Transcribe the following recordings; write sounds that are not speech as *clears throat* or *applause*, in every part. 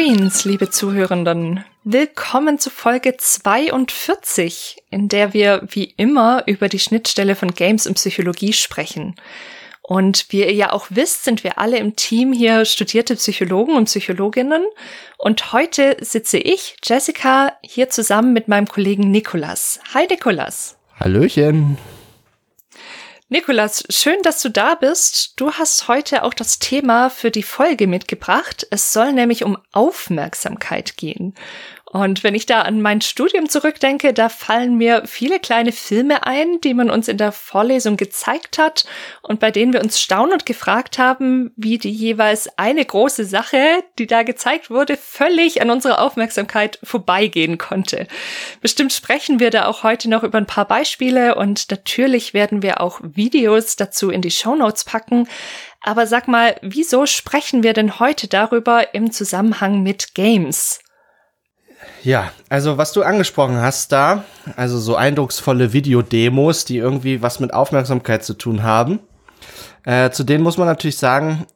Screens, liebe Zuhörenden. Willkommen zu Folge 42, in der wir wie immer über die Schnittstelle von Games und Psychologie sprechen. Und wie ihr ja auch wisst, sind wir alle im Team hier studierte Psychologen und Psychologinnen. Und heute sitze ich, Jessica, hier zusammen mit meinem Kollegen Nikolas. Hi Nikolas. Hallöchen. Nikolas, schön, dass du da bist. Du hast heute auch das Thema für die Folge mitgebracht. Es soll nämlich um Aufmerksamkeit gehen. Und wenn ich da an mein Studium zurückdenke, da fallen mir viele kleine Filme ein, die man uns in der Vorlesung gezeigt hat und bei denen wir uns staunend gefragt haben, wie die jeweils eine große Sache, die da gezeigt wurde, völlig an unserer Aufmerksamkeit vorbeigehen konnte. Bestimmt sprechen wir da auch heute noch über ein paar Beispiele und natürlich werden wir auch Videos dazu in die Show Notes packen. Aber sag mal, wieso sprechen wir denn heute darüber im Zusammenhang mit Games? Ja, also was du angesprochen hast da, also so eindrucksvolle Videodemos, die irgendwie was mit Aufmerksamkeit zu tun haben. Äh, zu denen muss man natürlich sagen,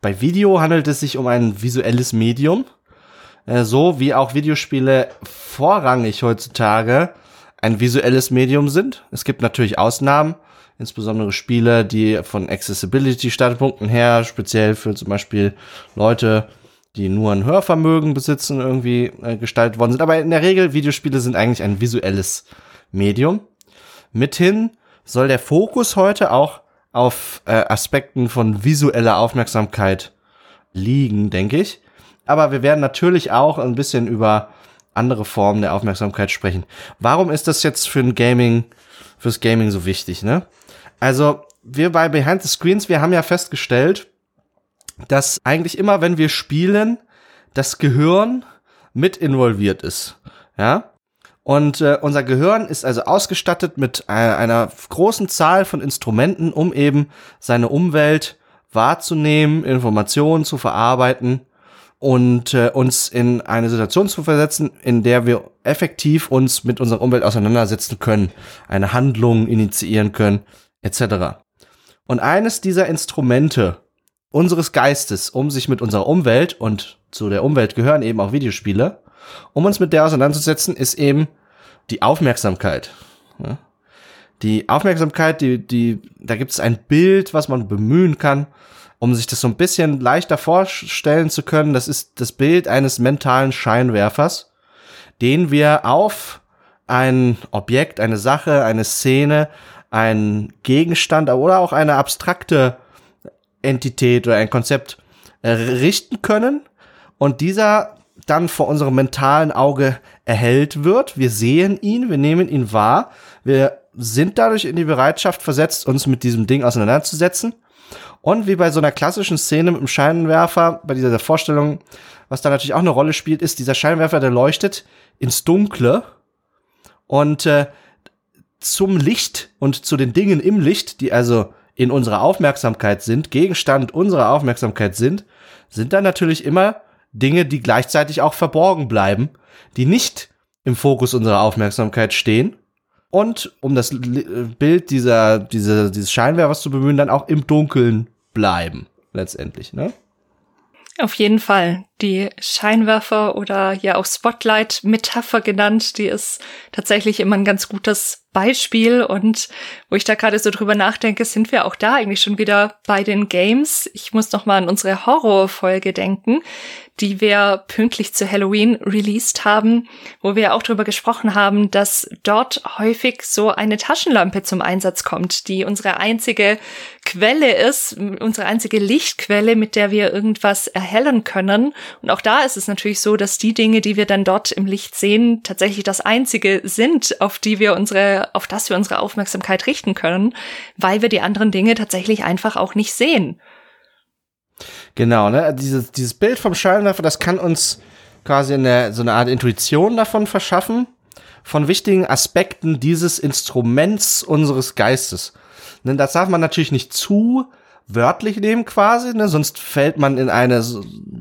bei Video handelt es sich um ein visuelles Medium, äh, so wie auch Videospiele vorrangig heutzutage ein visuelles Medium sind. Es gibt natürlich Ausnahmen, insbesondere Spiele, die von Accessibility-Standpunkten her, speziell für zum Beispiel Leute, die nur ein Hörvermögen besitzen, irgendwie äh, gestaltet worden sind. Aber in der Regel, Videospiele sind eigentlich ein visuelles Medium. Mithin soll der Fokus heute auch auf äh, Aspekten von visueller Aufmerksamkeit liegen, denke ich. Aber wir werden natürlich auch ein bisschen über andere Formen der Aufmerksamkeit sprechen. Warum ist das jetzt für ein Gaming, fürs Gaming so wichtig, ne? Also, wir bei Behind the Screens, wir haben ja festgestellt, dass eigentlich immer, wenn wir spielen, das Gehirn mit involviert ist. Ja. Und äh, unser Gehirn ist also ausgestattet mit einer, einer großen Zahl von Instrumenten, um eben seine Umwelt wahrzunehmen, Informationen zu verarbeiten und äh, uns in eine Situation zu versetzen, in der wir effektiv uns mit unserer Umwelt auseinandersetzen können, eine Handlung initiieren können, etc. Und eines dieser Instrumente unseres Geistes, um sich mit unserer Umwelt und zu der Umwelt gehören eben auch Videospiele, um uns mit der auseinanderzusetzen, ist eben die Aufmerksamkeit. Die Aufmerksamkeit, die, die, da gibt es ein Bild, was man bemühen kann, um sich das so ein bisschen leichter vorstellen zu können. Das ist das Bild eines mentalen Scheinwerfers, den wir auf ein Objekt, eine Sache, eine Szene, ein Gegenstand oder auch eine abstrakte Entität oder ein Konzept äh, richten können und dieser dann vor unserem mentalen Auge erhellt wird. Wir sehen ihn, wir nehmen ihn wahr, wir sind dadurch in die Bereitschaft versetzt, uns mit diesem Ding auseinanderzusetzen. Und wie bei so einer klassischen Szene mit dem Scheinwerfer, bei dieser Vorstellung, was da natürlich auch eine Rolle spielt, ist dieser Scheinwerfer, der leuchtet ins Dunkle und äh, zum Licht und zu den Dingen im Licht, die also in unserer Aufmerksamkeit sind, Gegenstand unserer Aufmerksamkeit sind, sind dann natürlich immer Dinge, die gleichzeitig auch verborgen bleiben, die nicht im Fokus unserer Aufmerksamkeit stehen und um das Bild dieser, dieser, dieses Scheinwerfers zu bemühen, dann auch im Dunkeln bleiben, letztendlich, ne? Auf jeden Fall. Die Scheinwerfer oder ja auch Spotlight-Metapher genannt, die ist tatsächlich immer ein ganz gutes Beispiel. Und wo ich da gerade so drüber nachdenke, sind wir auch da eigentlich schon wieder bei den Games. Ich muss noch mal an unsere Horrorfolge denken, die wir pünktlich zu Halloween released haben, wo wir auch darüber gesprochen haben, dass dort häufig so eine Taschenlampe zum Einsatz kommt, die unsere einzige Quelle ist, unsere einzige Lichtquelle, mit der wir irgendwas erhellen können. Und auch da ist es natürlich so, dass die Dinge, die wir dann dort im Licht sehen, tatsächlich das einzige sind, auf die wir unsere, auf das wir unsere Aufmerksamkeit richten können, weil wir die anderen Dinge tatsächlich einfach auch nicht sehen. Genau, ne? Dieses, dieses Bild vom Scheinwerfer, das kann uns quasi eine, so eine Art Intuition davon verschaffen, von wichtigen Aspekten dieses Instruments unseres Geistes. Denn das darf man natürlich nicht zu wörtlich nehmen quasi, ne? sonst fällt man in eine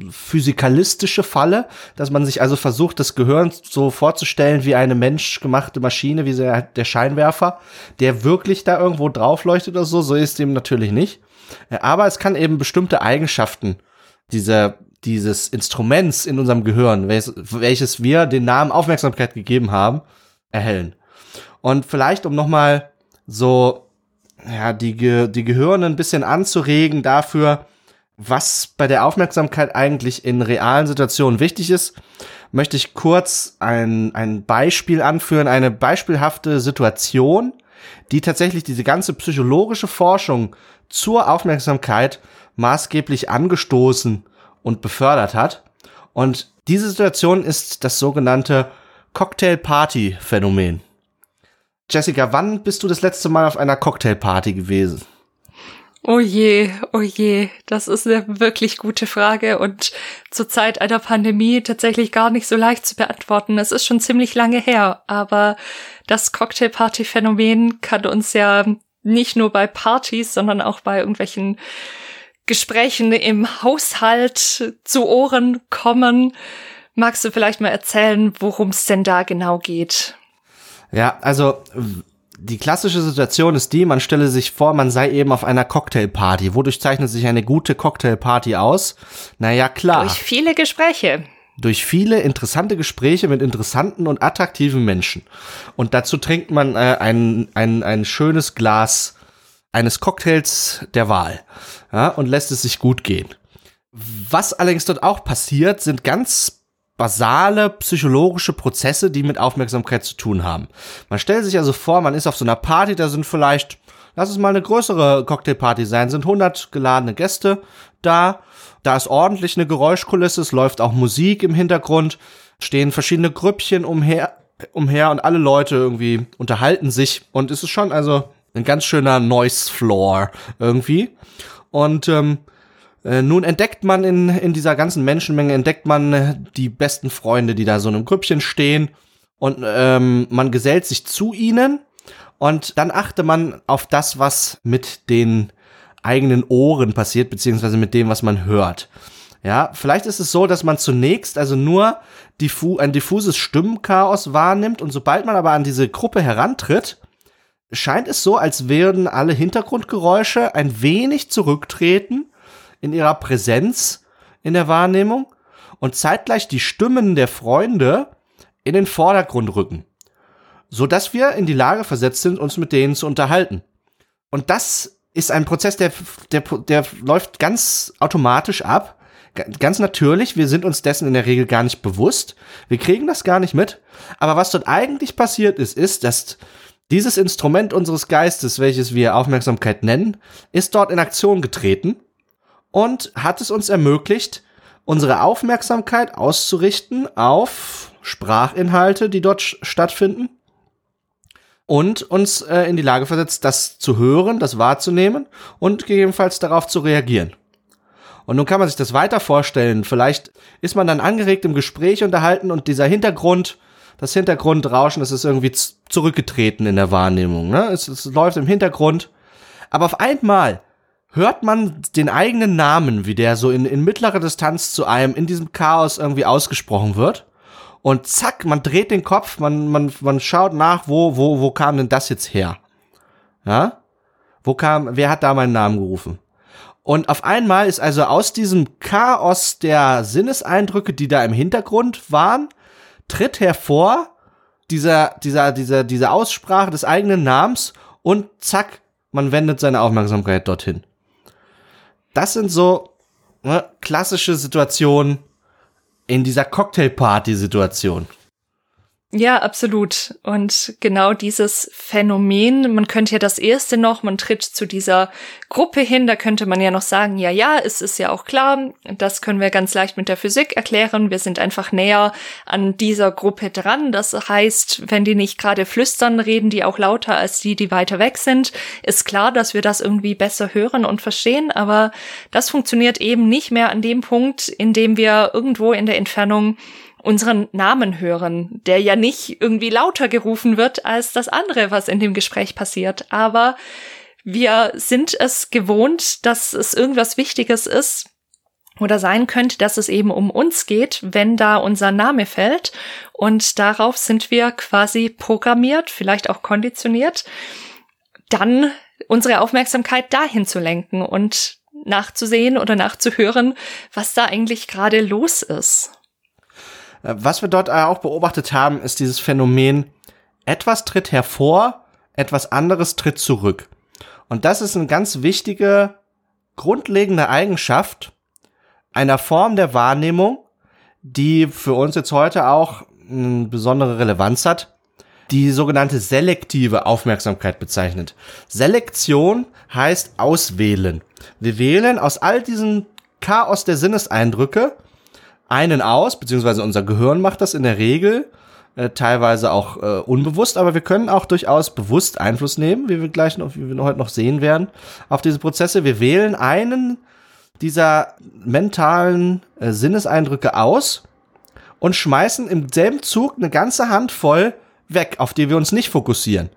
physikalistische Falle, dass man sich also versucht, das Gehirn so vorzustellen wie eine menschgemachte Maschine, wie der, der Scheinwerfer, der wirklich da irgendwo drauf leuchtet oder so. So ist dem natürlich nicht. Aber es kann eben bestimmte Eigenschaften dieser dieses Instruments in unserem Gehirn, welches, welches wir den Namen Aufmerksamkeit gegeben haben, erhellen. Und vielleicht, um nochmal so, ja, die, Ge die Gehirne ein bisschen anzuregen dafür, was bei der Aufmerksamkeit eigentlich in realen Situationen wichtig ist, möchte ich kurz ein, ein Beispiel anführen, eine beispielhafte Situation, die tatsächlich diese ganze psychologische Forschung zur Aufmerksamkeit maßgeblich angestoßen und befördert hat. Und diese Situation ist das sogenannte Cocktail-Party-Phänomen. Jessica, wann bist du das letzte Mal auf einer Cocktailparty gewesen? Oh je, oh je, das ist eine wirklich gute Frage und zur Zeit einer Pandemie tatsächlich gar nicht so leicht zu beantworten. Es ist schon ziemlich lange her, aber das Cocktailparty-Phänomen kann uns ja nicht nur bei Partys, sondern auch bei irgendwelchen Gesprächen im Haushalt zu Ohren kommen. Magst du vielleicht mal erzählen, worum es denn da genau geht? Ja, also die klassische Situation ist die, man stelle sich vor, man sei eben auf einer Cocktailparty. Wodurch zeichnet sich eine gute Cocktailparty aus? Naja, klar. Durch viele Gespräche. Durch viele interessante Gespräche mit interessanten und attraktiven Menschen. Und dazu trinkt man äh, ein, ein, ein schönes Glas eines Cocktails der Wahl ja, und lässt es sich gut gehen. Was allerdings dort auch passiert, sind ganz basale psychologische Prozesse, die mit Aufmerksamkeit zu tun haben. Man stellt sich also vor, man ist auf so einer Party, da sind vielleicht, lass es mal eine größere Cocktailparty sein, sind 100 geladene Gäste da, da ist ordentlich eine Geräuschkulisse, es läuft auch Musik im Hintergrund, stehen verschiedene Grüppchen umher, umher und alle Leute irgendwie unterhalten sich und es ist schon also ein ganz schöner Noise Floor irgendwie. Und ähm, äh, nun entdeckt man in, in dieser ganzen Menschenmenge, entdeckt man äh, die besten Freunde, die da so in einem Grüppchen stehen. Und ähm, man gesellt sich zu ihnen. Und dann achte man auf das, was mit den eigenen Ohren passiert, beziehungsweise mit dem, was man hört. Ja, vielleicht ist es so, dass man zunächst also nur diffu ein diffuses Stimmenchaos wahrnimmt. Und sobald man aber an diese Gruppe herantritt, scheint es so, als würden alle Hintergrundgeräusche ein wenig zurücktreten in ihrer Präsenz in der Wahrnehmung und zeitgleich die Stimmen der Freunde in den Vordergrund rücken, so dass wir in die Lage versetzt sind, uns mit denen zu unterhalten. Und das ist ein Prozess, der, der, der läuft ganz automatisch ab, ganz natürlich. Wir sind uns dessen in der Regel gar nicht bewusst. Wir kriegen das gar nicht mit. Aber was dort eigentlich passiert ist, ist, dass dieses Instrument unseres Geistes, welches wir Aufmerksamkeit nennen, ist dort in Aktion getreten und hat es uns ermöglicht, unsere Aufmerksamkeit auszurichten auf Sprachinhalte, die dort stattfinden und uns äh, in die Lage versetzt, das zu hören, das wahrzunehmen und gegebenenfalls darauf zu reagieren. Und nun kann man sich das weiter vorstellen. Vielleicht ist man dann angeregt im Gespräch unterhalten und dieser Hintergrund, das Hintergrundrauschen, das ist irgendwie zurückgetreten in der Wahrnehmung. Ne? Es, es läuft im Hintergrund. Aber auf einmal hört man den eigenen Namen, wie der so in, in mittlerer Distanz zu einem in diesem Chaos irgendwie ausgesprochen wird. Und zack, man dreht den Kopf, man, man, man schaut nach, wo, wo, wo kam denn das jetzt her? Ja? Wo kam, wer hat da meinen Namen gerufen? Und auf einmal ist also aus diesem Chaos der Sinneseindrücke, die da im Hintergrund waren, tritt hervor dieser, dieser, dieser, diese Aussprache des eigenen Namens und zack, man wendet seine Aufmerksamkeit dorthin das sind so ne, klassische Situationen in dieser Cocktailparty-Situation. Ja, absolut. Und genau dieses Phänomen, man könnte ja das erste noch, man tritt zu dieser Gruppe hin, da könnte man ja noch sagen, ja, ja, es ist ja auch klar, das können wir ganz leicht mit der Physik erklären, wir sind einfach näher an dieser Gruppe dran. Das heißt, wenn die nicht gerade flüstern, reden die auch lauter als die, die weiter weg sind. Ist klar, dass wir das irgendwie besser hören und verstehen, aber das funktioniert eben nicht mehr an dem Punkt, in dem wir irgendwo in der Entfernung unseren Namen hören, der ja nicht irgendwie lauter gerufen wird als das andere, was in dem Gespräch passiert. Aber wir sind es gewohnt, dass es irgendwas Wichtiges ist oder sein könnte, dass es eben um uns geht, wenn da unser Name fällt. Und darauf sind wir quasi programmiert, vielleicht auch konditioniert, dann unsere Aufmerksamkeit dahin zu lenken. Und nachzusehen oder nachzuhören, was da eigentlich gerade los ist. Äh, was wir dort auch beobachtet haben, ist dieses Phänomen, etwas tritt hervor, etwas anderes tritt zurück. Und das ist eine ganz wichtige, grundlegende Eigenschaft einer Form der Wahrnehmung, die für uns jetzt heute auch eine besondere Relevanz hat, die sogenannte selektive Aufmerksamkeit bezeichnet. Selektion heißt auswählen. Wir wählen aus all diesen Chaos der Sinneseindrücke einen aus, beziehungsweise unser Gehirn macht das in der Regel, äh, teilweise auch äh, unbewusst, aber wir können auch durchaus bewusst Einfluss nehmen, wie wir gleich noch, wie wir heute noch sehen werden, auf diese Prozesse. Wir wählen einen dieser mentalen äh, Sinneseindrücke aus und schmeißen im selben Zug eine ganze Handvoll weg, auf die wir uns nicht fokussieren.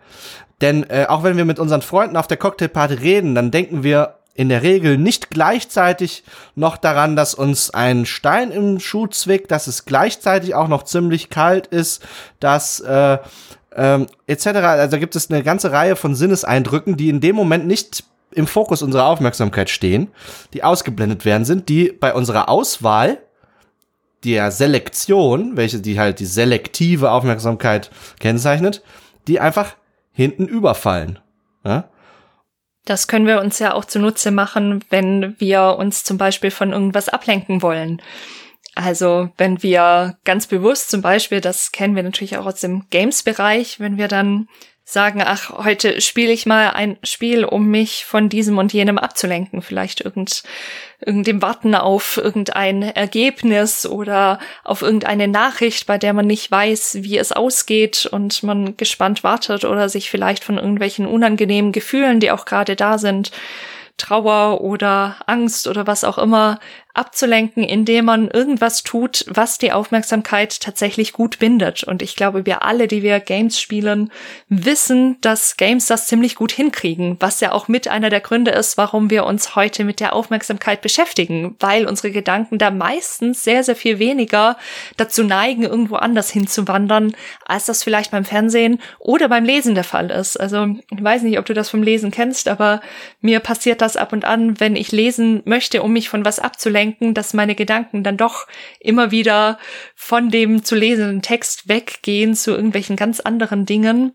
Denn äh, auch wenn wir mit unseren Freunden auf der Cocktailparty reden, dann denken wir in der Regel nicht gleichzeitig noch daran, dass uns ein Stein im Schuh zwickt, dass es gleichzeitig auch noch ziemlich kalt ist, dass äh, ähm, etc. Also gibt es eine ganze Reihe von Sinneseindrücken, die in dem Moment nicht im Fokus unserer Aufmerksamkeit stehen, die ausgeblendet werden sind, die bei unserer Auswahl der Selektion, welche die halt die selektive Aufmerksamkeit kennzeichnet, die einfach hinten überfallen. Ja? Das können wir uns ja auch zunutze machen, wenn wir uns zum Beispiel von irgendwas ablenken wollen. Also wenn wir ganz bewusst zum Beispiel, das kennen wir natürlich auch aus dem Games-Bereich, wenn wir dann sagen, ach, heute spiele ich mal ein Spiel, um mich von diesem und jenem abzulenken. Vielleicht irgend, irgendein Warten auf irgendein Ergebnis oder auf irgendeine Nachricht, bei der man nicht weiß, wie es ausgeht und man gespannt wartet oder sich vielleicht von irgendwelchen unangenehmen Gefühlen, die auch gerade da sind, Trauer oder Angst oder was auch immer abzulenken, indem man irgendwas tut, was die Aufmerksamkeit tatsächlich gut bindet. Und ich glaube, wir alle, die wir Games spielen, wissen, dass Games das ziemlich gut hinkriegen, was ja auch mit einer der Gründe ist, warum wir uns heute mit der Aufmerksamkeit beschäftigen, weil unsere Gedanken da meistens sehr, sehr viel weniger dazu neigen, irgendwo anders hinzuwandern, als das vielleicht beim Fernsehen oder beim Lesen der Fall ist. Also ich weiß nicht, ob du das vom Lesen kennst, aber mir passiert das ab und an, wenn ich lesen möchte, um mich von was abzulenken, ablenken, dass meine Gedanken dann doch immer wieder von dem zu lesenden Text weggehen zu irgendwelchen ganz anderen Dingen.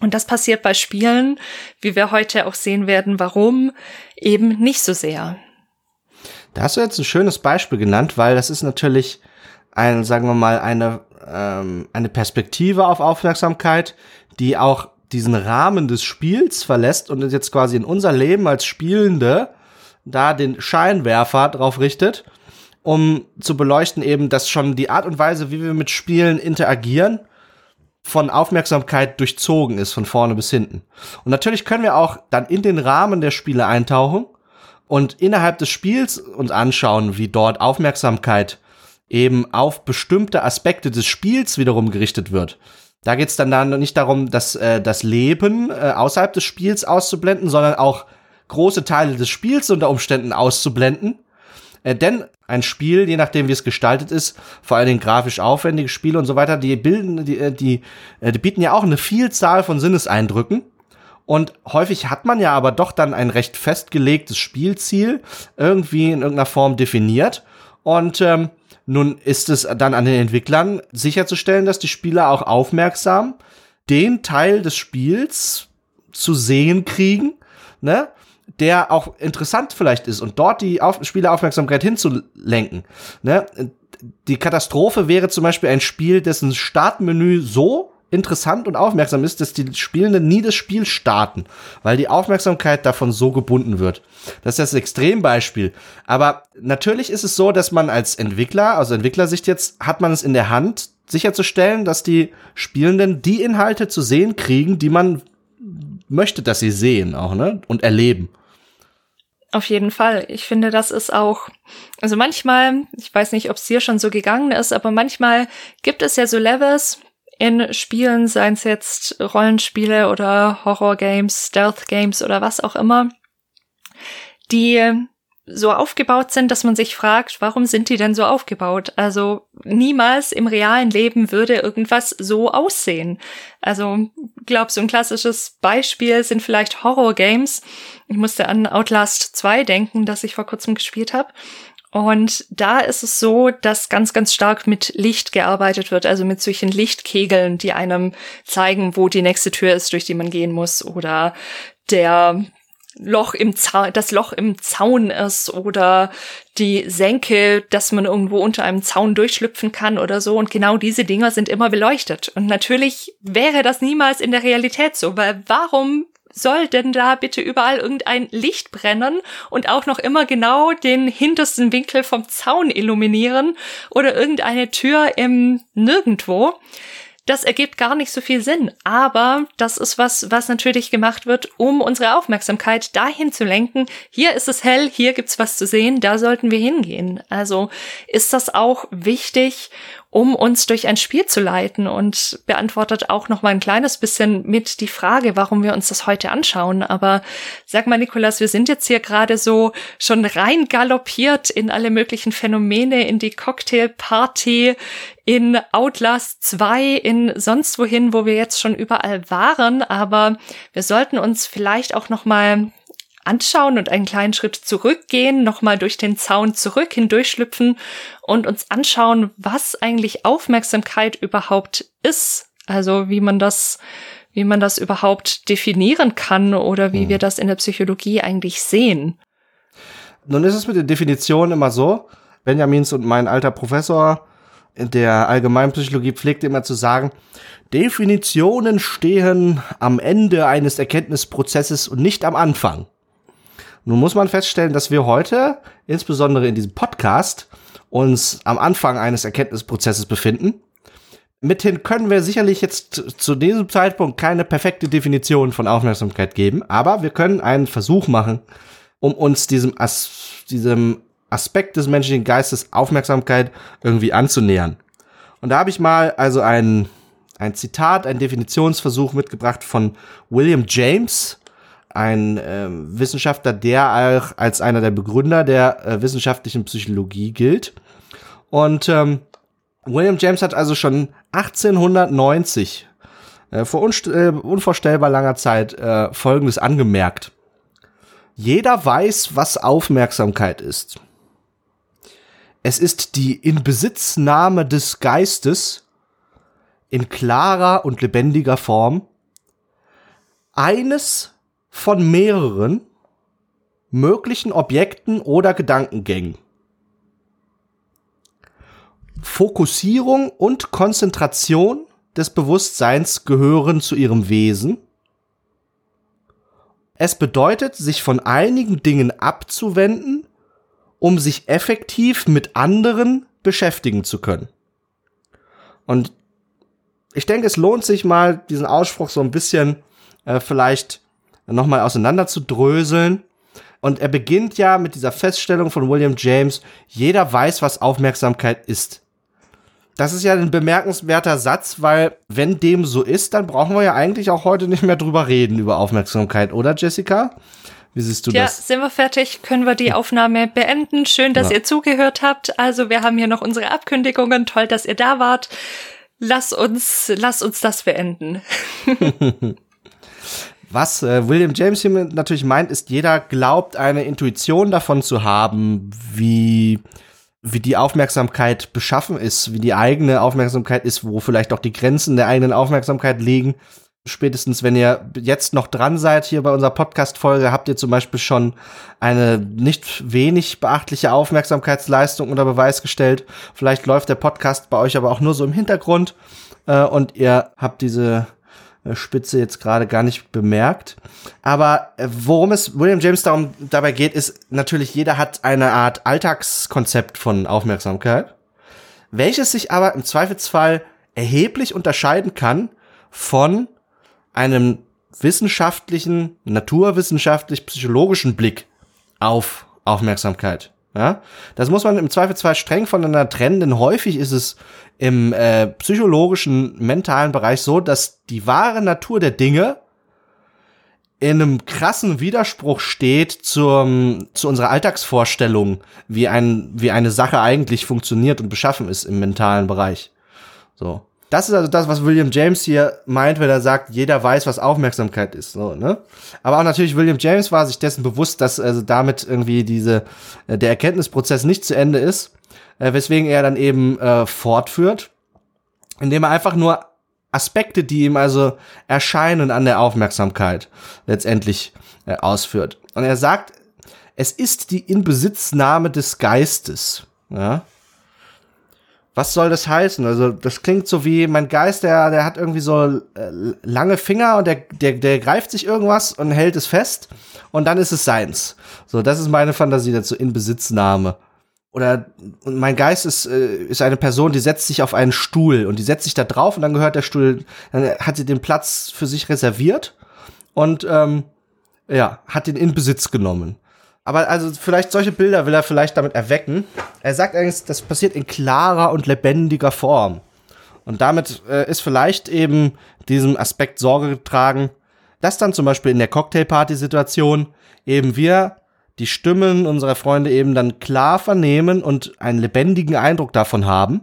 Und das passiert bei Spielen, wie wir heute auch sehen werden, warum eben nicht so sehr. Da hast du jetzt ein schönes Beispiel genannt, weil das ist natürlich ein, sagen wir mal, eine, ähm, eine Perspektive auf Aufmerksamkeit, die auch diesen Rahmen des Spiels verlässt und jetzt quasi in unser Leben als Spielende da den Scheinwerfer drauf richtet, um zu beleuchten eben, dass schon die Art und Weise, wie wir mit Spielen interagieren, von Aufmerksamkeit durchzogen ist, von vorne bis hinten. Und natürlich können wir auch dann in den Rahmen der Spiele eintauchen und innerhalb des Spiels uns anschauen, wie dort Aufmerksamkeit eben auf bestimmte Aspekte des Spiels wiederum gerichtet wird. Da geht es dann, dann nicht darum, dass äh, das Leben äh, außerhalb des Spiels auszublenden, sondern auch große Teile des Spiels unter Umständen auszublenden. Äh, denn ein Spiel, je nachdem wie es gestaltet ist, vor allen Dingen grafisch aufwendige Spiele und so weiter, die bilden, die, äh, die, äh, die bieten ja auch eine Vielzahl von Sinneseindrücken. Und häufig hat man ja aber doch dann ein recht festgelegtes Spielziel irgendwie in irgendeiner Form definiert. Und ähm, nun ist es dann an den Entwicklern sicherzustellen, dass die Spieler auch aufmerksam den Teil des Spiels zu sehen kriegen, ne? Der auch interessant vielleicht ist und dort die Auf Spieleraufmerksamkeit hinzulenken. Ne? Die Katastrophe wäre zum Beispiel ein Spiel, dessen Startmenü so interessant und aufmerksam ist, dass die Spielenden nie das Spiel starten, weil die Aufmerksamkeit davon so gebunden wird. Das ist das Extrembeispiel. Aber natürlich ist es so, dass man als Entwickler, aus Entwicklersicht jetzt, hat man es in der Hand, sicherzustellen, dass die Spielenden die Inhalte zu sehen kriegen, die man möchte, dass sie sehen auch, ne? Und erleben. Auf jeden Fall. Ich finde, das ist auch, also manchmal, ich weiß nicht, ob es dir schon so gegangen ist, aber manchmal gibt es ja so Levels in Spielen, seien es jetzt Rollenspiele oder Horror-Games, Stealth-Games oder was auch immer, die so aufgebaut sind, dass man sich fragt, warum sind die denn so aufgebaut? Also niemals im realen Leben würde irgendwas so aussehen. Also glaub, so ein klassisches Beispiel sind vielleicht Horror-Games. Ich musste an Outlast 2 denken, das ich vor kurzem gespielt habe. Und da ist es so, dass ganz, ganz stark mit Licht gearbeitet wird, also mit solchen Lichtkegeln, die einem zeigen, wo die nächste Tür ist, durch die man gehen muss, oder der Loch im Zaun, das Loch im Zaun ist oder die Senke, dass man irgendwo unter einem Zaun durchschlüpfen kann oder so. Und genau diese Dinger sind immer beleuchtet. Und natürlich wäre das niemals in der Realität so, weil warum soll denn da bitte überall irgendein Licht brennen und auch noch immer genau den hintersten Winkel vom Zaun illuminieren oder irgendeine Tür im Nirgendwo? Das ergibt gar nicht so viel Sinn, aber das ist was, was natürlich gemacht wird, um unsere Aufmerksamkeit dahin zu lenken. Hier ist es hell, hier gibt's was zu sehen, da sollten wir hingehen. Also ist das auch wichtig, um uns durch ein Spiel zu leiten und beantwortet auch noch mal ein kleines bisschen mit die Frage, warum wir uns das heute anschauen. Aber sag mal, Nikolas, wir sind jetzt hier gerade so schon rein galoppiert in alle möglichen Phänomene, in die Cocktailparty, in Outlast 2, in sonst wohin, wo wir jetzt schon überall waren. Aber wir sollten uns vielleicht auch noch mal anschauen und einen kleinen Schritt zurückgehen, nochmal durch den Zaun zurück hindurchschlüpfen und uns anschauen, was eigentlich Aufmerksamkeit überhaupt ist. Also wie man das, wie man das überhaupt definieren kann oder wie hm. wir das in der Psychologie eigentlich sehen. Nun ist es mit den Definitionen immer so, Benjamins und mein alter Professor der Allgemeinpsychologie pflegte immer zu sagen, Definitionen stehen am Ende eines Erkenntnisprozesses und nicht am Anfang. Nun muss man feststellen, dass wir heute, insbesondere in diesem Podcast, uns am Anfang eines Erkenntnisprozesses befinden. Mithin können wir sicherlich jetzt zu diesem Zeitpunkt keine perfekte Definition von Aufmerksamkeit geben, aber wir können einen Versuch machen, um uns diesem, As diesem Aspekt des menschlichen Geistes Aufmerksamkeit irgendwie anzunähern. Und da habe ich mal also ein, ein Zitat, ein Definitionsversuch mitgebracht von William James, ein äh, Wissenschaftler, der auch als einer der Begründer der äh, wissenschaftlichen Psychologie gilt. Und ähm, William James hat also schon 1890 äh, vor äh, unvorstellbar langer Zeit äh, Folgendes angemerkt. Jeder weiß, was Aufmerksamkeit ist. Es ist die Inbesitznahme des Geistes in klarer und lebendiger Form eines von mehreren möglichen Objekten oder Gedankengängen. Fokussierung und Konzentration des Bewusstseins gehören zu ihrem Wesen. Es bedeutet, sich von einigen Dingen abzuwenden, um sich effektiv mit anderen beschäftigen zu können. Und ich denke, es lohnt sich mal, diesen Ausspruch so ein bisschen äh, vielleicht nochmal auseinander zu dröseln. Und er beginnt ja mit dieser Feststellung von William James, jeder weiß, was Aufmerksamkeit ist. Das ist ja ein bemerkenswerter Satz, weil wenn dem so ist, dann brauchen wir ja eigentlich auch heute nicht mehr drüber reden, über Aufmerksamkeit, oder Jessica? Wie siehst du ja, das? Ja, sind wir fertig? Können wir die Aufnahme beenden? Schön, dass ja. ihr zugehört habt. Also wir haben hier noch unsere Abkündigungen. Toll, dass ihr da wart. Lass uns, lass uns das beenden. *laughs* *laughs* Was äh, William James hier natürlich meint, ist, jeder glaubt, eine Intuition davon zu haben, wie, wie die Aufmerksamkeit beschaffen ist, wie die eigene Aufmerksamkeit ist, wo vielleicht auch die Grenzen der eigenen Aufmerksamkeit liegen. Spätestens, wenn ihr jetzt noch dran seid hier bei unserer Podcast-Folge, habt ihr zum Beispiel schon eine nicht wenig beachtliche Aufmerksamkeitsleistung unter Beweis gestellt. Vielleicht läuft der Podcast bei euch aber auch nur so im Hintergrund äh, und ihr habt diese äh, Spitze jetzt gerade gar nicht bemerkt. Aber äh, worum es William James darum, dabei geht, ist natürlich, jeder hat eine Art Alltagskonzept von Aufmerksamkeit, welches sich aber im Zweifelsfall erheblich unterscheiden kann von einem wissenschaftlichen, naturwissenschaftlich, psychologischen Blick auf Aufmerksamkeit. Ja, das muss man im Zweifelsfall streng voneinander trennen, denn häufig ist es im äh, psychologischen, mentalen Bereich so, dass die wahre Natur der Dinge in einem krassen Widerspruch steht zum, zu unserer Alltagsvorstellung, wie ein, wie eine Sache eigentlich funktioniert und beschaffen ist im mentalen Bereich. So. Das ist also das, was William James hier meint, wenn er sagt, jeder weiß, was Aufmerksamkeit ist. So, ne? Aber auch natürlich, William James war sich dessen bewusst, dass also damit irgendwie diese, äh, der Erkenntnisprozess nicht zu Ende ist, äh, weswegen er dann eben äh, fortführt, indem er einfach nur Aspekte, die ihm also erscheinen an der Aufmerksamkeit, letztendlich äh, ausführt. Und er sagt, es ist die Inbesitznahme des Geistes. Ja? Was soll das heißen? Also, das klingt so wie mein Geist, der, der hat irgendwie so äh, lange Finger und der, der, der greift sich irgendwas und hält es fest und dann ist es seins. So, das ist meine Fantasie dazu, Inbesitznahme oder mein Geist ist, äh, ist eine Person, die setzt sich auf einen Stuhl und die setzt sich da drauf und dann gehört der Stuhl, dann hat sie den Platz für sich reserviert und ähm, ja, hat den in Besitz genommen. Aber also vielleicht solche Bilder will er vielleicht damit erwecken. Er sagt eigentlich, das passiert in klarer und lebendiger Form. Und damit äh, ist vielleicht eben diesem Aspekt Sorge getragen, dass dann zum Beispiel in der Cocktailparty-Situation eben wir die Stimmen unserer Freunde eben dann klar vernehmen und einen lebendigen Eindruck davon haben.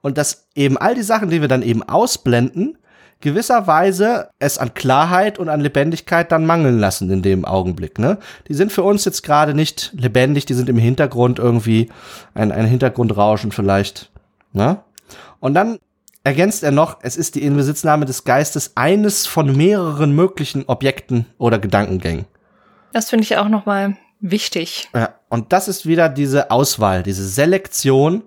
Und dass eben all die Sachen, die wir dann eben ausblenden, gewisserweise es an Klarheit und an Lebendigkeit dann mangeln lassen in dem Augenblick. Ne? Die sind für uns jetzt gerade nicht lebendig, die sind im Hintergrund irgendwie ein, ein Hintergrundrauschen vielleicht. Ne? Und dann ergänzt er noch, es ist die Inbesitznahme des Geistes eines von mehreren möglichen Objekten oder Gedankengängen. Das finde ich auch noch mal wichtig. Ja, und das ist wieder diese Auswahl, diese Selektion.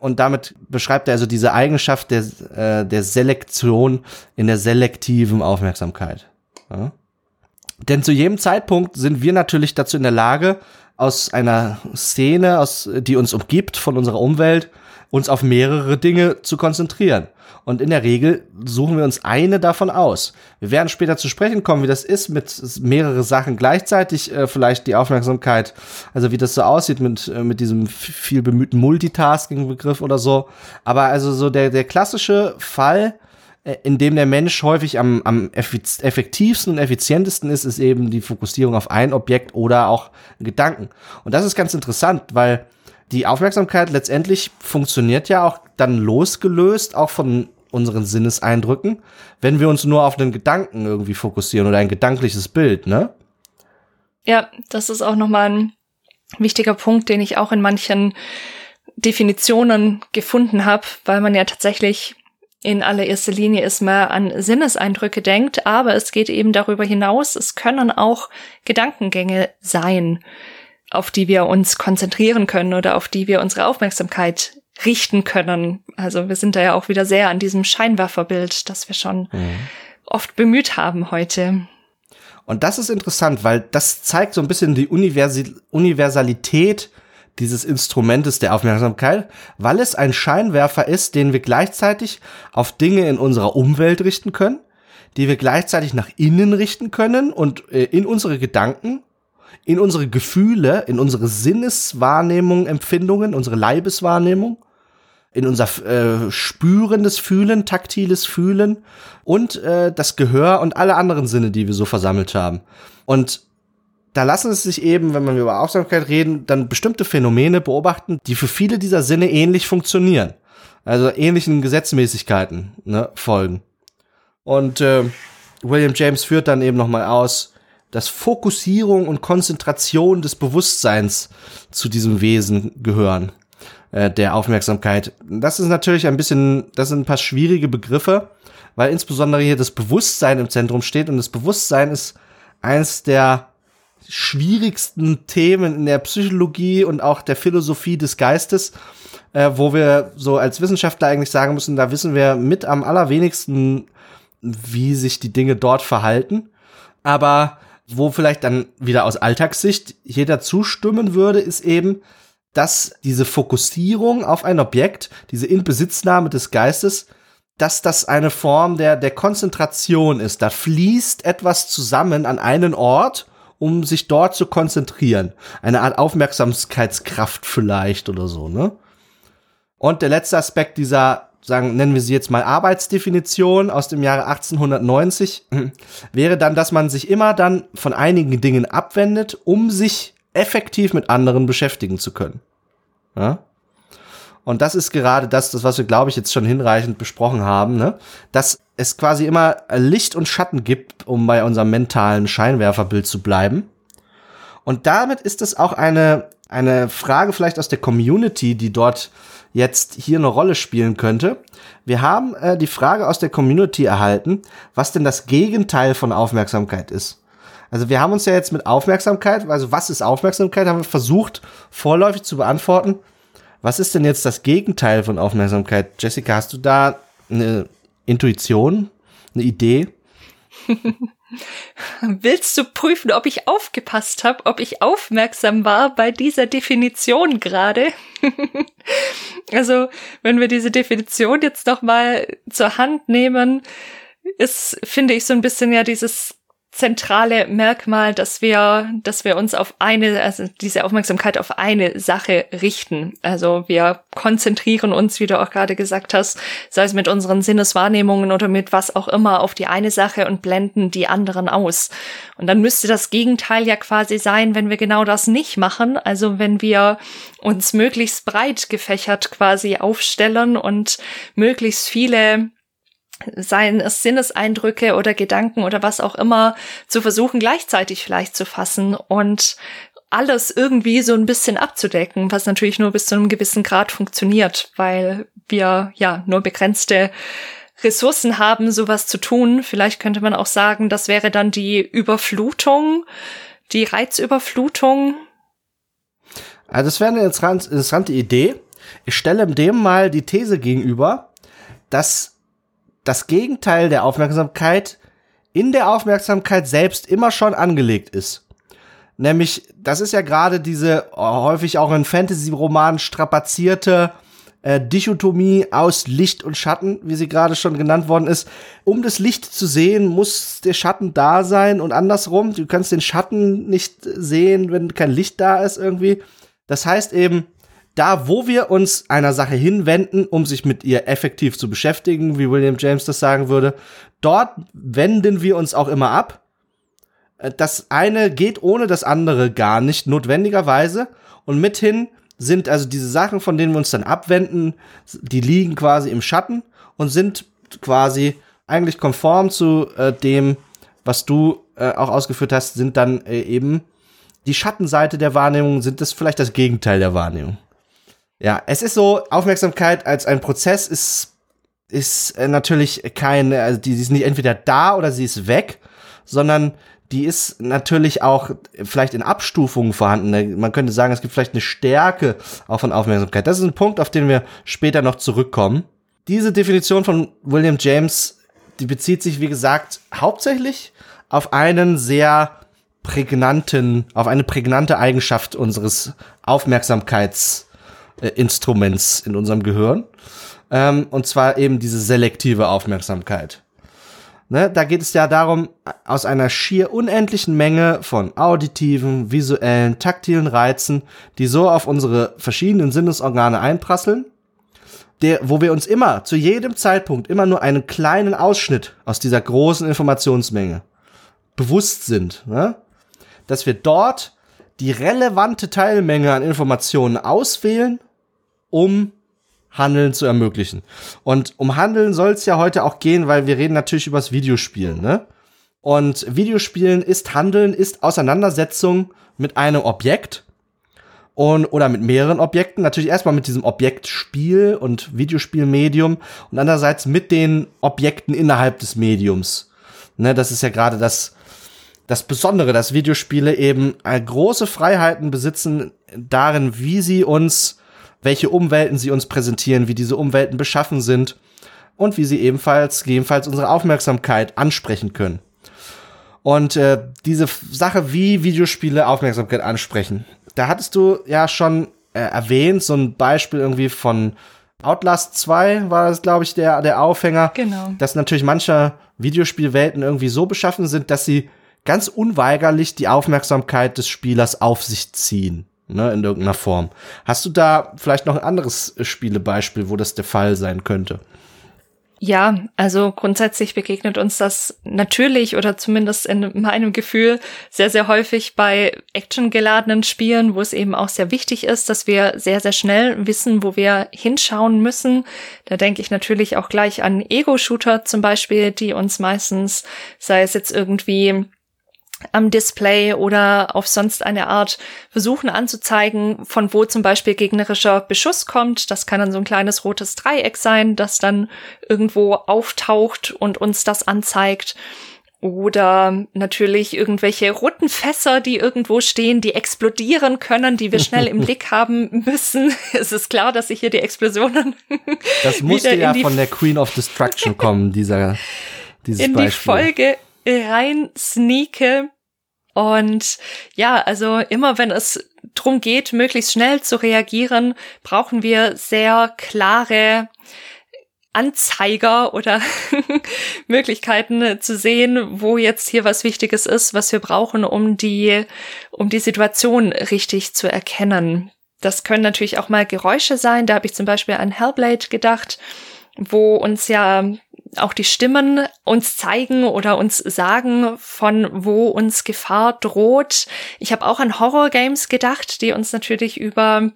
Und damit beschreibt er also diese Eigenschaft der, äh, der Selektion in der selektiven Aufmerksamkeit. Ja? Denn zu jedem Zeitpunkt sind wir natürlich dazu in der Lage, aus einer Szene, aus, die uns umgibt, von unserer Umwelt, uns auf mehrere Dinge zu konzentrieren. Und in der Regel suchen wir uns eine davon aus. Wir werden später zu sprechen kommen, wie das ist mit mehrere Sachen gleichzeitig, äh, vielleicht die Aufmerksamkeit, also wie das so aussieht mit, äh, mit diesem viel bemühten Multitasking-Begriff oder so. Aber also so der, der klassische Fall, äh, in dem der Mensch häufig am, am effektivsten und effizientesten ist, ist eben die Fokussierung auf ein Objekt oder auch Gedanken. Und das ist ganz interessant, weil die Aufmerksamkeit letztendlich funktioniert ja auch dann losgelöst, auch von unseren Sinneseindrücken, wenn wir uns nur auf den Gedanken irgendwie fokussieren oder ein gedankliches Bild, ne? Ja, das ist auch nochmal ein wichtiger Punkt, den ich auch in manchen Definitionen gefunden habe, weil man ja tatsächlich in allererster Linie erstmal an Sinneseindrücke denkt, aber es geht eben darüber hinaus, es können auch Gedankengänge sein auf die wir uns konzentrieren können oder auf die wir unsere Aufmerksamkeit richten können. Also wir sind da ja auch wieder sehr an diesem Scheinwerferbild, das wir schon mhm. oft bemüht haben heute. Und das ist interessant, weil das zeigt so ein bisschen die Universi Universalität dieses Instrumentes der Aufmerksamkeit, weil es ein Scheinwerfer ist, den wir gleichzeitig auf Dinge in unserer Umwelt richten können, die wir gleichzeitig nach innen richten können und äh, in unsere Gedanken in unsere Gefühle, in unsere Sinneswahrnehmung, Empfindungen, unsere Leibeswahrnehmung, in unser äh, spürendes Fühlen, taktiles Fühlen und äh, das Gehör und alle anderen Sinne, die wir so versammelt haben. Und da lassen es sich eben, wenn wir über Aufmerksamkeit reden, dann bestimmte Phänomene beobachten, die für viele dieser Sinne ähnlich funktionieren. Also ähnlichen Gesetzmäßigkeiten ne, folgen. Und äh, William James führt dann eben nochmal aus, dass Fokussierung und Konzentration des Bewusstseins zu diesem Wesen gehören, äh, der Aufmerksamkeit. Das ist natürlich ein bisschen, das sind ein paar schwierige Begriffe, weil insbesondere hier das Bewusstsein im Zentrum steht und das Bewusstsein ist eines der schwierigsten Themen in der Psychologie und auch der Philosophie des Geistes, äh, wo wir so als Wissenschaftler eigentlich sagen müssen, da wissen wir mit am allerwenigsten, wie sich die Dinge dort verhalten. Aber wo vielleicht dann wieder aus Alltagssicht jeder zustimmen würde, ist eben, dass diese Fokussierung auf ein Objekt, diese Inbesitznahme des Geistes, dass das eine Form der, der Konzentration ist. Da fließt etwas zusammen an einen Ort, um sich dort zu konzentrieren. Eine Art Aufmerksamkeitskraft vielleicht oder so, ne? Und der letzte Aspekt dieser sagen, nennen wir sie jetzt mal Arbeitsdefinition aus dem Jahre 1890, *clears throat* wäre dann, dass man sich immer dann von einigen Dingen abwendet, um sich effektiv mit anderen beschäftigen zu können. Ja? Und das ist gerade das, das was wir, glaube ich, jetzt schon hinreichend besprochen haben, ne? dass es quasi immer Licht und Schatten gibt, um bei unserem mentalen Scheinwerferbild zu bleiben. Und damit ist es auch eine, eine Frage vielleicht aus der Community, die dort jetzt hier eine Rolle spielen könnte. Wir haben äh, die Frage aus der Community erhalten, was denn das Gegenteil von Aufmerksamkeit ist. Also wir haben uns ja jetzt mit Aufmerksamkeit, also was ist Aufmerksamkeit, haben wir versucht vorläufig zu beantworten. Was ist denn jetzt das Gegenteil von Aufmerksamkeit? Jessica, hast du da eine Intuition, eine Idee? *laughs* Willst du prüfen, ob ich aufgepasst habe, ob ich aufmerksam war bei dieser Definition gerade? *laughs* also, wenn wir diese Definition jetzt noch mal zur Hand nehmen, ist, finde ich, so ein bisschen ja dieses zentrale Merkmal, dass wir, dass wir uns auf eine, also diese Aufmerksamkeit auf eine Sache richten. Also wir konzentrieren uns, wie du auch gerade gesagt hast, sei es mit unseren Sinneswahrnehmungen oder mit was auch immer, auf die eine Sache und blenden die anderen aus. Und dann müsste das Gegenteil ja quasi sein, wenn wir genau das nicht machen. Also wenn wir uns möglichst breit gefächert quasi aufstellen und möglichst viele seien es Sinneseindrücke oder Gedanken oder was auch immer, zu versuchen gleichzeitig vielleicht zu fassen und alles irgendwie so ein bisschen abzudecken, was natürlich nur bis zu einem gewissen Grad funktioniert, weil wir ja nur begrenzte Ressourcen haben, sowas zu tun. Vielleicht könnte man auch sagen, das wäre dann die Überflutung, die Reizüberflutung. Also das wäre eine interessante Idee. Ich stelle dem mal die These gegenüber, dass das Gegenteil der Aufmerksamkeit in der Aufmerksamkeit selbst immer schon angelegt ist. Nämlich, das ist ja gerade diese oh, häufig auch in Fantasy-Romanen strapazierte äh, Dichotomie aus Licht und Schatten, wie sie gerade schon genannt worden ist. Um das Licht zu sehen, muss der Schatten da sein und andersrum. Du kannst den Schatten nicht sehen, wenn kein Licht da ist irgendwie. Das heißt eben, da, wo wir uns einer Sache hinwenden, um sich mit ihr effektiv zu beschäftigen, wie William James das sagen würde, dort wenden wir uns auch immer ab. Äh, das eine geht ohne das andere gar nicht notwendigerweise. Und mithin sind also diese Sachen, von denen wir uns dann abwenden, die liegen quasi im Schatten und sind quasi eigentlich konform zu äh, dem, was du äh, auch ausgeführt hast, sind dann äh, eben die Schattenseite der Wahrnehmung, sind das vielleicht das Gegenteil der Wahrnehmung. Ja, es ist so, Aufmerksamkeit als ein Prozess ist, ist äh, natürlich keine, also die, die ist nicht entweder da oder sie ist weg, sondern die ist natürlich auch vielleicht in Abstufungen vorhanden. Man könnte sagen, es gibt vielleicht eine Stärke auch von Aufmerksamkeit. Das ist ein Punkt, auf den wir später noch zurückkommen. Diese Definition von William James, die bezieht sich, wie gesagt, hauptsächlich auf einen sehr prägnanten, auf eine prägnante Eigenschaft unseres Aufmerksamkeits äh, Instruments in unserem Gehirn. Ähm, und zwar eben diese selektive Aufmerksamkeit. Ne, da geht es ja darum, aus einer schier unendlichen Menge von auditiven, visuellen, taktilen Reizen, die so auf unsere verschiedenen Sinnesorgane einprasseln, der, wo wir uns immer, zu jedem Zeitpunkt, immer nur einen kleinen Ausschnitt aus dieser großen Informationsmenge bewusst sind, ne? dass wir dort die relevante Teilmenge an Informationen auswählen um Handeln zu ermöglichen. Und um Handeln soll es ja heute auch gehen, weil wir reden natürlich übers Videospielen, ne? Und Videospielen ist Handeln, ist Auseinandersetzung mit einem Objekt und oder mit mehreren Objekten. Natürlich erstmal mit diesem Objektspiel und Videospielmedium und andererseits mit den Objekten innerhalb des Mediums. Ne, das ist ja gerade das, das Besondere, dass Videospiele eben große Freiheiten besitzen darin, wie sie uns welche Umwelten sie uns präsentieren, wie diese Umwelten beschaffen sind und wie sie ebenfalls gegebenenfalls unsere Aufmerksamkeit ansprechen können. Und äh, diese Sache, wie Videospiele Aufmerksamkeit ansprechen, da hattest du ja schon äh, erwähnt, so ein Beispiel irgendwie von Outlast 2 war das, glaube ich, der, der Aufhänger. Genau. Dass natürlich manche Videospielwelten irgendwie so beschaffen sind, dass sie ganz unweigerlich die Aufmerksamkeit des Spielers auf sich ziehen. Ne, in irgendeiner Form. Hast du da vielleicht noch ein anderes Spielebeispiel, wo das der Fall sein könnte? Ja, also grundsätzlich begegnet uns das natürlich oder zumindest in meinem Gefühl sehr, sehr häufig bei actiongeladenen Spielen, wo es eben auch sehr wichtig ist, dass wir sehr, sehr schnell wissen, wo wir hinschauen müssen. Da denke ich natürlich auch gleich an Ego-Shooter zum Beispiel, die uns meistens, sei es jetzt irgendwie am Display oder auf sonst eine Art versuchen anzuzeigen, von wo zum Beispiel gegnerischer Beschuss kommt. Das kann dann so ein kleines rotes Dreieck sein, das dann irgendwo auftaucht und uns das anzeigt. Oder natürlich irgendwelche roten Fässer, die irgendwo stehen, die explodieren können, die wir schnell im *laughs* Blick haben müssen. Es ist klar, dass ich hier die Explosionen. Das musste ja von der Queen of Destruction kommen, dieser, dieses in Beispiel. die Folge rein sneake. Und ja, also immer wenn es drum geht, möglichst schnell zu reagieren, brauchen wir sehr klare Anzeiger oder *laughs* Möglichkeiten zu sehen, wo jetzt hier was Wichtiges ist, was wir brauchen, um die, um die Situation richtig zu erkennen. Das können natürlich auch mal Geräusche sein. Da habe ich zum Beispiel an Hellblade gedacht, wo uns ja auch die Stimmen uns zeigen oder uns sagen, von wo uns Gefahr droht. Ich habe auch an Horror-Games gedacht, die uns natürlich über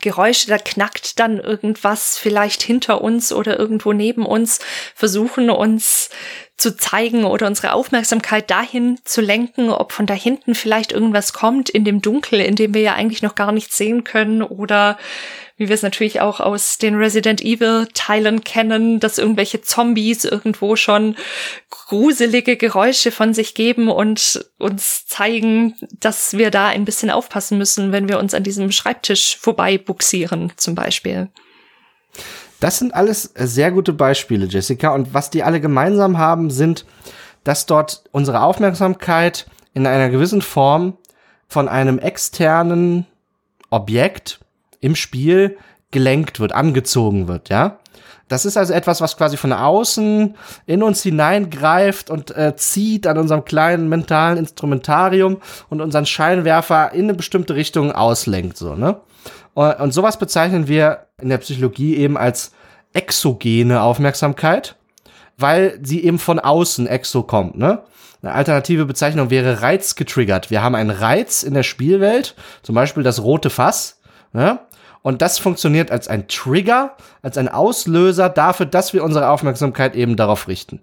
Geräusche, da knackt dann irgendwas vielleicht hinter uns oder irgendwo neben uns, versuchen uns zu zeigen oder unsere Aufmerksamkeit dahin zu lenken, ob von da hinten vielleicht irgendwas kommt in dem Dunkel, in dem wir ja eigentlich noch gar nichts sehen können oder wie wir es natürlich auch aus den Resident Evil Teilen kennen, dass irgendwelche Zombies irgendwo schon gruselige Geräusche von sich geben und uns zeigen, dass wir da ein bisschen aufpassen müssen, wenn wir uns an diesem Schreibtisch vorbei buxieren, zum Beispiel. Das sind alles sehr gute Beispiele, Jessica. Und was die alle gemeinsam haben, sind, dass dort unsere Aufmerksamkeit in einer gewissen Form von einem externen Objekt im Spiel gelenkt wird, angezogen wird, ja. Das ist also etwas, was quasi von außen in uns hineingreift und äh, zieht an unserem kleinen mentalen Instrumentarium und unseren Scheinwerfer in eine bestimmte Richtung auslenkt, so, ne? Und, und sowas bezeichnen wir in der Psychologie eben als exogene Aufmerksamkeit, weil sie eben von außen exo kommt, ne? Eine alternative Bezeichnung wäre Reiz getriggert. Wir haben einen Reiz in der Spielwelt, zum Beispiel das rote Fass, ne? Und das funktioniert als ein Trigger, als ein Auslöser dafür, dass wir unsere Aufmerksamkeit eben darauf richten.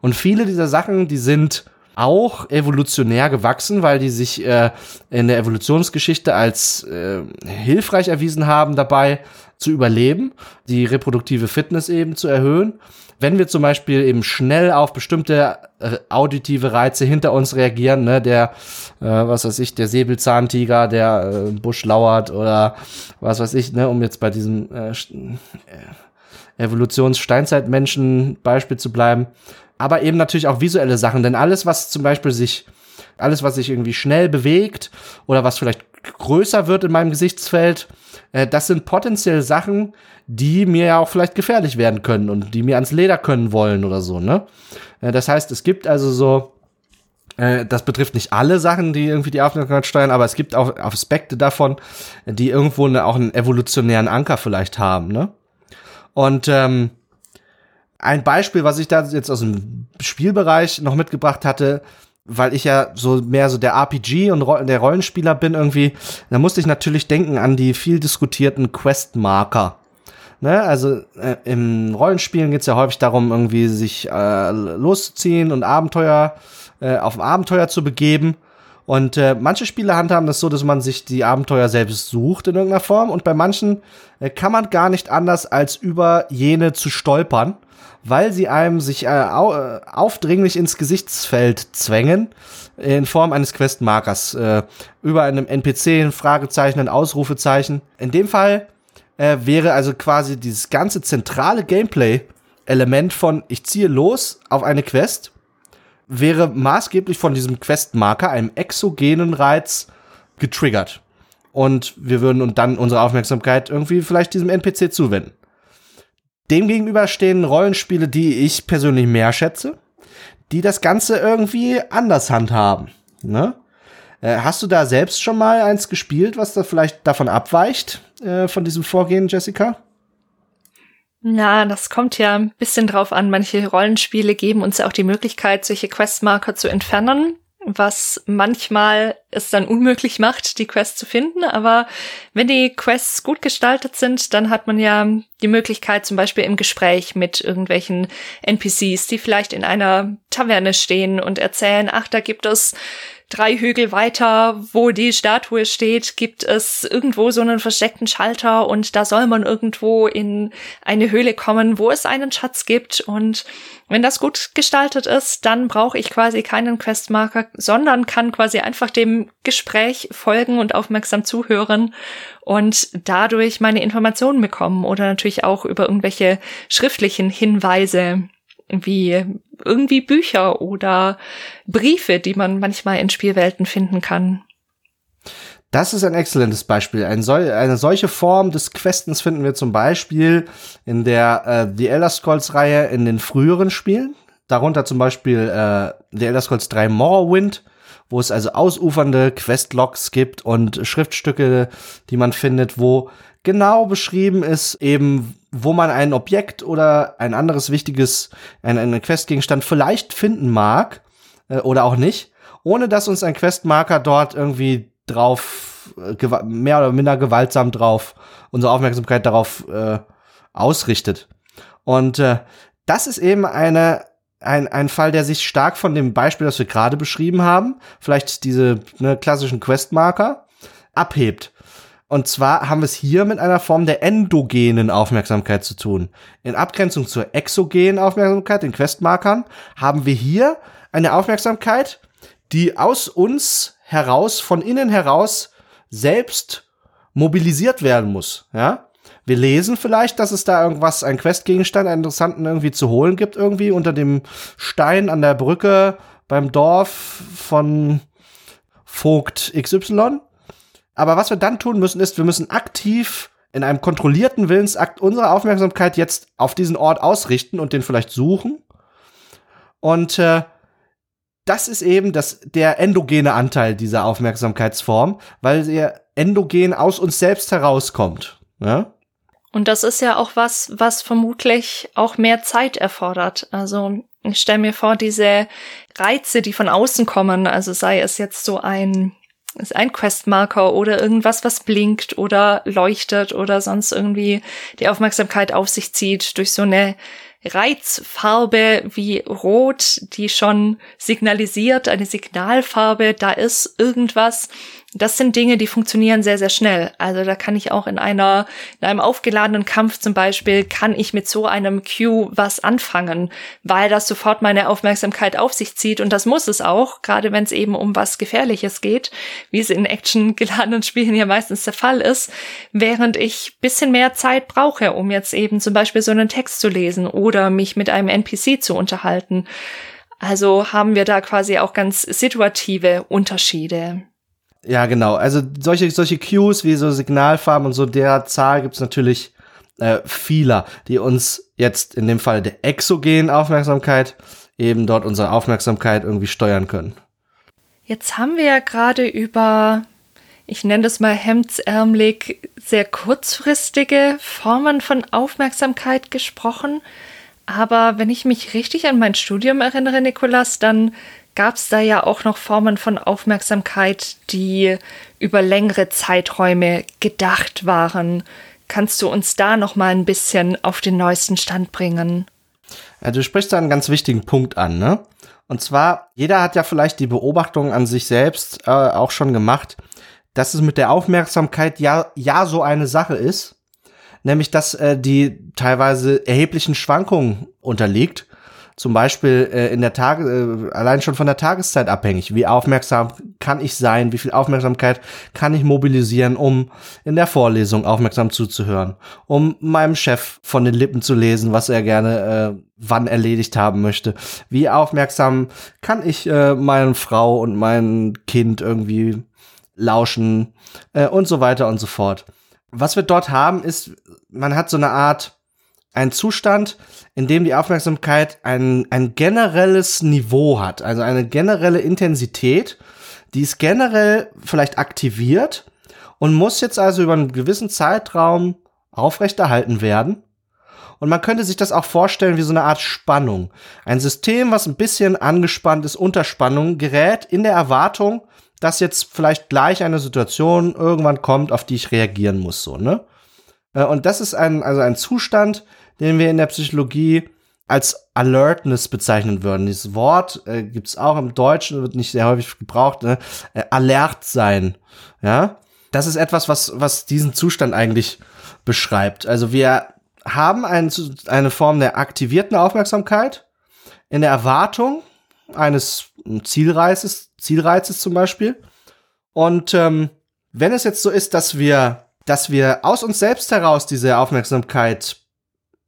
Und viele dieser Sachen, die sind auch evolutionär gewachsen, weil die sich äh, in der Evolutionsgeschichte als äh, hilfreich erwiesen haben, dabei zu überleben, die reproduktive Fitness eben zu erhöhen. Wenn wir zum Beispiel eben schnell auf bestimmte äh, auditive Reize hinter uns reagieren, ne, der, äh, was weiß ich, der Säbelzahntiger, der äh, Busch lauert oder was weiß ich, ne, um jetzt bei diesem äh, äh Evolutions-Steinzeitmenschen-Beispiel zu bleiben, aber eben natürlich auch visuelle Sachen, denn alles, was zum Beispiel sich, alles, was sich irgendwie schnell bewegt oder was vielleicht größer wird in meinem Gesichtsfeld, äh, das sind potenziell Sachen, die mir ja auch vielleicht gefährlich werden können und die mir ans Leder können wollen oder so, ne? Äh, das heißt, es gibt also so, äh, das betrifft nicht alle Sachen, die irgendwie die Aufmerksamkeit steuern, aber es gibt auch Aspekte davon, die irgendwo auch einen evolutionären Anker vielleicht haben, ne? Und ähm, ein Beispiel, was ich da jetzt aus dem Spielbereich noch mitgebracht hatte, weil ich ja so mehr so der RPG und der Rollenspieler bin irgendwie, da musste ich natürlich denken an die viel diskutierten Questmarker. Ne, also äh, im Rollenspielen geht es ja häufig darum, irgendwie sich äh, loszuziehen und Abenteuer äh, auf ein Abenteuer zu begeben. Und äh, manche Spiele handhaben das so, dass man sich die Abenteuer selbst sucht in irgendeiner Form. Und bei manchen äh, kann man gar nicht anders, als über jene zu stolpern weil sie einem sich äh, äh, aufdringlich ins Gesichtsfeld zwängen in Form eines Questmarkers äh, über einem NPC ein Fragezeichen, ein Ausrufezeichen. In dem Fall äh, wäre also quasi dieses ganze zentrale Gameplay-Element von ich ziehe los auf eine Quest wäre maßgeblich von diesem Questmarker, einem exogenen Reiz, getriggert. Und wir würden dann unsere Aufmerksamkeit irgendwie vielleicht diesem NPC zuwenden. Demgegenüber stehen Rollenspiele, die ich persönlich mehr schätze, die das Ganze irgendwie anders handhaben. Ne? Äh, hast du da selbst schon mal eins gespielt, was da vielleicht davon abweicht, äh, von diesem Vorgehen, Jessica? Na, das kommt ja ein bisschen drauf an. Manche Rollenspiele geben uns ja auch die Möglichkeit, solche Questmarker zu entfernen was manchmal es dann unmöglich macht, die Quests zu finden. Aber wenn die Quests gut gestaltet sind, dann hat man ja die Möglichkeit, zum Beispiel im Gespräch mit irgendwelchen NPCs, die vielleicht in einer Taverne stehen und erzählen, ach, da gibt es drei Hügel weiter, wo die Statue steht, gibt es irgendwo so einen versteckten Schalter und da soll man irgendwo in eine Höhle kommen, wo es einen Schatz gibt. Und wenn das gut gestaltet ist, dann brauche ich quasi keinen Questmarker, sondern kann quasi einfach dem Gespräch folgen und aufmerksam zuhören und dadurch meine Informationen bekommen oder natürlich auch über irgendwelche schriftlichen Hinweise wie irgendwie Bücher oder Briefe, die man manchmal in Spielwelten finden kann. Das ist ein exzellentes Beispiel. Ein sol eine solche Form des Questens finden wir zum Beispiel in der äh, The Elder Scrolls Reihe in den früheren Spielen. Darunter zum Beispiel äh, The Elder Scrolls 3 Morrowind, wo es also ausufernde Questlogs gibt und Schriftstücke, die man findet, wo genau beschrieben ist, eben wo man ein Objekt oder ein anderes wichtiges, ein, einen Questgegenstand vielleicht finden mag äh, oder auch nicht, ohne dass uns ein Questmarker dort irgendwie drauf, äh, mehr oder minder gewaltsam drauf, unsere Aufmerksamkeit darauf äh, ausrichtet. Und äh, das ist eben eine, ein, ein Fall, der sich stark von dem Beispiel, das wir gerade beschrieben haben, vielleicht diese ne, klassischen Questmarker, abhebt. Und zwar haben wir es hier mit einer Form der endogenen Aufmerksamkeit zu tun. In Abgrenzung zur exogenen Aufmerksamkeit, den Questmarkern, haben wir hier eine Aufmerksamkeit, die aus uns heraus, von innen heraus selbst mobilisiert werden muss, ja. Wir lesen vielleicht, dass es da irgendwas, ein Questgegenstand, einen interessanten irgendwie zu holen gibt, irgendwie unter dem Stein an der Brücke beim Dorf von Vogt XY. Aber was wir dann tun müssen, ist, wir müssen aktiv in einem kontrollierten Willensakt unsere Aufmerksamkeit jetzt auf diesen Ort ausrichten und den vielleicht suchen. Und äh, das ist eben das, der endogene Anteil dieser Aufmerksamkeitsform, weil er endogen aus uns selbst herauskommt. Ja? Und das ist ja auch was, was vermutlich auch mehr Zeit erfordert. Also ich stelle mir vor, diese Reize, die von außen kommen, also sei es jetzt so ein ist ein Questmarker oder irgendwas, was blinkt oder leuchtet oder sonst irgendwie die Aufmerksamkeit auf sich zieht durch so eine Reizfarbe wie Rot, die schon signalisiert, eine Signalfarbe, da ist irgendwas, das sind Dinge, die funktionieren sehr, sehr schnell. Also da kann ich auch in einer, in einem aufgeladenen Kampf zum Beispiel, kann ich mit so einem Cue was anfangen, weil das sofort meine Aufmerksamkeit auf sich zieht und das muss es auch, gerade wenn es eben um was Gefährliches geht, wie es in actiongeladenen *laughs* Spielen ja meistens der Fall ist, während ich bisschen mehr Zeit brauche, um jetzt eben zum Beispiel so einen Text zu lesen oder mich mit einem NPC zu unterhalten. Also haben wir da quasi auch ganz situative Unterschiede. Ja, genau. Also solche, solche Cues wie so Signalfarben und so der Zahl gibt's natürlich äh, vieler, die uns jetzt in dem Fall der exogenen Aufmerksamkeit eben dort unsere Aufmerksamkeit irgendwie steuern können. Jetzt haben wir ja gerade über, ich nenne das mal hemdsärmelig, sehr kurzfristige Formen von Aufmerksamkeit gesprochen. Aber wenn ich mich richtig an mein Studium erinnere, Nikolas, dann gab es da ja auch noch Formen von Aufmerksamkeit, die über längere Zeiträume gedacht waren. Kannst du uns da noch mal ein bisschen auf den neuesten Stand bringen? Ja, du sprichst da einen ganz wichtigen Punkt an, ne? Und zwar, jeder hat ja vielleicht die Beobachtung an sich selbst äh, auch schon gemacht, dass es mit der Aufmerksamkeit ja, ja so eine Sache ist, nämlich dass äh, die teilweise erheblichen Schwankungen unterliegt zum Beispiel äh, in der Tage, äh, allein schon von der Tageszeit abhängig. Wie aufmerksam kann ich sein? Wie viel Aufmerksamkeit kann ich mobilisieren, um in der Vorlesung aufmerksam zuzuhören? Um meinem Chef von den Lippen zu lesen, was er gerne äh, wann erledigt haben möchte? Wie aufmerksam kann ich äh, meine Frau und mein Kind irgendwie lauschen äh, und so weiter und so fort. Was wir dort haben, ist, man hat so eine Art ein Zustand, in dem die Aufmerksamkeit ein, ein generelles Niveau hat, also eine generelle Intensität, die ist generell vielleicht aktiviert und muss jetzt also über einen gewissen Zeitraum aufrechterhalten werden. Und man könnte sich das auch vorstellen wie so eine Art Spannung. Ein System, was ein bisschen angespannt ist, unter Spannung, gerät in der Erwartung, dass jetzt vielleicht gleich eine Situation irgendwann kommt, auf die ich reagieren muss, so, ne? Äh, und das ist ein, also ein Zustand, den wir in der Psychologie als Alertness bezeichnen würden. Dieses Wort äh, gibt es auch im Deutschen, wird nicht sehr häufig gebraucht, ne? äh, alert sein. Ja, das ist etwas, was, was diesen Zustand eigentlich beschreibt. Also wir haben ein, eine Form der aktivierten Aufmerksamkeit in der Erwartung eines Zielreizes, Zielreizes zum Beispiel. Und ähm, wenn es jetzt so ist, dass wir, dass wir aus uns selbst heraus diese Aufmerksamkeit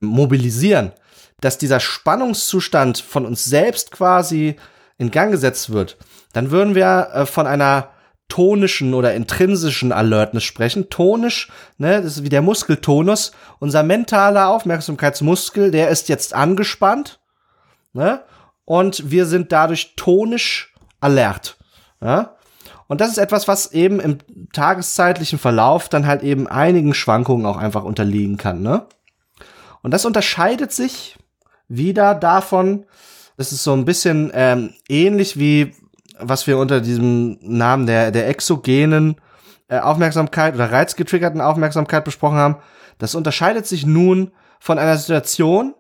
mobilisieren, dass dieser Spannungszustand von uns selbst quasi in Gang gesetzt wird, dann würden wir äh, von einer tonischen oder intrinsischen Alertness sprechen. Tonisch, ne, das ist wie der Muskeltonus. Unser mentaler Aufmerksamkeitsmuskel, der ist jetzt angespannt, ne, und wir sind dadurch tonisch alert, ja. Und das ist etwas, was eben im tageszeitlichen Verlauf dann halt eben einigen Schwankungen auch einfach unterliegen kann, ne? Und das unterscheidet sich wieder davon, das ist so ein bisschen ähm, ähnlich wie was wir unter diesem Namen der, der exogenen äh, Aufmerksamkeit oder reizgetriggerten Aufmerksamkeit besprochen haben, das unterscheidet sich nun von einer Situation,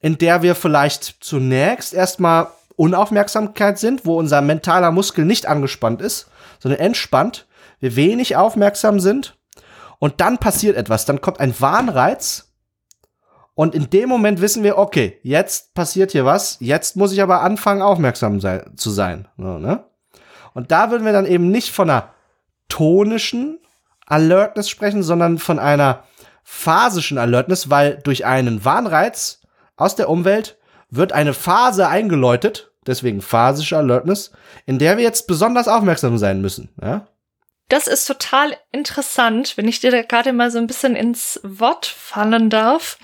in der wir vielleicht zunächst erstmal Unaufmerksamkeit sind, wo unser mentaler Muskel nicht angespannt ist, sondern entspannt, wir wenig aufmerksam sind und dann passiert etwas, dann kommt ein Warnreiz und in dem Moment wissen wir, okay, jetzt passiert hier was, jetzt muss ich aber anfangen, aufmerksam sei, zu sein. So, ne? Und da würden wir dann eben nicht von einer tonischen Alertness sprechen, sondern von einer phasischen Alertness, weil durch einen Warnreiz aus der Umwelt wird eine Phase eingeläutet, deswegen phasische Alertness, in der wir jetzt besonders aufmerksam sein müssen. Ja? Das ist total interessant, wenn ich dir da gerade mal so ein bisschen ins Wort fallen darf.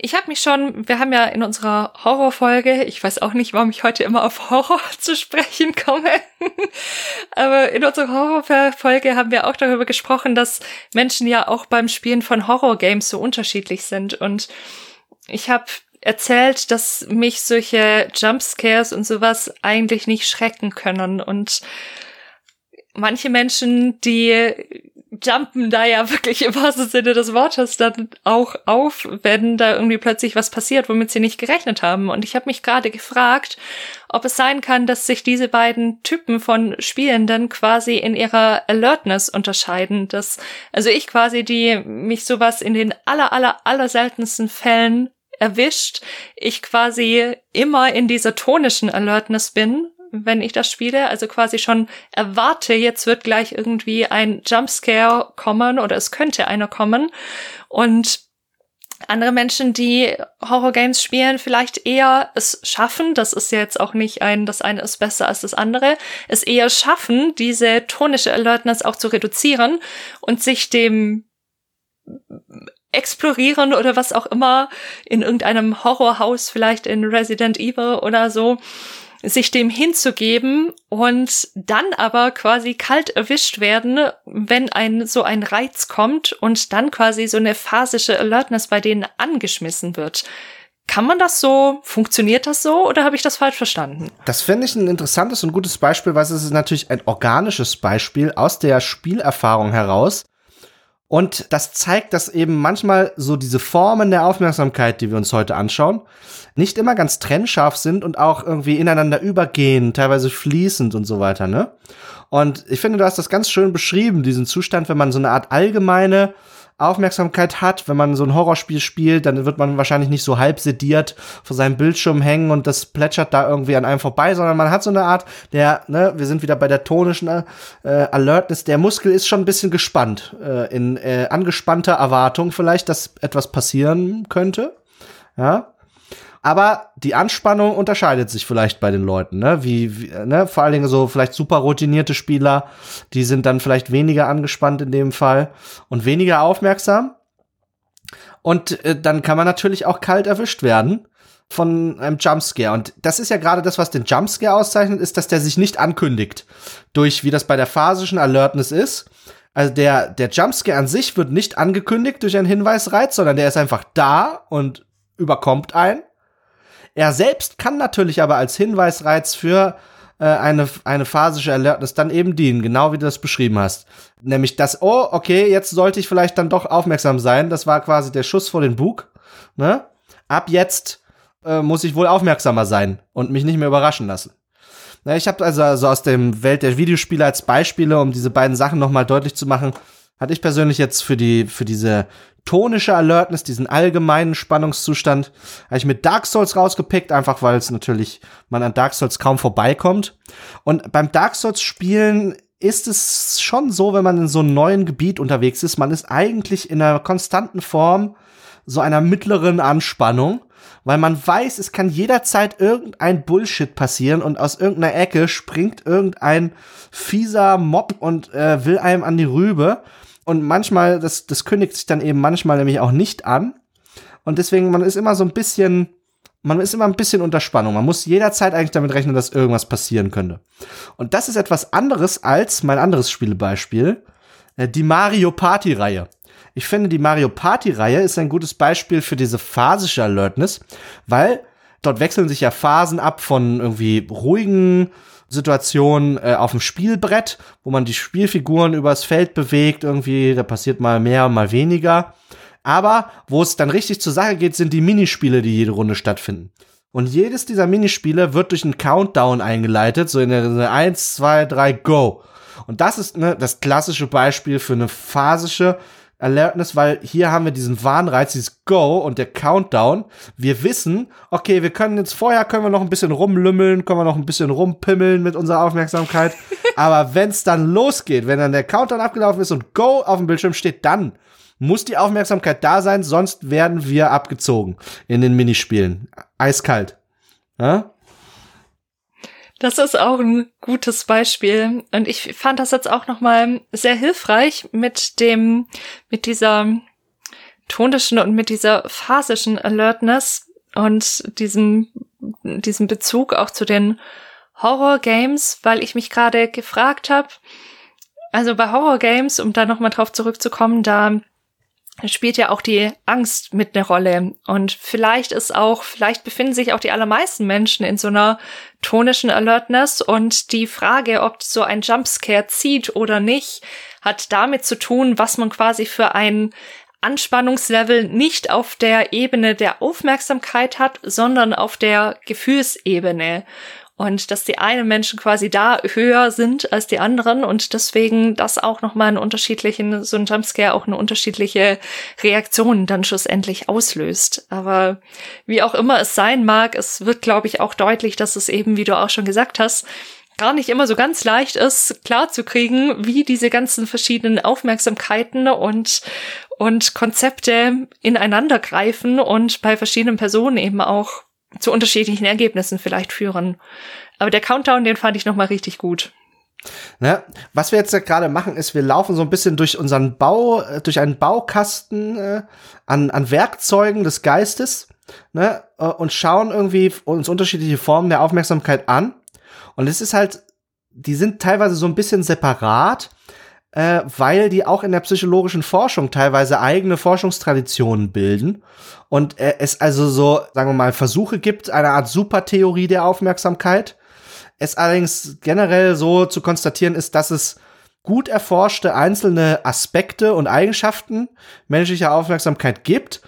Ich habe mich schon, wir haben ja in unserer Horrorfolge, ich weiß auch nicht, warum ich heute immer auf Horror *laughs* zu sprechen komme, *laughs* aber in unserer Horrorfolge haben wir auch darüber gesprochen, dass Menschen ja auch beim Spielen von Horrorgames so unterschiedlich sind. Und ich habe erzählt, dass mich solche Jumpscares und sowas eigentlich nicht schrecken können. Und manche Menschen, die jumpen da ja wirklich im wahrsten Sinne des Wortes dann auch auf, wenn da irgendwie plötzlich was passiert, womit sie nicht gerechnet haben. Und ich habe mich gerade gefragt, ob es sein kann, dass sich diese beiden Typen von Spielenden quasi in ihrer Alertness unterscheiden. Dass, also ich quasi, die mich sowas in den aller, aller, aller seltensten Fällen erwischt, ich quasi immer in dieser tonischen Alertness bin, wenn ich das spiele. Also quasi schon erwarte, jetzt wird gleich irgendwie ein Jumpscare kommen oder es könnte einer kommen. Und andere Menschen, die Horrorgames spielen, vielleicht eher es schaffen, das ist jetzt auch nicht ein, das eine ist besser als das andere, es eher schaffen, diese tonische Alertness auch zu reduzieren und sich dem explorieren oder was auch immer in irgendeinem Horrorhaus, vielleicht in Resident Evil oder so, sich dem hinzugeben und dann aber quasi kalt erwischt werden, wenn ein so ein Reiz kommt und dann quasi so eine phasische Alertness bei denen angeschmissen wird. Kann man das so? Funktioniert das so oder habe ich das falsch verstanden? Das finde ich ein interessantes und gutes Beispiel, weil es ist natürlich ein organisches Beispiel aus der Spielerfahrung heraus. Und das zeigt, dass eben manchmal so diese Formen der Aufmerksamkeit, die wir uns heute anschauen, nicht immer ganz trennscharf sind und auch irgendwie ineinander übergehen, teilweise fließend und so weiter, ne? Und ich finde, du hast das ganz schön beschrieben, diesen Zustand, wenn man so eine Art allgemeine Aufmerksamkeit hat. Wenn man so ein Horrorspiel spielt, dann wird man wahrscheinlich nicht so halb sediert vor seinem Bildschirm hängen und das plätschert da irgendwie an einem vorbei, sondern man hat so eine Art, der, ne, wir sind wieder bei der tonischen äh, Alertness, der Muskel ist schon ein bisschen gespannt, äh, in äh, angespannter Erwartung vielleicht, dass etwas passieren könnte. Ja. Aber die Anspannung unterscheidet sich vielleicht bei den Leuten, ne? Wie, wie ne? Vor allen Dingen so vielleicht super routinierte Spieler, die sind dann vielleicht weniger angespannt in dem Fall und weniger aufmerksam. Und äh, dann kann man natürlich auch kalt erwischt werden. von einem Jumpscare. Und das ist ja gerade das, was den Jumpscare auszeichnet, ist, dass der sich nicht ankündigt. Durch, wie das bei der phasischen Alertness ist. Also der, der Jumpscare an sich wird nicht angekündigt durch einen Hinweisreiz, sondern der ist einfach da und überkommt einen. Er selbst kann natürlich aber als Hinweisreiz für äh, eine, eine phasische Alertness dann eben dienen, genau wie du das beschrieben hast. Nämlich das, oh, okay, jetzt sollte ich vielleicht dann doch aufmerksam sein. Das war quasi der Schuss vor den Bug. Ne? Ab jetzt äh, muss ich wohl aufmerksamer sein und mich nicht mehr überraschen lassen. Na, ich habe also, also aus dem Welt der Videospiele als Beispiele, um diese beiden Sachen nochmal deutlich zu machen, hatte ich persönlich jetzt für die für diese tonische Alertness, diesen allgemeinen Spannungszustand, habe ich mit Dark Souls rausgepickt, einfach weil es natürlich man an Dark Souls kaum vorbeikommt. Und beim Dark Souls Spielen ist es schon so, wenn man in so einem neuen Gebiet unterwegs ist, man ist eigentlich in einer konstanten Form so einer mittleren Anspannung, weil man weiß, es kann jederzeit irgendein Bullshit passieren und aus irgendeiner Ecke springt irgendein fieser Mob und äh, will einem an die Rübe und manchmal, das, das kündigt sich dann eben manchmal nämlich auch nicht an. Und deswegen, man ist immer so ein bisschen, man ist immer ein bisschen unter Spannung. Man muss jederzeit eigentlich damit rechnen, dass irgendwas passieren könnte. Und das ist etwas anderes als mein anderes Spielebeispiel, äh, die Mario Party Reihe. Ich finde, die Mario Party Reihe ist ein gutes Beispiel für diese phasische Alertness, weil dort wechseln sich ja Phasen ab von irgendwie ruhigen Situation äh, auf dem Spielbrett, wo man die Spielfiguren übers Feld bewegt, irgendwie, da passiert mal mehr, mal weniger. Aber wo es dann richtig zur Sache geht, sind die Minispiele, die jede Runde stattfinden. Und jedes dieser Minispiele wird durch einen Countdown eingeleitet, so in der 1, 2, 3, go. Und das ist ne, das klassische Beispiel für eine phasische Alertness, weil hier haben wir diesen Warnreiz, dieses Go und der Countdown. Wir wissen, okay, wir können jetzt vorher können wir noch ein bisschen rumlümmeln, können wir noch ein bisschen rumpimmeln mit unserer Aufmerksamkeit. *laughs* Aber wenn es dann losgeht, wenn dann der Countdown abgelaufen ist und Go auf dem Bildschirm steht, dann muss die Aufmerksamkeit da sein, sonst werden wir abgezogen in den Minispielen. Eiskalt. Ja? Das ist auch ein gutes Beispiel. Und ich fand das jetzt auch noch mal sehr hilfreich mit dem mit dieser tonischen und mit dieser phasischen Alertness und diesem diesem Bezug auch zu den Horror Games, weil ich mich gerade gefragt habe, also bei Horror Games, um da noch mal drauf zurückzukommen, da spielt ja auch die Angst mit eine Rolle. Und vielleicht ist auch, vielleicht befinden sich auch die allermeisten Menschen in so einer tonischen Alertness und die Frage, ob so ein Jumpscare zieht oder nicht, hat damit zu tun, was man quasi für ein Anspannungslevel nicht auf der Ebene der Aufmerksamkeit hat, sondern auf der Gefühlsebene und dass die einen Menschen quasi da höher sind als die anderen und deswegen das auch nochmal einen unterschiedlichen, so ein Jumpscare auch eine unterschiedliche Reaktion dann schlussendlich auslöst. Aber wie auch immer es sein mag, es wird, glaube ich, auch deutlich, dass es eben, wie du auch schon gesagt hast, gar nicht immer so ganz leicht ist, klar zu kriegen, wie diese ganzen verschiedenen Aufmerksamkeiten und, und Konzepte ineinander greifen und bei verschiedenen Personen eben auch zu unterschiedlichen Ergebnissen vielleicht führen. Aber der Countdown, den fand ich noch mal richtig gut. Ne? Was wir jetzt gerade machen, ist, wir laufen so ein bisschen durch unseren Bau, äh, durch einen Baukasten äh, an, an Werkzeugen des Geistes ne? Äh, und schauen irgendwie uns unterschiedliche Formen der Aufmerksamkeit an. Und es ist halt, die sind teilweise so ein bisschen separat, äh, weil die auch in der psychologischen Forschung teilweise eigene Forschungstraditionen bilden und äh, es also so, sagen wir mal, Versuche gibt, eine Art Supertheorie der Aufmerksamkeit. Es allerdings generell so zu konstatieren ist, dass es gut erforschte einzelne Aspekte und Eigenschaften menschlicher Aufmerksamkeit gibt,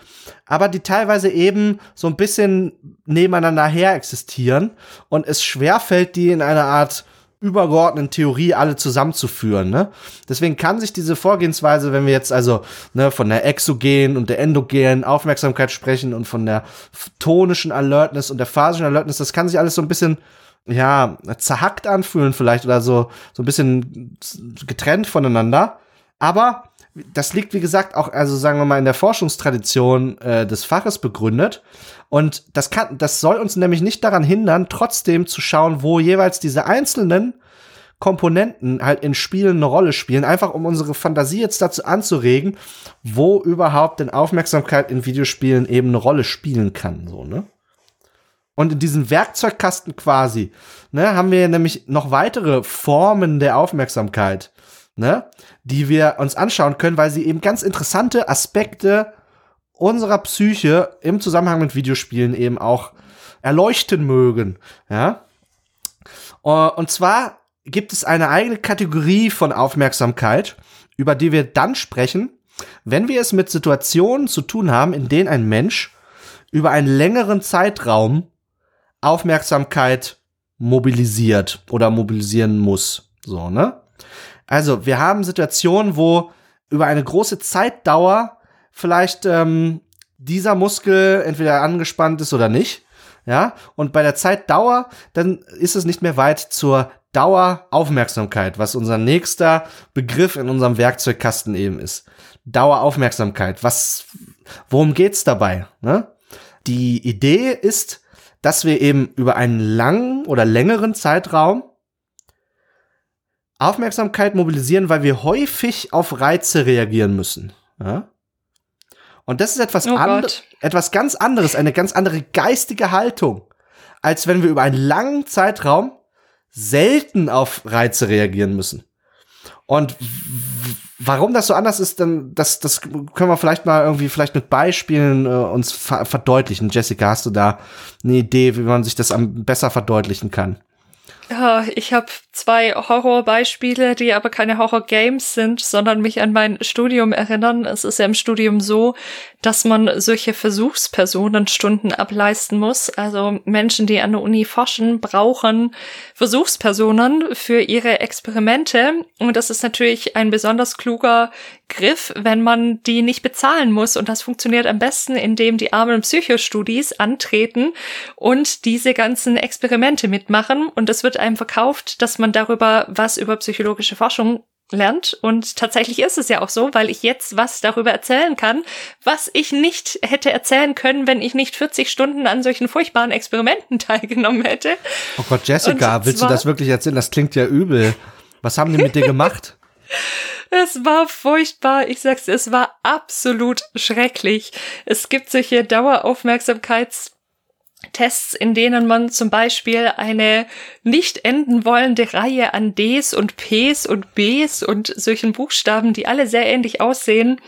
aber die teilweise eben so ein bisschen nebeneinander her existieren und es schwerfällt, die in einer Art übergeordneten Theorie alle zusammenzuführen. Ne? Deswegen kann sich diese Vorgehensweise, wenn wir jetzt also ne, von der exogenen und der endogenen Aufmerksamkeit sprechen und von der tonischen Alertness und der phasischen Alertness, das kann sich alles so ein bisschen ja zerhackt anfühlen vielleicht oder so so ein bisschen getrennt voneinander. Aber das liegt, wie gesagt, auch, also sagen wir mal, in der Forschungstradition äh, des Faches begründet. Und das kann, das soll uns nämlich nicht daran hindern, trotzdem zu schauen, wo jeweils diese einzelnen Komponenten halt in Spielen eine Rolle spielen, einfach um unsere Fantasie jetzt dazu anzuregen, wo überhaupt denn Aufmerksamkeit in Videospielen eben eine Rolle spielen kann, so, ne? Und in diesem Werkzeugkasten quasi, ne, haben wir nämlich noch weitere Formen der Aufmerksamkeit, ne, die wir uns anschauen können, weil sie eben ganz interessante Aspekte unserer Psyche im Zusammenhang mit Videospielen eben auch erleuchten mögen, ja. Und zwar gibt es eine eigene Kategorie von Aufmerksamkeit, über die wir dann sprechen, wenn wir es mit Situationen zu tun haben, in denen ein Mensch über einen längeren Zeitraum Aufmerksamkeit mobilisiert oder mobilisieren muss. So, ne? Also, wir haben Situationen, wo über eine große Zeitdauer vielleicht ähm, dieser Muskel entweder angespannt ist oder nicht. Ja, und bei der Zeitdauer, dann ist es nicht mehr weit zur Daueraufmerksamkeit, was unser nächster Begriff in unserem Werkzeugkasten eben ist. Daueraufmerksamkeit. Was, worum geht's dabei? Ne? Die Idee ist, dass wir eben über einen langen oder längeren Zeitraum Aufmerksamkeit mobilisieren, weil wir häufig auf Reize reagieren müssen. Ja? Und das ist etwas, oh and etwas ganz anderes, eine ganz andere geistige Haltung, als wenn wir über einen langen Zeitraum selten auf Reize reagieren müssen. Und warum das so anders ist, dann das das können wir vielleicht mal irgendwie vielleicht mit Beispielen äh, uns ver verdeutlichen. Jessica, hast du da eine Idee, wie man sich das am besser verdeutlichen kann? Ja, ich habe zwei Horrorbeispiele, die aber keine Horror-Games sind, sondern mich an mein Studium erinnern. Es ist ja im Studium so, dass man solche Versuchspersonenstunden ableisten muss. Also Menschen, die an der Uni forschen, brauchen Versuchspersonen für ihre Experimente. Und das ist natürlich ein besonders kluger Griff, wenn man die nicht bezahlen muss. Und das funktioniert am besten, indem die armen Psychostudis antreten und diese ganzen Experimente mitmachen. Und es wird einem verkauft, dass man darüber was über psychologische Forschung lernt. Und tatsächlich ist es ja auch so, weil ich jetzt was darüber erzählen kann, was ich nicht hätte erzählen können, wenn ich nicht 40 Stunden an solchen furchtbaren Experimenten *laughs* teilgenommen hätte. Oh Gott, Jessica, willst du das wirklich erzählen? Das klingt ja übel. Was haben die mit dir gemacht? *laughs* *laughs* Es war furchtbar. Ich sag's, es war absolut schrecklich. Es gibt solche Daueraufmerksamkeits Tests, in denen man zum Beispiel eine nicht enden wollende Reihe an Ds und Ps und Bs und solchen Buchstaben, die alle sehr ähnlich aussehen,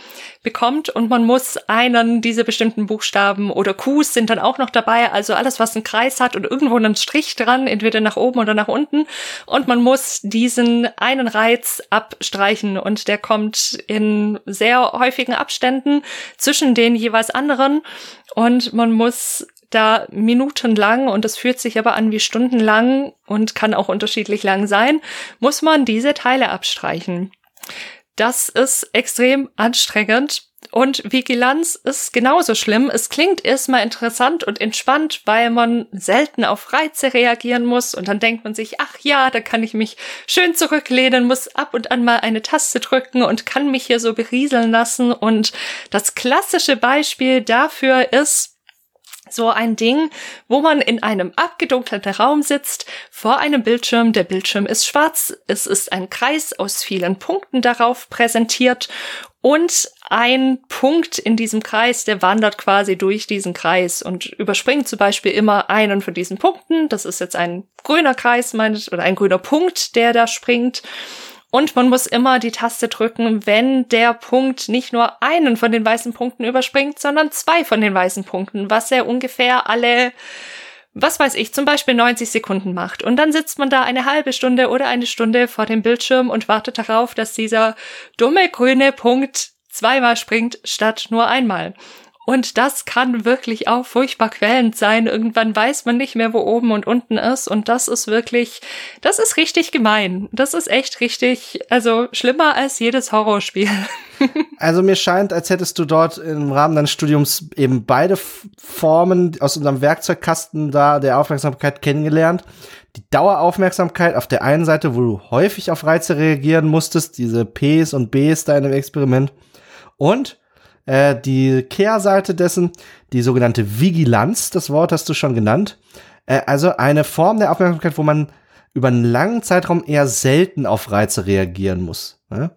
bekommt. Und man muss einen dieser bestimmten Buchstaben oder Qs sind dann auch noch dabei, also alles, was einen Kreis hat und irgendwo einen Strich dran, entweder nach oben oder nach unten. Und man muss diesen einen Reiz abstreichen. Und der kommt in sehr häufigen Abständen zwischen den jeweils anderen. Und man muss da minutenlang und es fühlt sich aber an wie stundenlang und kann auch unterschiedlich lang sein, muss man diese Teile abstreichen. Das ist extrem anstrengend und Vigilanz ist genauso schlimm. Es klingt erstmal interessant und entspannt, weil man selten auf Reize reagieren muss und dann denkt man sich, ach ja, da kann ich mich schön zurücklehnen, muss ab und an mal eine Taste drücken und kann mich hier so berieseln lassen und das klassische Beispiel dafür ist, so ein Ding, wo man in einem abgedunkelten Raum sitzt, vor einem Bildschirm, der Bildschirm ist schwarz, es ist ein Kreis aus vielen Punkten darauf präsentiert und ein Punkt in diesem Kreis, der wandert quasi durch diesen Kreis und überspringt zum Beispiel immer einen von diesen Punkten. Das ist jetzt ein grüner Kreis, meint, oder ein grüner Punkt, der da springt. Und man muss immer die Taste drücken, wenn der Punkt nicht nur einen von den weißen Punkten überspringt, sondern zwei von den weißen Punkten, was er ungefähr alle, was weiß ich, zum Beispiel 90 Sekunden macht. Und dann sitzt man da eine halbe Stunde oder eine Stunde vor dem Bildschirm und wartet darauf, dass dieser dumme grüne Punkt zweimal springt statt nur einmal. Und das kann wirklich auch furchtbar quälend sein. Irgendwann weiß man nicht mehr, wo oben und unten ist. Und das ist wirklich, das ist richtig gemein. Das ist echt richtig, also schlimmer als jedes Horrorspiel. *laughs* Also mir scheint, als hättest du dort im Rahmen deines Studiums eben beide Formen aus unserem Werkzeugkasten da der Aufmerksamkeit kennengelernt. Die Daueraufmerksamkeit auf der einen Seite, wo du häufig auf Reize reagieren musstest, diese Ps und Bs da in dem Experiment. Und äh, die Kehrseite dessen, die sogenannte Vigilanz, das Wort hast du schon genannt. Äh, also eine Form der Aufmerksamkeit, wo man über einen langen Zeitraum eher selten auf Reize reagieren muss. Ne?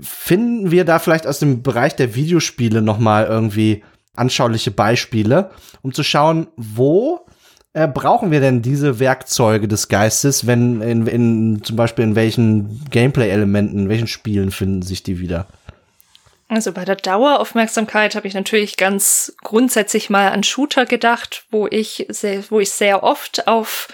Finden wir da vielleicht aus dem Bereich der Videospiele noch mal irgendwie anschauliche Beispiele, um zu schauen, wo äh, brauchen wir denn diese Werkzeuge des Geistes, wenn in, in zum Beispiel in welchen Gameplay-Elementen, in welchen Spielen finden sich die wieder? Also bei der Daueraufmerksamkeit habe ich natürlich ganz grundsätzlich mal an Shooter gedacht, wo ich sehr, wo ich sehr oft auf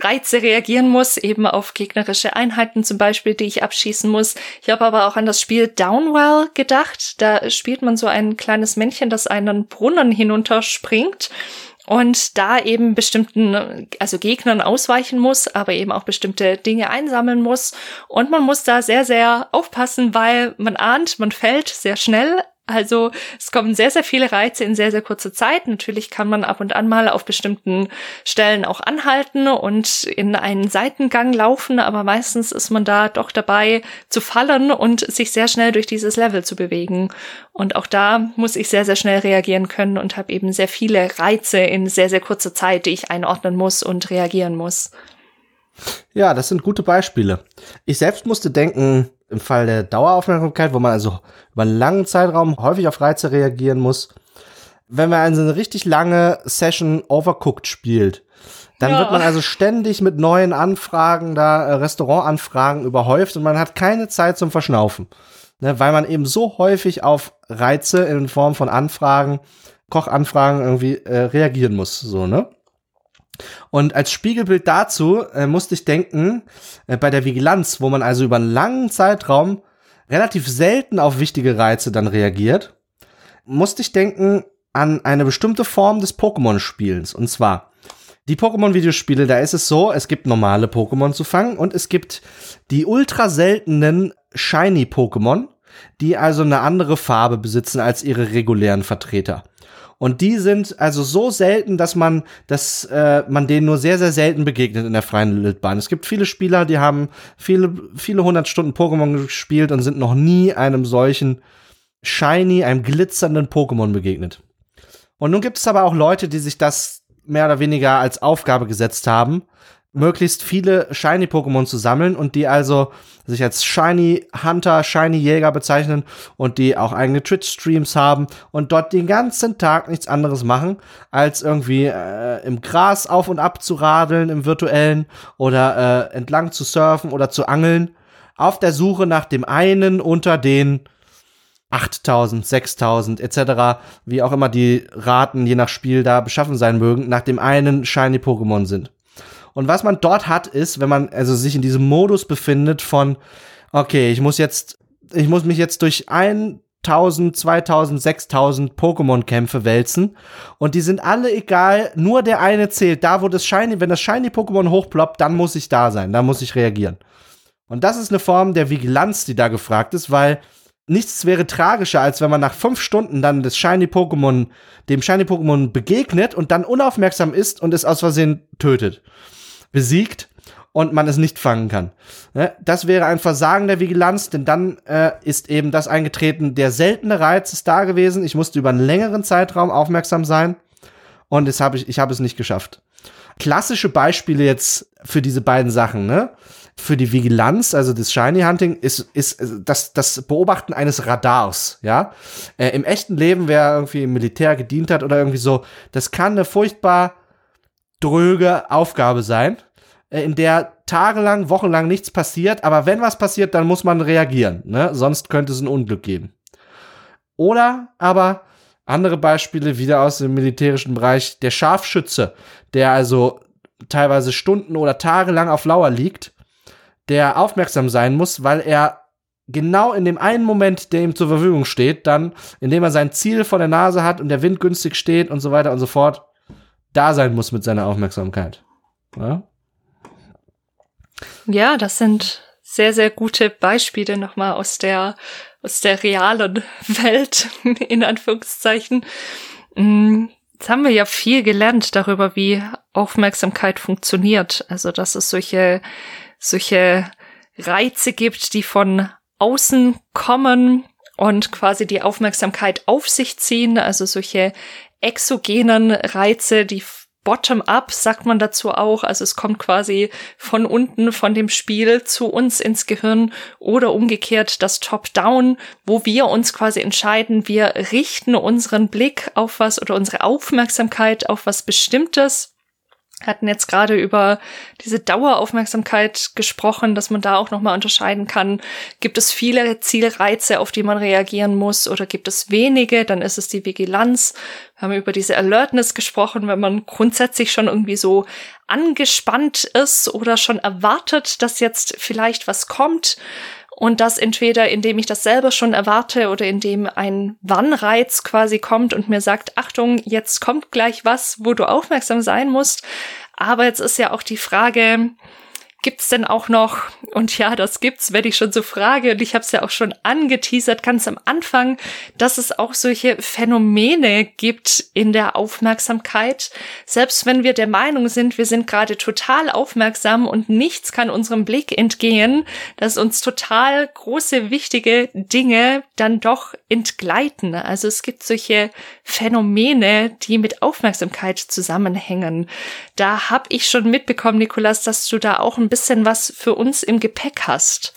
Reize reagieren muss, eben auf gegnerische Einheiten zum Beispiel, die ich abschießen muss. Ich habe aber auch an das Spiel Downwell gedacht. Da spielt man so ein kleines Männchen, das einen Brunnen hinunterspringt und da eben bestimmten, also Gegnern ausweichen muss, aber eben auch bestimmte Dinge einsammeln muss. Und man muss da sehr, sehr aufpassen, weil man ahnt, man fällt sehr schnell, also es kommen sehr, sehr viele Reize in sehr, sehr kurzer Zeit. Natürlich kann man ab und an mal auf bestimmten Stellen auch anhalten und in einen Seitengang laufen, aber meistens ist man da doch dabei zu fallen und sich sehr schnell durch dieses Level zu bewegen. Und auch da muss ich sehr, sehr schnell reagieren können und habe eben sehr viele Reize in sehr, sehr kurzer Zeit, die ich einordnen muss und reagieren muss. Ja, das sind gute Beispiele. Ich selbst musste denken, im Fall der Daueraufmerksamkeit, wo man also über einen langen Zeitraum häufig auf Reize reagieren muss, wenn man also eine richtig lange Session Overcooked spielt, dann ja. wird man also ständig mit neuen Anfragen, da äh, Restaurantanfragen überhäuft und man hat keine Zeit zum Verschnaufen. Ne, weil man eben so häufig auf Reize in Form von Anfragen, Kochanfragen irgendwie äh, reagieren muss, so, ne? Und als Spiegelbild dazu äh, musste ich denken, äh, bei der Vigilanz, wo man also über einen langen Zeitraum relativ selten auf wichtige Reize dann reagiert, musste ich denken an eine bestimmte Form des Pokémon-Spielens. Und zwar, die Pokémon-Videospiele, da ist es so, es gibt normale Pokémon zu fangen und es gibt die ultra seltenen Shiny-Pokémon, die also eine andere Farbe besitzen als ihre regulären Vertreter. Und die sind also so selten, dass man, dass äh, man denen nur sehr, sehr selten begegnet in der freien Wildbahn. Es gibt viele Spieler, die haben viele, viele hundert Stunden Pokémon gespielt und sind noch nie einem solchen shiny, einem glitzernden Pokémon begegnet. Und nun gibt es aber auch Leute, die sich das mehr oder weniger als Aufgabe gesetzt haben, möglichst viele Shiny-Pokémon zu sammeln und die also sich als Shiny Hunter, Shiny Jäger bezeichnen und die auch eigene Twitch-Streams haben und dort den ganzen Tag nichts anderes machen, als irgendwie äh, im Gras auf und ab zu radeln im virtuellen oder äh, entlang zu surfen oder zu angeln, auf der Suche nach dem einen unter den 8000, 6000 etc., wie auch immer die Raten je nach Spiel da beschaffen sein mögen, nach dem einen Shiny Pokémon sind. Und was man dort hat, ist, wenn man also sich in diesem Modus befindet von, okay, ich muss jetzt, ich muss mich jetzt durch 1000, 2000, 6000 Pokémon-Kämpfe wälzen. Und die sind alle egal, nur der eine zählt. Da, wo das Shiny, wenn das Shiny-Pokémon hochploppt, dann muss ich da sein, dann muss ich reagieren. Und das ist eine Form der Vigilanz, die da gefragt ist, weil nichts wäre tragischer, als wenn man nach fünf Stunden dann das Shiny Pokémon, dem Shiny Pokémon begegnet und dann unaufmerksam ist und es aus Versehen tötet besiegt und man es nicht fangen kann. Ne? Das wäre ein Versagen der Vigilanz, denn dann äh, ist eben das eingetreten, der seltene Reiz ist da gewesen. Ich musste über einen längeren Zeitraum aufmerksam sein und das hab ich, ich habe es nicht geschafft. Klassische Beispiele jetzt für diese beiden Sachen, ne? Für die Vigilanz, also das Shiny Hunting, ist, ist das, das Beobachten eines Radars, ja. Äh, Im echten Leben, wer irgendwie im Militär gedient hat oder irgendwie so, das kann eine furchtbar dröge Aufgabe sein, äh, in der tagelang, wochenlang nichts passiert, aber wenn was passiert, dann muss man reagieren, ne? Sonst könnte es ein Unglück geben. Oder aber andere Beispiele wieder aus dem militärischen Bereich, der Scharfschütze, der also teilweise Stunden oder Tage lang auf Lauer liegt, der aufmerksam sein muss, weil er genau in dem einen Moment, der ihm zur Verfügung steht, dann, indem er sein Ziel vor der Nase hat und der Wind günstig steht und so weiter und so fort, da sein muss mit seiner Aufmerksamkeit. Ja, ja das sind sehr, sehr gute Beispiele nochmal aus der, aus der realen *laughs* Welt, in Anführungszeichen. Mm, jetzt haben wir ja viel gelernt darüber, wie Aufmerksamkeit funktioniert. Also, dass es solche, solche Reize gibt, die von außen kommen und quasi die Aufmerksamkeit auf sich ziehen. Also solche exogenen Reize, die Bottom-up, sagt man dazu auch. Also es kommt quasi von unten von dem Spiel zu uns ins Gehirn oder umgekehrt das Top-down, wo wir uns quasi entscheiden, wir richten unseren Blick auf was oder unsere Aufmerksamkeit auf was Bestimmtes hatten jetzt gerade über diese Daueraufmerksamkeit gesprochen, dass man da auch nochmal unterscheiden kann. Gibt es viele Zielreize, auf die man reagieren muss oder gibt es wenige? Dann ist es die Vigilanz. Wir haben über diese Alertness gesprochen, wenn man grundsätzlich schon irgendwie so angespannt ist oder schon erwartet, dass jetzt vielleicht was kommt. Und das entweder, indem ich das selber schon erwarte oder indem ein Wannreiz quasi kommt und mir sagt, Achtung, jetzt kommt gleich was, wo du aufmerksam sein musst. Aber jetzt ist ja auch die Frage, Gibt's denn auch noch, und ja, das gibt's, wenn ich schon so frage, und ich habe es ja auch schon angeteasert ganz am Anfang, dass es auch solche Phänomene gibt in der Aufmerksamkeit. Selbst wenn wir der Meinung sind, wir sind gerade total aufmerksam und nichts kann unserem Blick entgehen, dass uns total große, wichtige Dinge dann doch entgleiten. Also es gibt solche Phänomene, die mit Aufmerksamkeit zusammenhängen. Da habe ich schon mitbekommen, Nikolas, dass du da auch ein bisschen was für uns im Gepäck hast.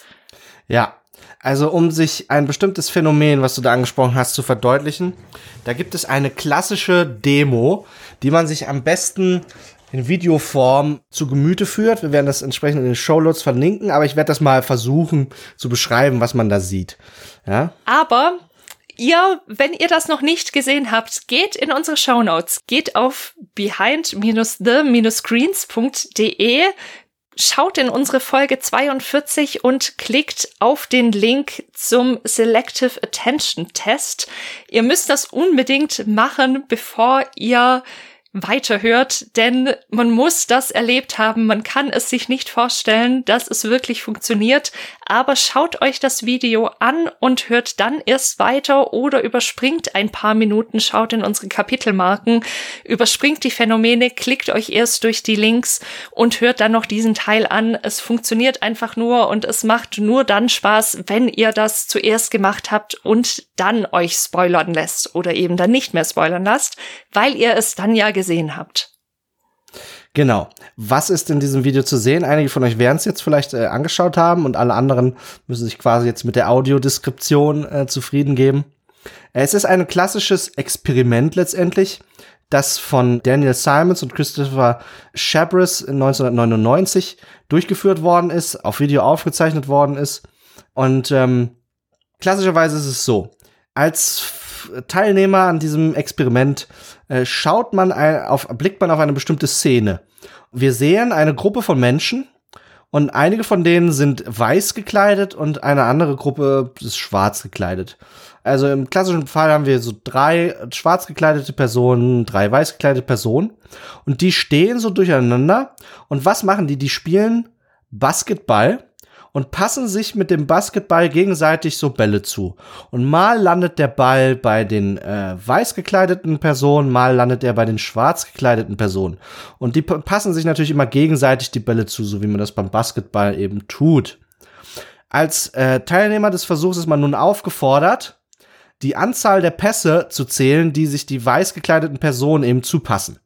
Ja, also um sich ein bestimmtes Phänomen, was du da angesprochen hast, zu verdeutlichen, da gibt es eine klassische Demo, die man sich am besten in Videoform zu Gemüte führt. Wir werden das entsprechend in den Shownotes verlinken, aber ich werde das mal versuchen zu beschreiben, was man da sieht. Ja? Aber ihr, wenn ihr das noch nicht gesehen habt, geht in unsere Show Notes, geht auf behind-the-screens.de, schaut in unsere Folge 42 und klickt auf den Link zum Selective Attention Test. Ihr müsst das unbedingt machen, bevor ihr weiterhört, denn man muss das erlebt haben. Man kann es sich nicht vorstellen, dass es wirklich funktioniert. Aber schaut euch das Video an und hört dann erst weiter oder überspringt ein paar Minuten, schaut in unsere Kapitelmarken, überspringt die Phänomene, klickt euch erst durch die Links und hört dann noch diesen Teil an. Es funktioniert einfach nur und es macht nur dann Spaß, wenn ihr das zuerst gemacht habt und dann euch spoilern lässt oder eben dann nicht mehr spoilern lasst, weil ihr es dann ja gesehen habt. Genau. Was ist in diesem Video zu sehen? Einige von euch werden es jetzt vielleicht äh, angeschaut haben und alle anderen müssen sich quasi jetzt mit der Audiodeskription äh, zufrieden geben. Es ist ein klassisches Experiment letztendlich, das von Daniel Simons und Christopher Chabris 1999 durchgeführt worden ist, auf Video aufgezeichnet worden ist. Und ähm, klassischerweise ist es so, als Teilnehmer an diesem Experiment äh, schaut man ein, auf, blickt man auf eine bestimmte Szene. Wir sehen eine Gruppe von Menschen und einige von denen sind weiß gekleidet und eine andere Gruppe ist schwarz gekleidet. Also im klassischen Fall haben wir so drei schwarz gekleidete Personen, drei weiß gekleidete Personen und die stehen so durcheinander und was machen die? Die spielen Basketball und passen sich mit dem Basketball gegenseitig so Bälle zu. Und mal landet der Ball bei den äh, weiß gekleideten Personen, mal landet er bei den schwarz gekleideten Personen. Und die passen sich natürlich immer gegenseitig die Bälle zu, so wie man das beim Basketball eben tut. Als äh, Teilnehmer des Versuchs ist man nun aufgefordert, die Anzahl der Pässe zu zählen, die sich die weiß gekleideten Personen eben zupassen.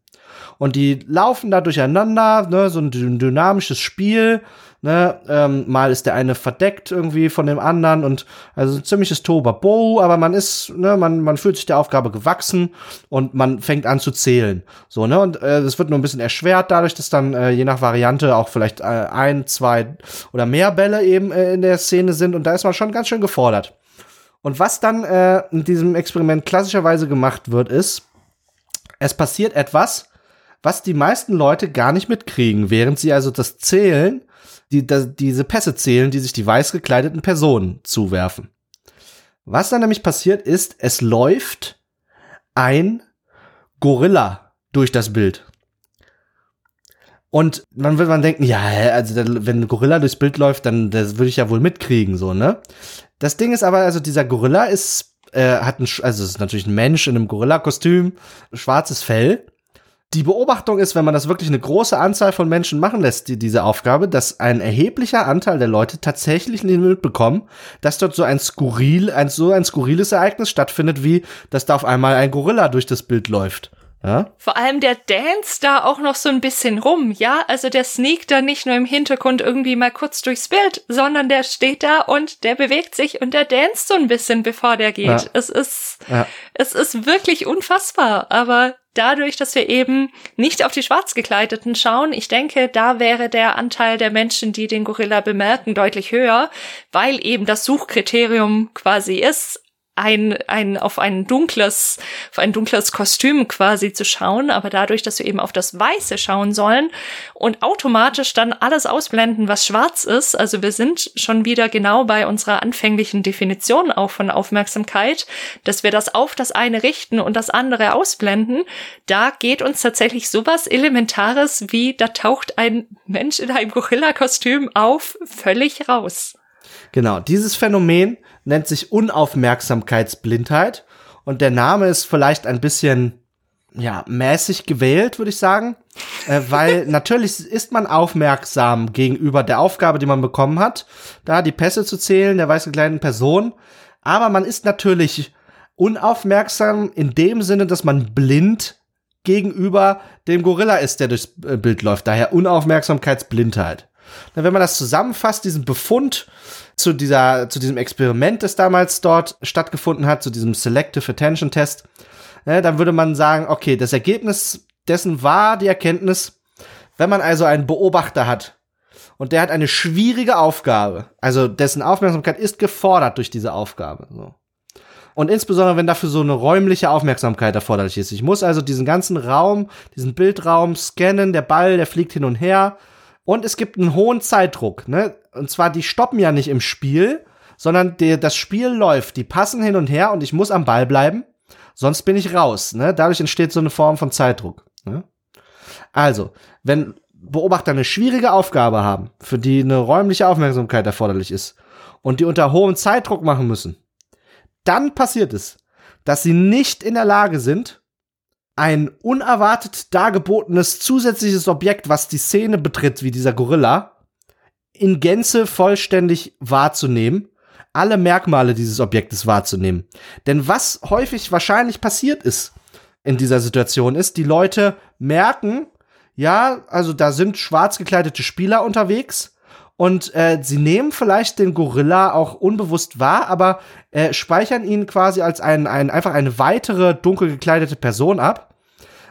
Und die laufen da durcheinander, ne, so ein dynamisches Spiel. Ne, ähm, mal ist der eine verdeckt irgendwie von dem anderen und also ein ziemliches Tobabo, aber man ist, ne, man, man fühlt sich der Aufgabe gewachsen und man fängt an zu zählen. So, ne, und äh, das wird nur ein bisschen erschwert dadurch, dass dann äh, je nach Variante auch vielleicht äh, ein, zwei oder mehr Bälle eben äh, in der Szene sind und da ist man schon ganz schön gefordert. Und was dann äh, in diesem Experiment klassischerweise gemacht wird, ist, es passiert etwas, was die meisten Leute gar nicht mitkriegen, während sie also das Zählen die, die, diese Pässe zählen, die sich die weiß gekleideten Personen zuwerfen. Was dann nämlich passiert ist, es läuft ein Gorilla durch das Bild. Und man würde man denken, ja, also wenn ein Gorilla durchs Bild läuft, dann das würde ich ja wohl mitkriegen, so, ne? Das Ding ist aber, also dieser Gorilla ist, äh, hat ein, also ist natürlich ein Mensch in einem Gorilla-Kostüm, schwarzes Fell die Beobachtung ist, wenn man das wirklich eine große Anzahl von Menschen machen lässt, die, diese Aufgabe, dass ein erheblicher Anteil der Leute tatsächlich nicht mitbekommen, dass dort so ein skurril, ein so ein skurriles Ereignis stattfindet, wie dass da auf einmal ein Gorilla durch das Bild läuft. Ja? Vor allem der dance da auch noch so ein bisschen rum, ja? Also der sneakt da nicht nur im Hintergrund irgendwie mal kurz durchs Bild, sondern der steht da und der bewegt sich und der danst so ein bisschen, bevor der geht. Ja. Es ist, ja. es ist wirklich unfassbar, aber dadurch, dass wir eben nicht auf die Schwarzgekleideten schauen, ich denke, da wäre der Anteil der Menschen, die den Gorilla bemerken, deutlich höher, weil eben das Suchkriterium quasi ist, ein, ein, auf ein dunkles, auf ein dunkles Kostüm quasi zu schauen, aber dadurch, dass wir eben auf das Weiße schauen sollen und automatisch dann alles ausblenden, was schwarz ist, also wir sind schon wieder genau bei unserer anfänglichen Definition auch von Aufmerksamkeit, dass wir das auf das eine richten und das andere ausblenden, da geht uns tatsächlich sowas Elementares wie, da taucht ein Mensch in einem Gorilla-Kostüm auf, völlig raus. Genau, dieses Phänomen nennt sich Unaufmerksamkeitsblindheit. Und der Name ist vielleicht ein bisschen ja, mäßig gewählt, würde ich sagen, äh, weil *laughs* natürlich ist man aufmerksam gegenüber der Aufgabe, die man bekommen hat, da die Pässe zu zählen der weiß gekleideten Person, aber man ist natürlich unaufmerksam in dem Sinne, dass man blind gegenüber dem Gorilla ist, der durchs äh, Bild läuft, daher Unaufmerksamkeitsblindheit. Wenn man das zusammenfasst, diesen Befund zu dieser, zu diesem Experiment, das damals dort stattgefunden hat, zu diesem Selective Attention Test, ne, dann würde man sagen, okay, das Ergebnis dessen war die Erkenntnis, wenn man also einen Beobachter hat und der hat eine schwierige Aufgabe, also dessen Aufmerksamkeit ist gefordert durch diese Aufgabe. So. Und insbesondere, wenn dafür so eine räumliche Aufmerksamkeit erforderlich ist. Ich muss also diesen ganzen Raum, diesen Bildraum scannen, der Ball, der fliegt hin und her. Und es gibt einen hohen Zeitdruck. Ne? Und zwar, die stoppen ja nicht im Spiel, sondern die, das Spiel läuft. Die passen hin und her und ich muss am Ball bleiben. Sonst bin ich raus. Ne? Dadurch entsteht so eine Form von Zeitdruck. Ne? Also, wenn Beobachter eine schwierige Aufgabe haben, für die eine räumliche Aufmerksamkeit erforderlich ist, und die unter hohem Zeitdruck machen müssen, dann passiert es, dass sie nicht in der Lage sind, ein unerwartet dargebotenes zusätzliches Objekt, was die Szene betritt, wie dieser Gorilla, in Gänze vollständig wahrzunehmen, alle Merkmale dieses Objektes wahrzunehmen. Denn was häufig wahrscheinlich passiert ist in dieser Situation ist, die Leute merken, ja, also da sind schwarz gekleidete Spieler unterwegs und äh, sie nehmen vielleicht den Gorilla auch unbewusst wahr, aber äh, speichern ihn quasi als ein, ein, einfach eine weitere dunkel gekleidete Person ab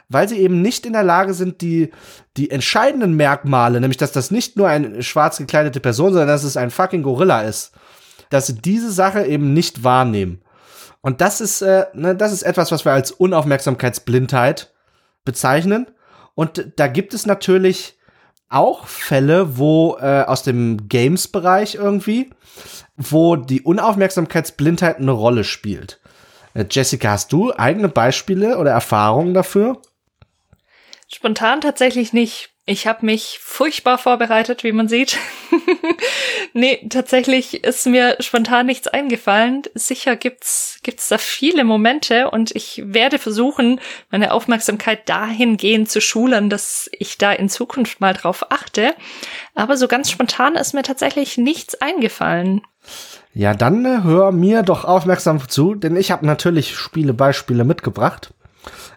weil sie eben nicht in der Lage sind, die, die entscheidenden Merkmale, nämlich dass das nicht nur eine schwarz gekleidete Person, sondern dass es ein fucking Gorilla ist, dass sie diese Sache eben nicht wahrnehmen. Und das ist, äh, ne, das ist etwas, was wir als Unaufmerksamkeitsblindheit bezeichnen. Und da gibt es natürlich auch Fälle, wo äh, aus dem Games-Bereich irgendwie, wo die Unaufmerksamkeitsblindheit eine Rolle spielt. Äh, Jessica, hast du eigene Beispiele oder Erfahrungen dafür? Spontan tatsächlich nicht. Ich habe mich furchtbar vorbereitet, wie man sieht. *laughs* nee, tatsächlich ist mir spontan nichts eingefallen. Sicher gibt's gibt's da viele Momente und ich werde versuchen, meine Aufmerksamkeit dahingehend zu schulen, dass ich da in Zukunft mal drauf achte. Aber so ganz spontan ist mir tatsächlich nichts eingefallen. Ja, dann äh, hör mir doch aufmerksam zu, denn ich habe natürlich Spielebeispiele mitgebracht.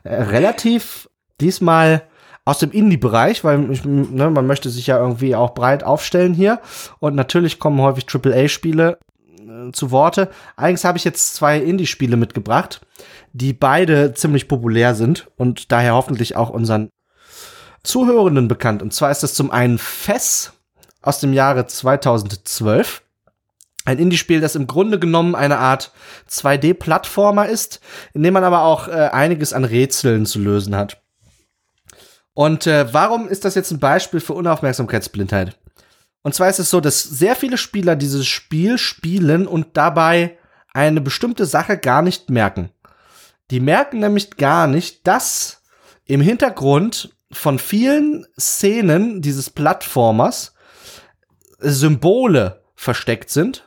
Äh, relativ diesmal aus dem Indie-Bereich, weil ich, ne, man möchte sich ja irgendwie auch breit aufstellen hier. Und natürlich kommen häufig AAA-Spiele äh, zu Worte. Eigentlich habe ich jetzt zwei Indie-Spiele mitgebracht, die beide ziemlich populär sind und daher hoffentlich auch unseren Zuhörenden bekannt. Und zwar ist das zum einen Fess aus dem Jahre 2012. Ein Indie-Spiel, das im Grunde genommen eine Art 2D-Plattformer ist, in dem man aber auch äh, einiges an Rätseln zu lösen hat. Und äh, warum ist das jetzt ein Beispiel für Unaufmerksamkeitsblindheit? Und zwar ist es so, dass sehr viele Spieler dieses Spiel spielen und dabei eine bestimmte Sache gar nicht merken. Die merken nämlich gar nicht, dass im Hintergrund von vielen Szenen dieses Plattformers Symbole versteckt sind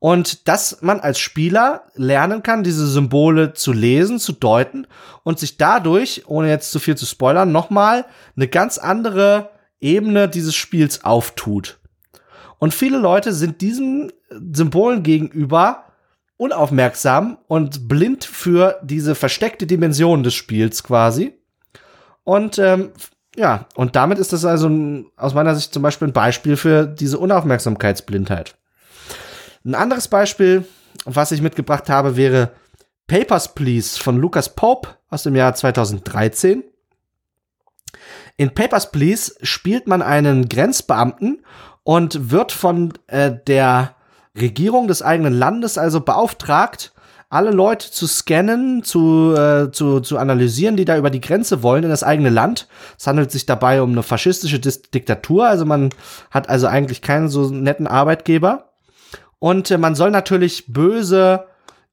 und dass man als Spieler lernen kann, diese Symbole zu lesen, zu deuten und sich dadurch, ohne jetzt zu viel zu spoilern, nochmal eine ganz andere Ebene dieses Spiels auftut. Und viele Leute sind diesen Symbolen gegenüber unaufmerksam und blind für diese versteckte Dimension des Spiels quasi Und ähm, ja, und damit ist das also ein, aus meiner Sicht zum Beispiel ein Beispiel für diese Unaufmerksamkeitsblindheit. Ein anderes Beispiel, was ich mitgebracht habe, wäre Papers, Please von Lucas Pope aus dem Jahr 2013. In Papers, Please spielt man einen Grenzbeamten und wird von äh, der Regierung des eigenen Landes also beauftragt, alle Leute zu scannen, zu, äh, zu, zu analysieren, die da über die Grenze wollen in das eigene Land. Es handelt sich dabei um eine faschistische Diktatur, also man hat also eigentlich keinen so netten Arbeitgeber. Und äh, man soll natürlich böse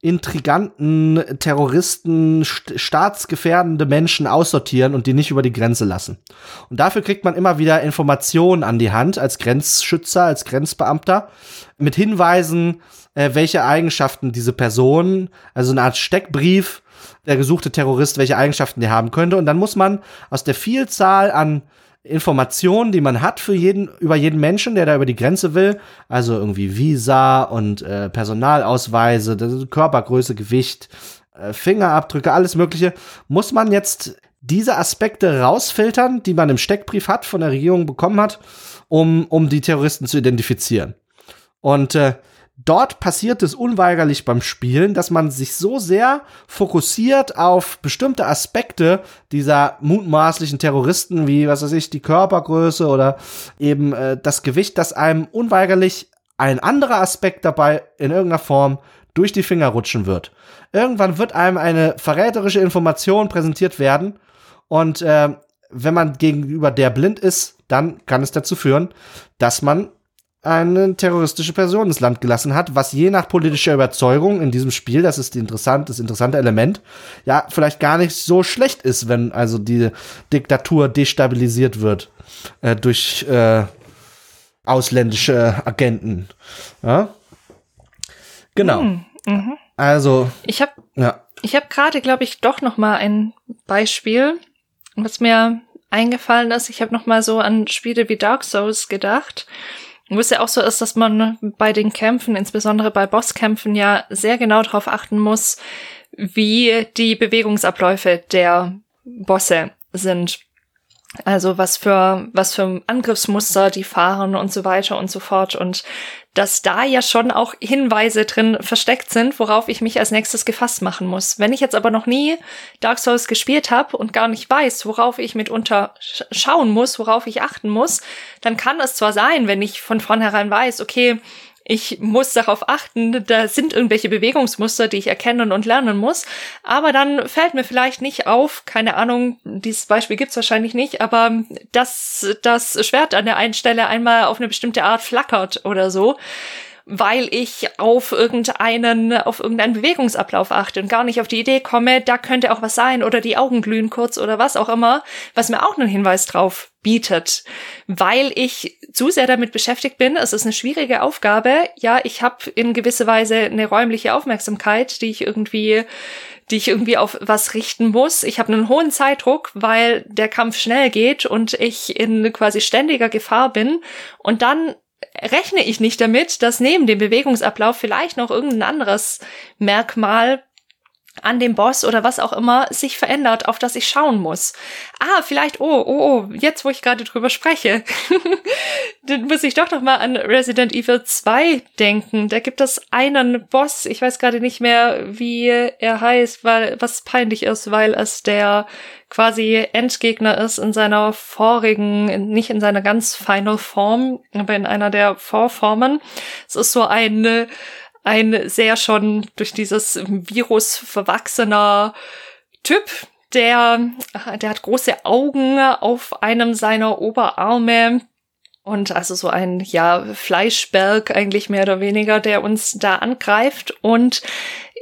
intriganten Terroristen, st staatsgefährdende Menschen aussortieren und die nicht über die Grenze lassen. Und dafür kriegt man immer wieder Informationen an die Hand als Grenzschützer, als Grenzbeamter mit Hinweisen, äh, welche Eigenschaften diese Person, also eine Art Steckbrief, der gesuchte Terrorist, welche Eigenschaften der haben könnte. Und dann muss man aus der Vielzahl an Informationen, die man hat für jeden, über jeden Menschen, der da über die Grenze will, also irgendwie Visa und äh, Personalausweise, Körpergröße, Gewicht, äh, Fingerabdrücke, alles Mögliche, muss man jetzt diese Aspekte rausfiltern, die man im Steckbrief hat, von der Regierung bekommen hat, um, um die Terroristen zu identifizieren. Und äh, dort passiert es unweigerlich beim Spielen, dass man sich so sehr fokussiert auf bestimmte Aspekte dieser mutmaßlichen Terroristen, wie, was weiß ich, die Körpergröße oder eben äh, das Gewicht, dass einem unweigerlich ein anderer Aspekt dabei in irgendeiner Form durch die Finger rutschen wird. Irgendwann wird einem eine verräterische Information präsentiert werden und äh, wenn man gegenüber der blind ist, dann kann es dazu führen, dass man eine terroristische Person ins Land gelassen hat, was je nach politischer Überzeugung in diesem Spiel, das ist die interessant, das interessante Element, ja, vielleicht gar nicht so schlecht ist, wenn also die Diktatur destabilisiert wird äh, durch äh, ausländische Agenten. Ja? Genau. Mhm. Mhm. Also. Ich habe ja. ich habe gerade, glaube ich, doch noch mal ein Beispiel, was mir eingefallen ist. Ich habe noch mal so an Spiele wie Dark Souls gedacht wo es ja auch so ist, dass man bei den Kämpfen, insbesondere bei Bosskämpfen, ja sehr genau darauf achten muss, wie die Bewegungsabläufe der Bosse sind. Also was für, was für Angriffsmuster die fahren und so weiter und so fort. Und dass da ja schon auch Hinweise drin versteckt sind, worauf ich mich als nächstes gefasst machen muss. Wenn ich jetzt aber noch nie Dark Souls gespielt habe und gar nicht weiß, worauf ich mitunter schauen muss, worauf ich achten muss, dann kann es zwar sein, wenn ich von vornherein weiß, okay, ich muss darauf achten, da sind irgendwelche Bewegungsmuster, die ich erkennen und lernen muss. Aber dann fällt mir vielleicht nicht auf, keine Ahnung, dieses Beispiel gibt's wahrscheinlich nicht, aber dass das Schwert an der einen Stelle einmal auf eine bestimmte Art flackert oder so weil ich auf irgendeinen, auf irgendeinen Bewegungsablauf achte und gar nicht auf die Idee komme, da könnte auch was sein oder die Augen glühen kurz oder was auch immer, was mir auch einen Hinweis drauf bietet, weil ich zu sehr damit beschäftigt bin. Es ist eine schwierige Aufgabe. Ja, ich habe in gewisser Weise eine räumliche Aufmerksamkeit, die ich irgendwie die ich irgendwie auf was richten muss. Ich habe einen hohen Zeitdruck, weil der Kampf schnell geht und ich in quasi ständiger Gefahr bin. Und dann rechne ich nicht damit, dass neben dem Bewegungsablauf vielleicht noch irgendein anderes Merkmal an dem Boss oder was auch immer sich verändert, auf das ich schauen muss. Ah, vielleicht, oh, oh, oh, jetzt wo ich gerade drüber spreche, *laughs* dann muss ich doch noch mal an Resident Evil 2 denken. Da gibt es einen Boss, ich weiß gerade nicht mehr, wie er heißt, weil was peinlich ist, weil es der quasi Endgegner ist in seiner vorigen, nicht in seiner ganz final Form, aber in einer der Vorformen. Es ist so eine ein sehr schon durch dieses Virus verwachsener Typ, der, der hat große Augen auf einem seiner Oberarme. Und also so ein, ja, Fleischberg eigentlich mehr oder weniger, der uns da angreift. Und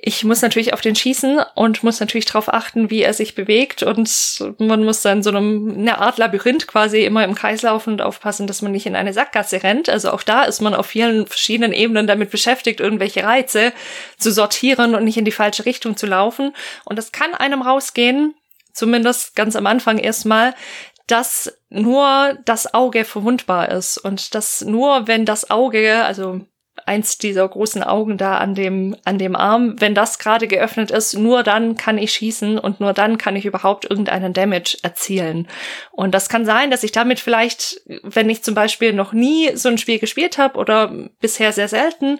ich muss natürlich auf den schießen und muss natürlich darauf achten, wie er sich bewegt und man muss dann so einem, eine Art Labyrinth quasi immer im Kreis laufen und aufpassen, dass man nicht in eine Sackgasse rennt. Also auch da ist man auf vielen verschiedenen Ebenen damit beschäftigt, irgendwelche Reize zu sortieren und nicht in die falsche Richtung zu laufen. Und das kann einem rausgehen, zumindest ganz am Anfang erstmal, dass nur das Auge verwundbar ist und dass nur wenn das Auge, also eins dieser großen Augen da an dem, an dem Arm. Wenn das gerade geöffnet ist, nur dann kann ich schießen und nur dann kann ich überhaupt irgendeinen Damage erzielen. Und das kann sein, dass ich damit vielleicht, wenn ich zum Beispiel noch nie so ein Spiel gespielt habe oder bisher sehr selten,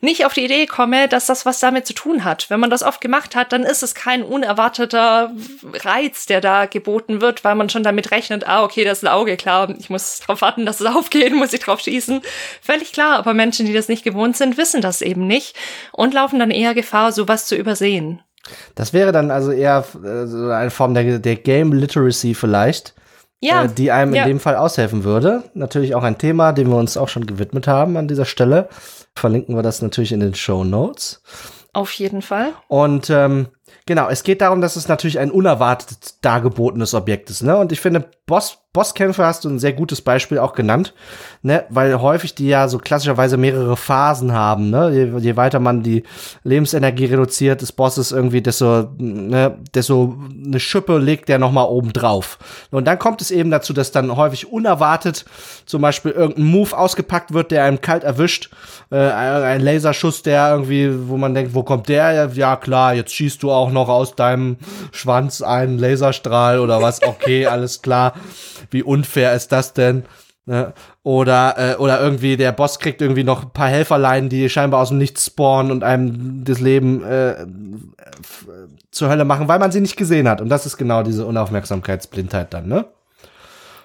nicht auf die Idee komme, dass das was damit zu tun hat. Wenn man das oft gemacht hat, dann ist es kein unerwarteter Reiz, der da geboten wird, weil man schon damit rechnet, ah, okay, das ist ein Auge, klar, ich muss darauf warten, dass es aufgeht, *laughs* muss ich drauf schießen. Völlig klar, aber Menschen, die das nicht gewohnt sind, wissen das eben nicht und laufen dann eher Gefahr, sowas zu übersehen. Das wäre dann also eher äh, so eine Form der, der Game Literacy vielleicht. Ja, äh, die einem ja. in dem Fall aushelfen würde. Natürlich auch ein Thema, dem wir uns auch schon gewidmet haben an dieser Stelle. Verlinken wir das natürlich in den Show Notes. Auf jeden Fall. Und ähm, Genau, es geht darum, dass es natürlich ein unerwartet dargebotenes Objekt ist. Ne? Und ich finde, Boss, Bosskämpfe hast du ein sehr gutes Beispiel auch genannt, ne? weil häufig die ja so klassischerweise mehrere Phasen haben. Ne? Je, je weiter man die Lebensenergie reduziert des Bosses irgendwie, desto, ne, desto eine Schippe legt der noch mal oben drauf. Und dann kommt es eben dazu, dass dann häufig unerwartet zum Beispiel irgendein Move ausgepackt wird, der einem kalt erwischt. Äh, ein Laserschuss, der irgendwie, wo man denkt, wo kommt der? Ja klar, jetzt schießt du auch noch aus deinem Schwanz einen Laserstrahl oder was. *laughs* Okay, alles klar wie unfair ist das denn? Ne? Oder, äh, oder irgendwie der Boss kriegt irgendwie noch ein paar Helferlein, die scheinbar aus dem Nichts spawnen und einem das Leben äh, zur Hölle machen, weil man sie nicht gesehen hat. Und das ist genau diese Unaufmerksamkeitsblindheit dann, ne?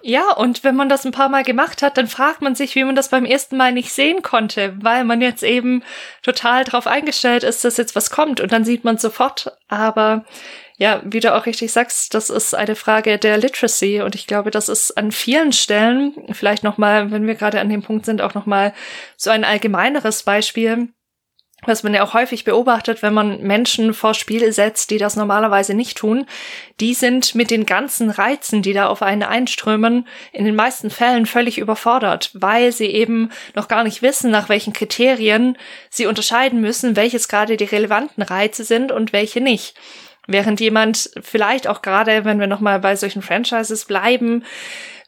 Ja, und wenn man das ein paar Mal gemacht hat, dann fragt man sich, wie man das beim ersten Mal nicht sehen konnte, weil man jetzt eben total drauf eingestellt ist, dass jetzt was kommt und dann sieht man sofort. Aber ja, wie du auch richtig sagst, das ist eine Frage der Literacy und ich glaube, das ist an vielen Stellen, vielleicht nochmal, wenn wir gerade an dem Punkt sind, auch nochmal so ein allgemeineres Beispiel, was man ja auch häufig beobachtet, wenn man Menschen vor Spiel setzt, die das normalerweise nicht tun, die sind mit den ganzen Reizen, die da auf einen einströmen, in den meisten Fällen völlig überfordert, weil sie eben noch gar nicht wissen, nach welchen Kriterien sie unterscheiden müssen, welches gerade die relevanten Reize sind und welche nicht. Während jemand vielleicht auch gerade, wenn wir nochmal bei solchen Franchises bleiben,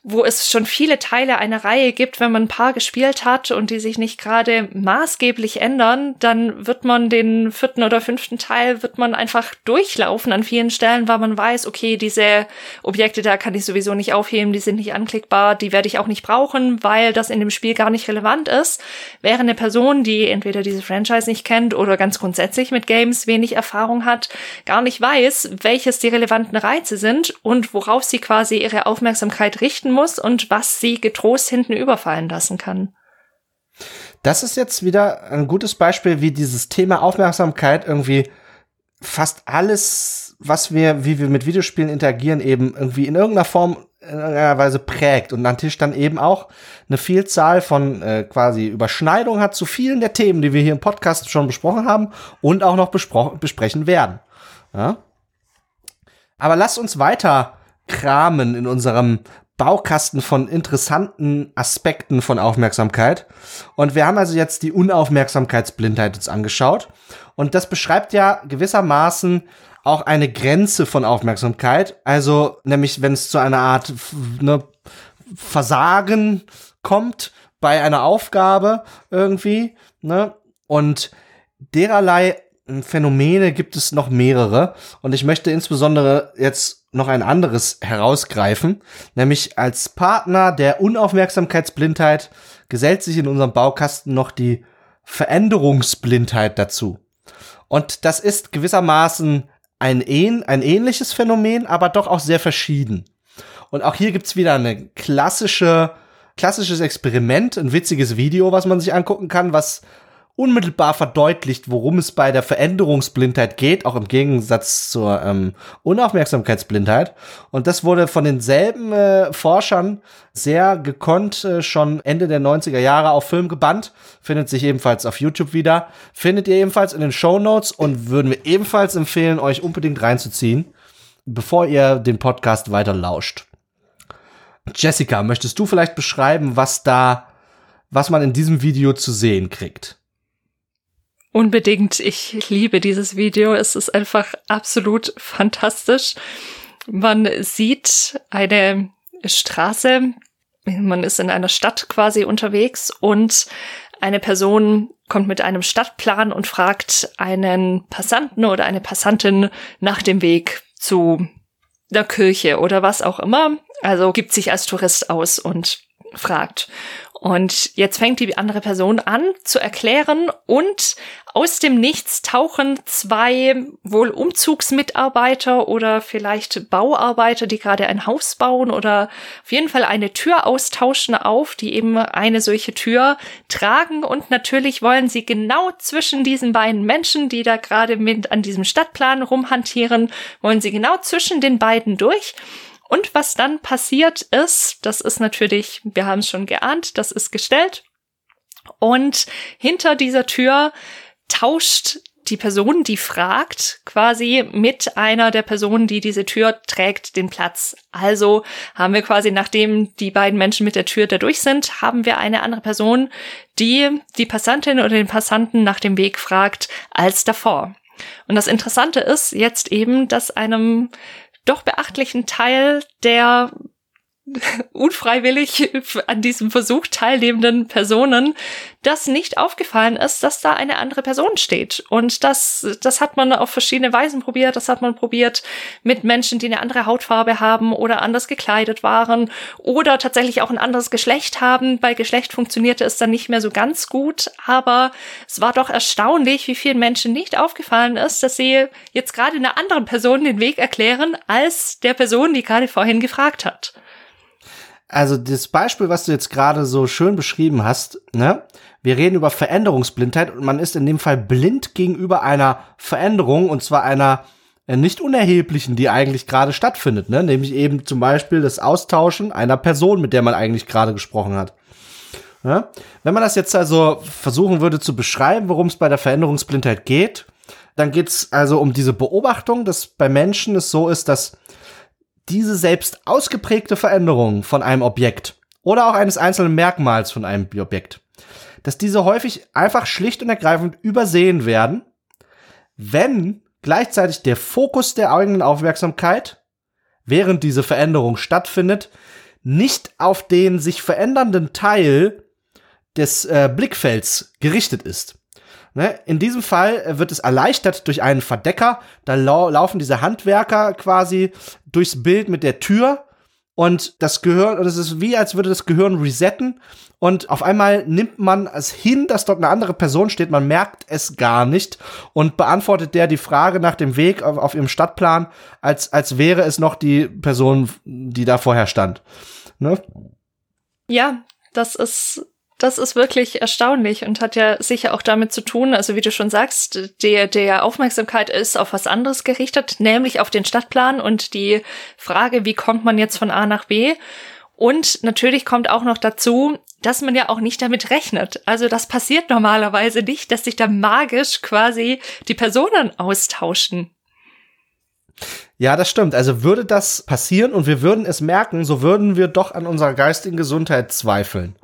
wo es schon viele Teile einer Reihe gibt, wenn man ein paar gespielt hat und die sich nicht gerade maßgeblich ändern, dann wird man den vierten oder fünften Teil wird man einfach durchlaufen an vielen Stellen, weil man weiß, okay, diese Objekte da kann ich sowieso nicht aufheben, die sind nicht anklickbar, die werde ich auch nicht brauchen, weil das in dem Spiel gar nicht relevant ist. Wäre eine Person, die entweder diese Franchise nicht kennt oder ganz grundsätzlich mit Games wenig Erfahrung hat, gar nicht weiß, welches die relevanten Reize sind und worauf sie quasi ihre Aufmerksamkeit richten muss und was sie getrost hinten überfallen lassen kann. Das ist jetzt wieder ein gutes Beispiel, wie dieses Thema Aufmerksamkeit irgendwie fast alles, was wir, wie wir mit Videospielen interagieren, eben irgendwie in irgendeiner Form, in irgendeiner Weise prägt und an Tisch dann eben auch eine Vielzahl von äh, quasi Überschneidungen hat zu vielen der Themen, die wir hier im Podcast schon besprochen haben und auch noch besprechen werden. Ja? Aber lasst uns weiter kramen in unserem Baukasten von interessanten Aspekten von Aufmerksamkeit. Und wir haben also jetzt die Unaufmerksamkeitsblindheit uns angeschaut. Und das beschreibt ja gewissermaßen auch eine Grenze von Aufmerksamkeit. Also nämlich, wenn es zu einer Art ne, Versagen kommt bei einer Aufgabe irgendwie. Ne? Und dererlei Phänomene gibt es noch mehrere. Und ich möchte insbesondere jetzt noch ein anderes herausgreifen, nämlich als Partner der Unaufmerksamkeitsblindheit gesellt sich in unserem Baukasten noch die Veränderungsblindheit dazu. Und das ist gewissermaßen ein, ein ähnliches Phänomen, aber doch auch sehr verschieden. Und auch hier gibt's wieder eine klassische, klassisches Experiment, ein witziges Video, was man sich angucken kann, was unmittelbar verdeutlicht, worum es bei der Veränderungsblindheit geht, auch im Gegensatz zur ähm, Unaufmerksamkeitsblindheit. Und das wurde von denselben äh, Forschern sehr gekonnt äh, schon Ende der 90er Jahre auf Film gebannt. Findet sich ebenfalls auf YouTube wieder. Findet ihr ebenfalls in den Show Notes und würden wir ebenfalls empfehlen, euch unbedingt reinzuziehen, bevor ihr den Podcast weiter lauscht. Jessica, möchtest du vielleicht beschreiben, was da, was man in diesem Video zu sehen kriegt? Unbedingt. Ich liebe dieses Video. Es ist einfach absolut fantastisch. Man sieht eine Straße. Man ist in einer Stadt quasi unterwegs und eine Person kommt mit einem Stadtplan und fragt einen Passanten oder eine Passantin nach dem Weg zu der Kirche oder was auch immer. Also gibt sich als Tourist aus und fragt. Und jetzt fängt die andere Person an zu erklären und aus dem Nichts tauchen zwei wohl Umzugsmitarbeiter oder vielleicht Bauarbeiter, die gerade ein Haus bauen oder auf jeden Fall eine Tür austauschen auf, die eben eine solche Tür tragen. Und natürlich wollen sie genau zwischen diesen beiden Menschen, die da gerade mit an diesem Stadtplan rumhantieren, wollen sie genau zwischen den beiden durch und was dann passiert ist, das ist natürlich, wir haben es schon geahnt, das ist gestellt. Und hinter dieser Tür tauscht die Person, die fragt, quasi mit einer der Personen, die diese Tür trägt, den Platz. Also haben wir quasi, nachdem die beiden Menschen mit der Tür da durch sind, haben wir eine andere Person, die die Passantin oder den Passanten nach dem Weg fragt, als davor. Und das Interessante ist jetzt eben, dass einem doch beachtlichen Teil der *laughs* unfreiwillig an diesem Versuch teilnehmenden Personen, dass nicht aufgefallen ist, dass da eine andere Person steht. Und das, das hat man auf verschiedene Weisen probiert. Das hat man probiert mit Menschen, die eine andere Hautfarbe haben oder anders gekleidet waren oder tatsächlich auch ein anderes Geschlecht haben. Bei Geschlecht funktionierte es dann nicht mehr so ganz gut, aber es war doch erstaunlich, wie vielen Menschen nicht aufgefallen ist, dass sie jetzt gerade einer anderen Person den Weg erklären als der Person, die gerade vorhin gefragt hat. Also das Beispiel, was du jetzt gerade so schön beschrieben hast, ne? Wir reden über Veränderungsblindheit und man ist in dem Fall blind gegenüber einer Veränderung und zwar einer äh, nicht unerheblichen, die eigentlich gerade stattfindet, ne? Nämlich eben zum Beispiel das Austauschen einer Person, mit der man eigentlich gerade gesprochen hat. Ja? Wenn man das jetzt also versuchen würde zu beschreiben, worum es bei der Veränderungsblindheit geht, dann geht es also um diese Beobachtung, dass bei Menschen es so ist, dass diese selbst ausgeprägte Veränderung von einem Objekt oder auch eines einzelnen Merkmals von einem Objekt, dass diese häufig einfach schlicht und ergreifend übersehen werden, wenn gleichzeitig der Fokus der eigenen Aufmerksamkeit, während diese Veränderung stattfindet, nicht auf den sich verändernden Teil des äh, Blickfelds gerichtet ist. Ne? In diesem Fall äh, wird es erleichtert durch einen Verdecker. Da lau laufen diese Handwerker quasi durchs Bild mit der Tür und das Gehirn, das ist wie, als würde das Gehirn resetten und auf einmal nimmt man es hin, dass dort eine andere Person steht, man merkt es gar nicht und beantwortet der die Frage nach dem Weg auf, auf ihrem Stadtplan, als, als wäre es noch die Person, die da vorher stand. Ne? Ja, das ist das ist wirklich erstaunlich und hat ja sicher auch damit zu tun, also wie du schon sagst, der, der Aufmerksamkeit ist auf was anderes gerichtet, nämlich auf den Stadtplan und die Frage, wie kommt man jetzt von A nach B? Und natürlich kommt auch noch dazu, dass man ja auch nicht damit rechnet. Also das passiert normalerweise nicht, dass sich da magisch quasi die Personen austauschen. Ja, das stimmt. Also würde das passieren und wir würden es merken, so würden wir doch an unserer geistigen Gesundheit zweifeln.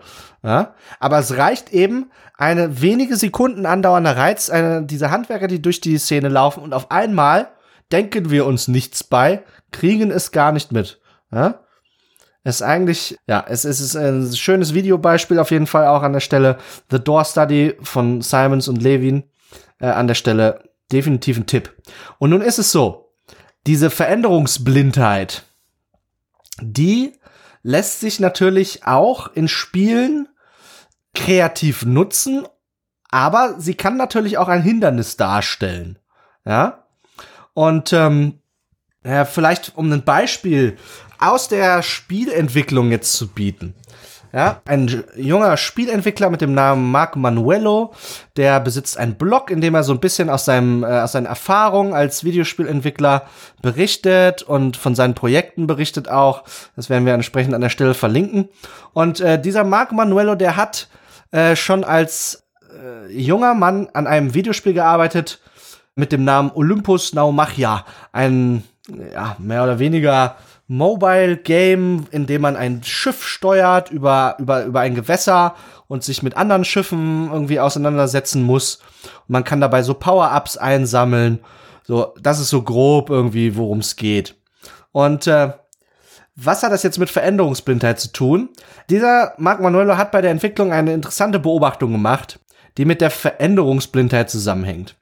Ja? Aber es reicht eben eine wenige Sekunden andauernder Reiz eine, dieser Handwerker, die durch die Szene laufen und auf einmal denken wir uns nichts bei, kriegen es gar nicht mit. Ja? Es ist eigentlich, ja, es, es ist ein schönes Videobeispiel auf jeden Fall auch an der Stelle. The Door Study von Simons und Levin äh, an der Stelle definitiv ein Tipp. Und nun ist es so, diese Veränderungsblindheit, die lässt sich natürlich auch in Spielen kreativ nutzen, aber sie kann natürlich auch ein Hindernis darstellen. Ja. Und ähm, ja, vielleicht um ein Beispiel aus der Spielentwicklung jetzt zu bieten. Ja, ein junger Spielentwickler mit dem Namen Mark Manuelo, der besitzt einen Blog, in dem er so ein bisschen aus, seinem, äh, aus seinen Erfahrungen als Videospielentwickler berichtet und von seinen Projekten berichtet auch. Das werden wir entsprechend an der Stelle verlinken. Und äh, dieser Mark Manuelo, der hat äh, schon als äh, junger Mann an einem Videospiel gearbeitet mit dem Namen Olympus Naumachia. Ein, ja, mehr oder weniger Mobile Game, in dem man ein Schiff steuert über, über, über ein Gewässer und sich mit anderen Schiffen irgendwie auseinandersetzen muss. Und man kann dabei so Power-Ups einsammeln. So, das ist so grob irgendwie, worum es geht. Und äh, Was hat das jetzt mit Veränderungsblindheit zu tun? Dieser Marc Manuelo hat bei der Entwicklung eine interessante Beobachtung gemacht, die mit der Veränderungsblindheit zusammenhängt.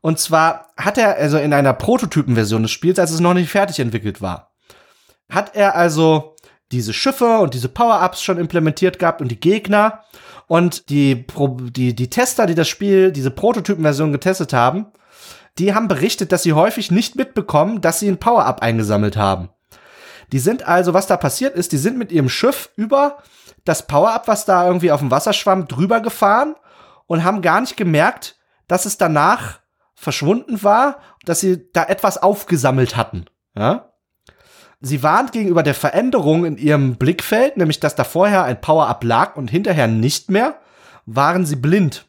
Und zwar hat er also in einer Prototypenversion des Spiels, als es noch nicht fertig entwickelt war, hat er also diese Schiffe und diese Power-Ups schon implementiert gehabt und die Gegner und die, die, die Tester, die das Spiel, diese Prototypenversion getestet haben, die haben berichtet, dass sie häufig nicht mitbekommen, dass sie ein Power-Up eingesammelt haben. Die sind also, was da passiert ist, die sind mit ihrem Schiff über das Power-Up, was da irgendwie auf dem Wasser schwamm, drüber gefahren und haben gar nicht gemerkt, dass es danach verschwunden war, dass sie da etwas aufgesammelt hatten. Ja? Sie warnt gegenüber der Veränderung in ihrem Blickfeld, nämlich dass da vorher ein Power-Up lag und hinterher nicht mehr, waren sie blind.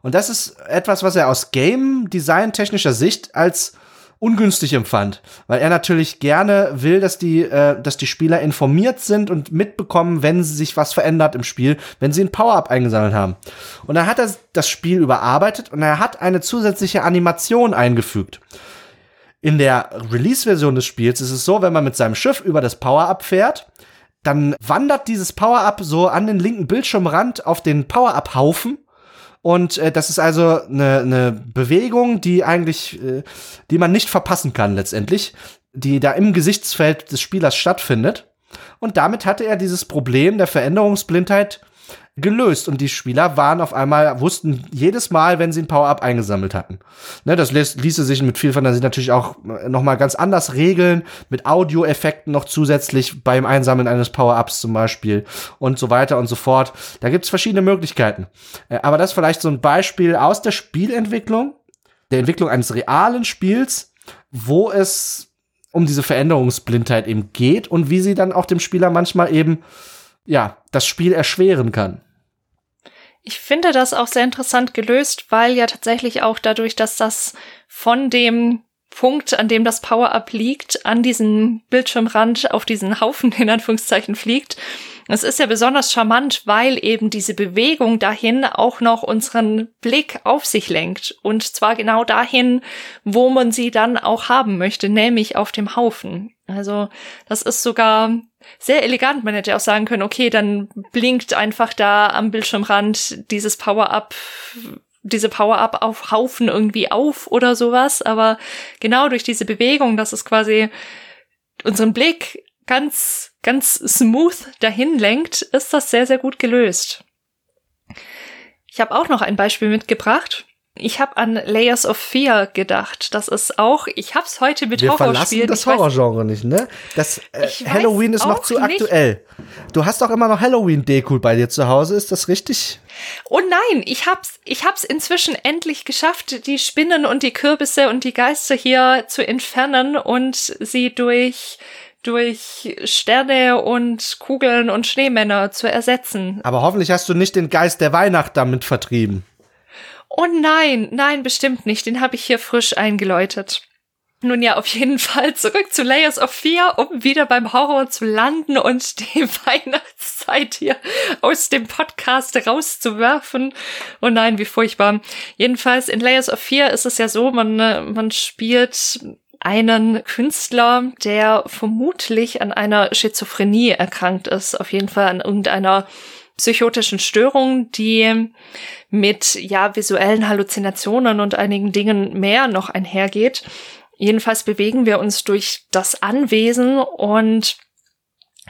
Und das ist etwas, was er aus Game-Design technischer Sicht als ungünstig empfand, weil er natürlich gerne will, dass die, äh, dass die Spieler informiert sind und mitbekommen, wenn sich was verändert im Spiel, wenn sie ein Power-Up eingesammelt haben. Und dann hat er das Spiel überarbeitet und er hat eine zusätzliche Animation eingefügt. In der Release-Version des Spiels ist es so, wenn man mit seinem Schiff über das Power-Up fährt, dann wandert dieses Power-Up so an den linken Bildschirmrand auf den Power-Up-Haufen. Und äh, das ist also eine, eine Bewegung, die eigentlich, äh, die man nicht verpassen kann letztendlich, die da im Gesichtsfeld des Spielers stattfindet. Und damit hatte er dieses Problem der Veränderungsblindheit gelöst und die Spieler waren auf einmal, wussten jedes Mal, wenn sie ein Power-Up eingesammelt hatten. Ne, das ließ, ließe sich mit viel Fantasie natürlich auch noch mal ganz anders regeln, mit Audioeffekten noch zusätzlich beim Einsammeln eines Power-Ups zum Beispiel und so weiter und so fort. Da gibt's verschiedene Möglichkeiten. Äh, aber das ist vielleicht so ein Beispiel aus der Spielentwicklung, der Entwicklung eines realen Spiels, wo es um diese Veränderungsblindheit eben geht und wie sie dann auch dem Spieler manchmal eben ja, das Spiel erschweren kann. Ich finde das auch sehr interessant gelöst, weil ja tatsächlich auch dadurch, dass das von dem Punkt, an dem das Power-Up liegt, an diesen Bildschirmrand auf diesen Haufen *laughs* in Anführungszeichen fliegt, es ist ja besonders charmant, weil eben diese Bewegung dahin auch noch unseren Blick auf sich lenkt. Und zwar genau dahin, wo man sie dann auch haben möchte, nämlich auf dem Haufen. Also das ist sogar sehr elegant. Man hätte auch sagen können, okay, dann blinkt einfach da am Bildschirmrand dieses Power-Up diese Power-Up auf Haufen irgendwie auf oder sowas, aber genau durch diese Bewegung, dass es quasi unseren Blick ganz, ganz smooth dahin lenkt, ist das sehr, sehr gut gelöst. Ich habe auch noch ein Beispiel mitgebracht. Ich habe an Layers of Fear gedacht. Das ist auch, ich habe es heute mit Wir Horrorspielen. das Horrorgenre nicht, ne? Das äh, Halloween ist noch zu nicht. aktuell. Du hast doch immer noch Halloween-Deko bei dir zu Hause, ist das richtig? Oh nein, ich hab's, ich hab's inzwischen endlich geschafft, die Spinnen und die Kürbisse und die Geister hier zu entfernen und sie durch durch Sterne und Kugeln und Schneemänner zu ersetzen. Aber hoffentlich hast du nicht den Geist der Weihnacht damit vertrieben. Oh nein, nein, bestimmt nicht. Den habe ich hier frisch eingeläutet. Nun ja, auf jeden *laughs* Fall zurück zu Layers of Fear, um wieder beim Horror zu landen und *laughs* die Weihnachtszeit hier aus dem Podcast rauszuwerfen. Oh nein, wie furchtbar. Jedenfalls in Layers of Fear ist es ja so, man, äh, man spielt einen Künstler, der vermutlich an einer Schizophrenie erkrankt ist, auf jeden Fall an irgendeiner psychotischen Störung, die mit ja visuellen Halluzinationen und einigen Dingen mehr noch einhergeht. Jedenfalls bewegen wir uns durch das Anwesen und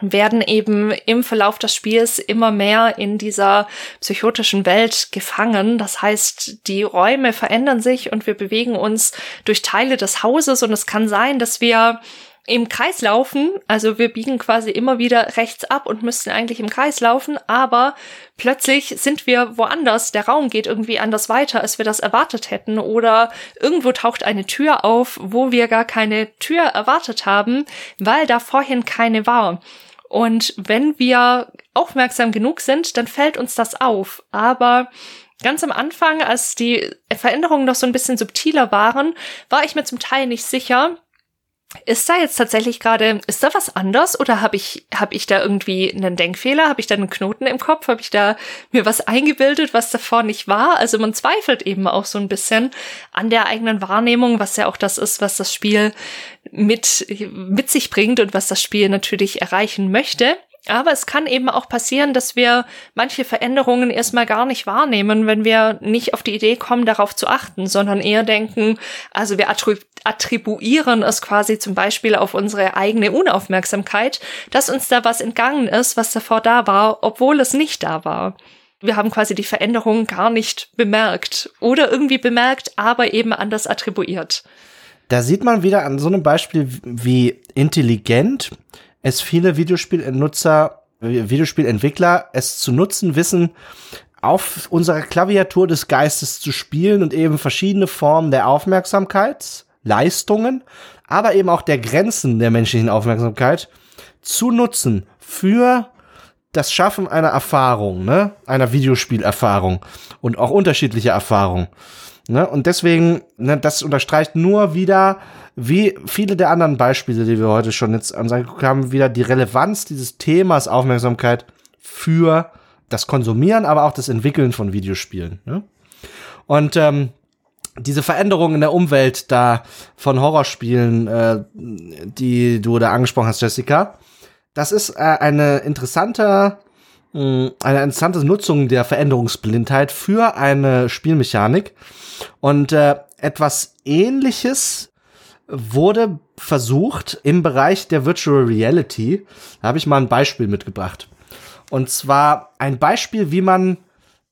werden eben im Verlauf des Spiels immer mehr in dieser psychotischen Welt gefangen. Das heißt, die Räume verändern sich und wir bewegen uns durch Teile des Hauses und es kann sein, dass wir im Kreis laufen, also wir biegen quasi immer wieder rechts ab und müssten eigentlich im Kreis laufen, aber plötzlich sind wir woanders, der Raum geht irgendwie anders weiter, als wir das erwartet hätten oder irgendwo taucht eine Tür auf, wo wir gar keine Tür erwartet haben, weil da vorhin keine war. Und wenn wir aufmerksam genug sind, dann fällt uns das auf. Aber ganz am Anfang, als die Veränderungen noch so ein bisschen subtiler waren, war ich mir zum Teil nicht sicher, ist da jetzt tatsächlich gerade, ist da was anders oder habe ich, hab ich da irgendwie einen Denkfehler? Habe ich da einen Knoten im Kopf? Habe ich da mir was eingebildet, was davor nicht war? Also man zweifelt eben auch so ein bisschen an der eigenen Wahrnehmung, was ja auch das ist, was das Spiel mit, mit sich bringt und was das Spiel natürlich erreichen möchte. Aber es kann eben auch passieren, dass wir manche Veränderungen erstmal gar nicht wahrnehmen, wenn wir nicht auf die Idee kommen, darauf zu achten, sondern eher denken, also wir attribuieren es quasi zum Beispiel auf unsere eigene Unaufmerksamkeit, dass uns da was entgangen ist, was davor da war, obwohl es nicht da war. Wir haben quasi die Veränderung gar nicht bemerkt oder irgendwie bemerkt, aber eben anders attribuiert. Da sieht man wieder an so einem Beispiel, wie intelligent es viele Videospielnutzer, Videospielentwickler es zu nutzen wissen, auf unserer Klaviatur des Geistes zu spielen und eben verschiedene Formen der Aufmerksamkeitsleistungen, aber eben auch der Grenzen der menschlichen Aufmerksamkeit zu nutzen für das Schaffen einer Erfahrung, ne, einer Videospielerfahrung und auch unterschiedliche Erfahrungen. Ne? Und deswegen, ne, das unterstreicht nur wieder, wie viele der anderen Beispiele, die wir heute schon jetzt angeguckt haben, wieder die Relevanz dieses Themas Aufmerksamkeit für das Konsumieren, aber auch das Entwickeln von Videospielen. Ne? Und ähm, diese Veränderung in der Umwelt da von Horrorspielen, äh, die du da angesprochen hast, Jessica, das ist äh, eine interessante hm, eine interessante Nutzung der Veränderungsblindheit für eine Spielmechanik. Und äh, etwas ähnliches wurde versucht im Bereich der Virtual Reality. Da habe ich mal ein Beispiel mitgebracht. Und zwar ein Beispiel, wie man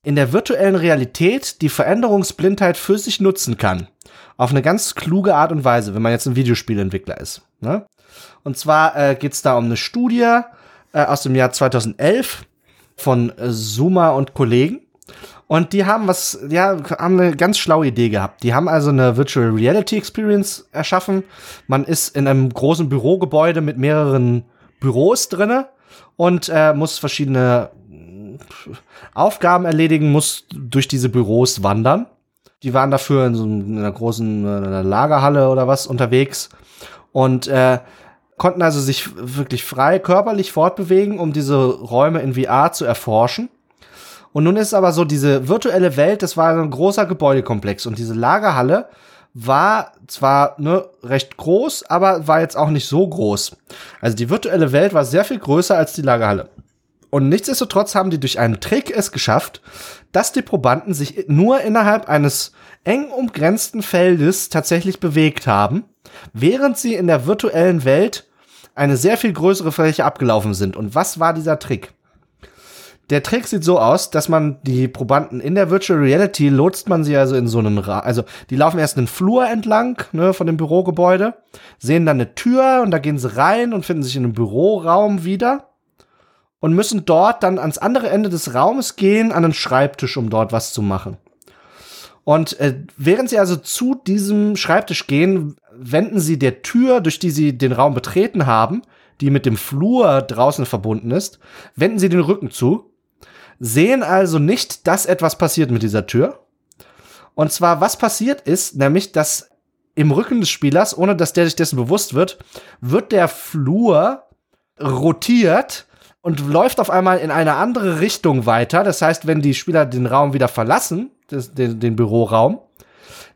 in der virtuellen Realität die Veränderungsblindheit für sich nutzen kann. Auf eine ganz kluge Art und Weise, wenn man jetzt ein Videospielentwickler ist. Ne? Und zwar äh, geht es da um eine Studie äh, aus dem Jahr 2011 von Zuma und Kollegen. Und die haben was, ja, haben eine ganz schlaue Idee gehabt. Die haben also eine Virtual Reality Experience erschaffen. Man ist in einem großen Bürogebäude mit mehreren Büros drinne und äh, muss verschiedene äh, Aufgaben erledigen, muss durch diese Büros wandern. Die waren dafür in so einer großen äh, einer Lagerhalle oder was unterwegs und äh, konnten also sich wirklich frei körperlich fortbewegen, um diese Räume in VR zu erforschen. Und nun ist aber so, diese virtuelle Welt, das war ein großer Gebäudekomplex und diese Lagerhalle war zwar ne, recht groß, aber war jetzt auch nicht so groß. Also die virtuelle Welt war sehr viel größer als die Lagerhalle. Und nichtsdestotrotz haben die durch einen Trick es geschafft, dass die Probanden sich nur innerhalb eines eng umgrenzten Feldes tatsächlich bewegt haben, während sie in der virtuellen Welt eine sehr viel größere Fläche abgelaufen sind. Und was war dieser Trick? Der Trick sieht so aus, dass man die Probanden in der Virtual Reality lotst man sie also in so einen Ra also die laufen erst einen Flur entlang ne, von dem Bürogebäude, sehen dann eine Tür und da gehen sie rein und finden sich in einem Büroraum wieder und müssen dort dann ans andere Ende des Raumes gehen an einen Schreibtisch, um dort was zu machen. Und äh, während sie also zu diesem Schreibtisch gehen, wenden sie der Tür, durch die sie den Raum betreten haben, die mit dem Flur draußen verbunden ist, wenden sie den Rücken zu, sehen also nicht, dass etwas passiert mit dieser Tür. Und zwar, was passiert ist, nämlich, dass im Rücken des Spielers, ohne dass der sich dessen bewusst wird, wird der Flur rotiert und läuft auf einmal in eine andere Richtung weiter. Das heißt, wenn die Spieler den Raum wieder verlassen, des, den, den Büroraum,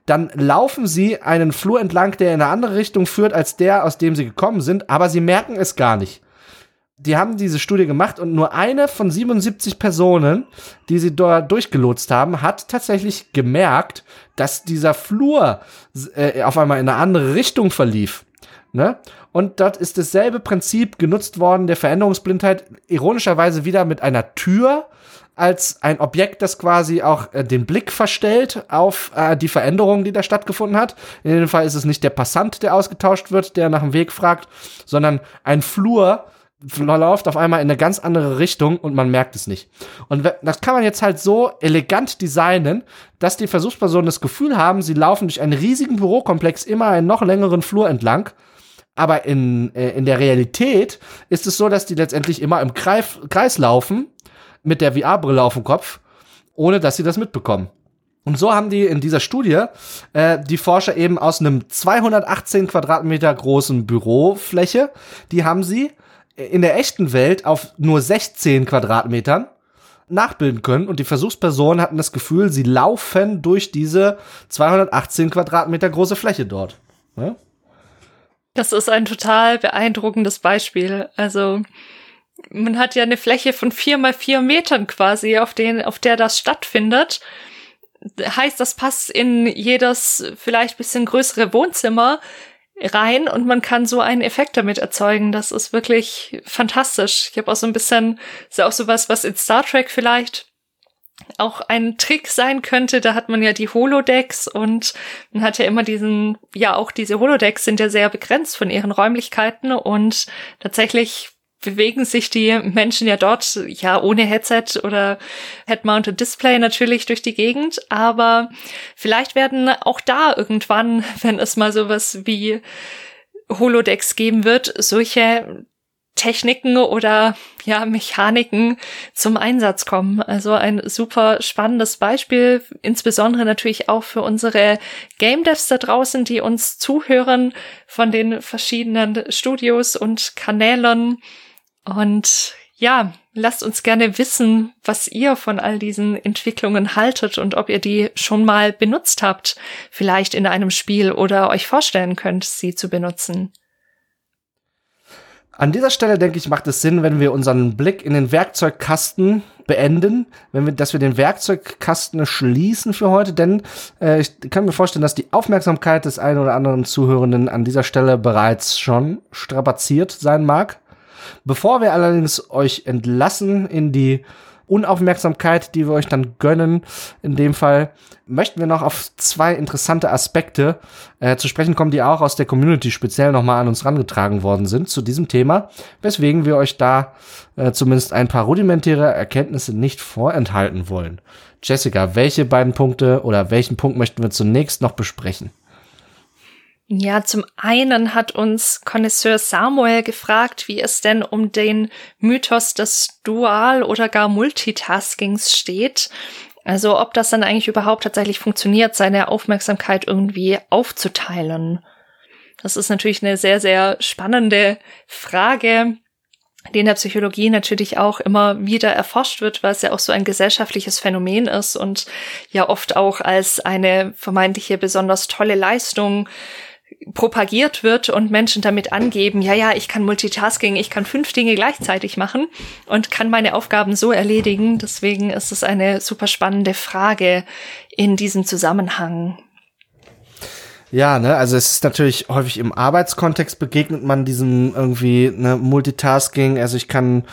dann laufen sie einen Flur entlang, der in eine andere Richtung führt als der, aus dem sie gekommen sind, aber sie merken es gar nicht. Die haben diese Studie gemacht und nur eine von 77 Personen, die sie dort durchgelotst haben, hat tatsächlich gemerkt, dass dieser Flur äh, auf einmal in eine andere Richtung verlief. Ne? Und dort ist dasselbe Prinzip genutzt worden der Veränderungsblindheit, ironischerweise wieder mit einer Tür, als ein Objekt, das quasi auch äh, den Blick verstellt auf äh, die Veränderung, die da stattgefunden hat. In dem Fall ist es nicht der Passant, der ausgetauscht wird, der nach dem Weg fragt, sondern ein Flur läuft auf einmal in eine ganz andere Richtung und man merkt es nicht. Und das kann man jetzt halt so elegant designen, dass die Versuchspersonen das Gefühl haben, sie laufen durch einen riesigen Bürokomplex immer einen noch längeren Flur entlang. Aber in, äh, in der Realität ist es so, dass die letztendlich immer im Kreis, Kreis laufen mit der VR-Brille auf dem Kopf, ohne dass sie das mitbekommen. Und so haben die in dieser Studie äh, die Forscher eben aus einem 218 Quadratmeter großen Bürofläche, die haben sie in der echten Welt auf nur 16 Quadratmetern nachbilden können. Und die Versuchspersonen hatten das Gefühl, sie laufen durch diese 218 Quadratmeter große Fläche dort. Ja? Das ist ein total beeindruckendes Beispiel. Also man hat ja eine Fläche von vier mal vier Metern quasi, auf, den, auf der das stattfindet heißt, das passt in jedes vielleicht bisschen größere Wohnzimmer rein und man kann so einen Effekt damit erzeugen. Das ist wirklich fantastisch. Ich habe auch so ein bisschen, ist ja auch sowas, was in Star Trek vielleicht auch ein Trick sein könnte. Da hat man ja die Holodecks und man hat ja immer diesen, ja auch diese Holodecks sind ja sehr begrenzt von ihren Räumlichkeiten und tatsächlich bewegen sich die Menschen ja dort, ja, ohne Headset oder Head-Mounted Display natürlich durch die Gegend, aber vielleicht werden auch da irgendwann, *laughs* wenn es mal sowas wie Holodecks geben wird, solche Techniken oder ja Mechaniken zum Einsatz kommen. Also ein super spannendes Beispiel, insbesondere natürlich auch für unsere Game Devs da draußen, die uns zuhören von den verschiedenen Studios und Kanälen und ja, lasst uns gerne wissen, was ihr von all diesen Entwicklungen haltet und ob ihr die schon mal benutzt habt, vielleicht in einem Spiel oder euch vorstellen könnt, sie zu benutzen. An dieser Stelle denke ich, macht es Sinn, wenn wir unseren Blick in den Werkzeugkasten beenden, wenn wir, dass wir den Werkzeugkasten schließen für heute, denn äh, ich kann mir vorstellen, dass die Aufmerksamkeit des einen oder anderen Zuhörenden an dieser Stelle bereits schon strapaziert sein mag. Bevor wir allerdings euch entlassen in die Unaufmerksamkeit, die wir euch dann gönnen, in dem Fall, möchten wir noch auf zwei interessante Aspekte äh, zu sprechen kommen, die auch aus der Community speziell nochmal an uns rangetragen worden sind zu diesem Thema, weswegen wir euch da äh, zumindest ein paar rudimentäre Erkenntnisse nicht vorenthalten wollen. Jessica, welche beiden Punkte oder welchen Punkt möchten wir zunächst noch besprechen? Ja, zum einen hat uns Connoisseur Samuel gefragt, wie es denn um den Mythos des Dual- oder gar Multitaskings steht. Also ob das dann eigentlich überhaupt tatsächlich funktioniert, seine Aufmerksamkeit irgendwie aufzuteilen. Das ist natürlich eine sehr, sehr spannende Frage, die in der Psychologie natürlich auch immer wieder erforscht wird, weil es ja auch so ein gesellschaftliches Phänomen ist und ja oft auch als eine vermeintliche besonders tolle Leistung propagiert wird und Menschen damit angeben, ja, ja, ich kann Multitasking, ich kann fünf Dinge gleichzeitig machen und kann meine Aufgaben so erledigen. Deswegen ist es eine super spannende Frage in diesem Zusammenhang. Ja, ne, also es ist natürlich häufig im Arbeitskontext begegnet man diesem irgendwie ne, Multitasking. Also ich kann,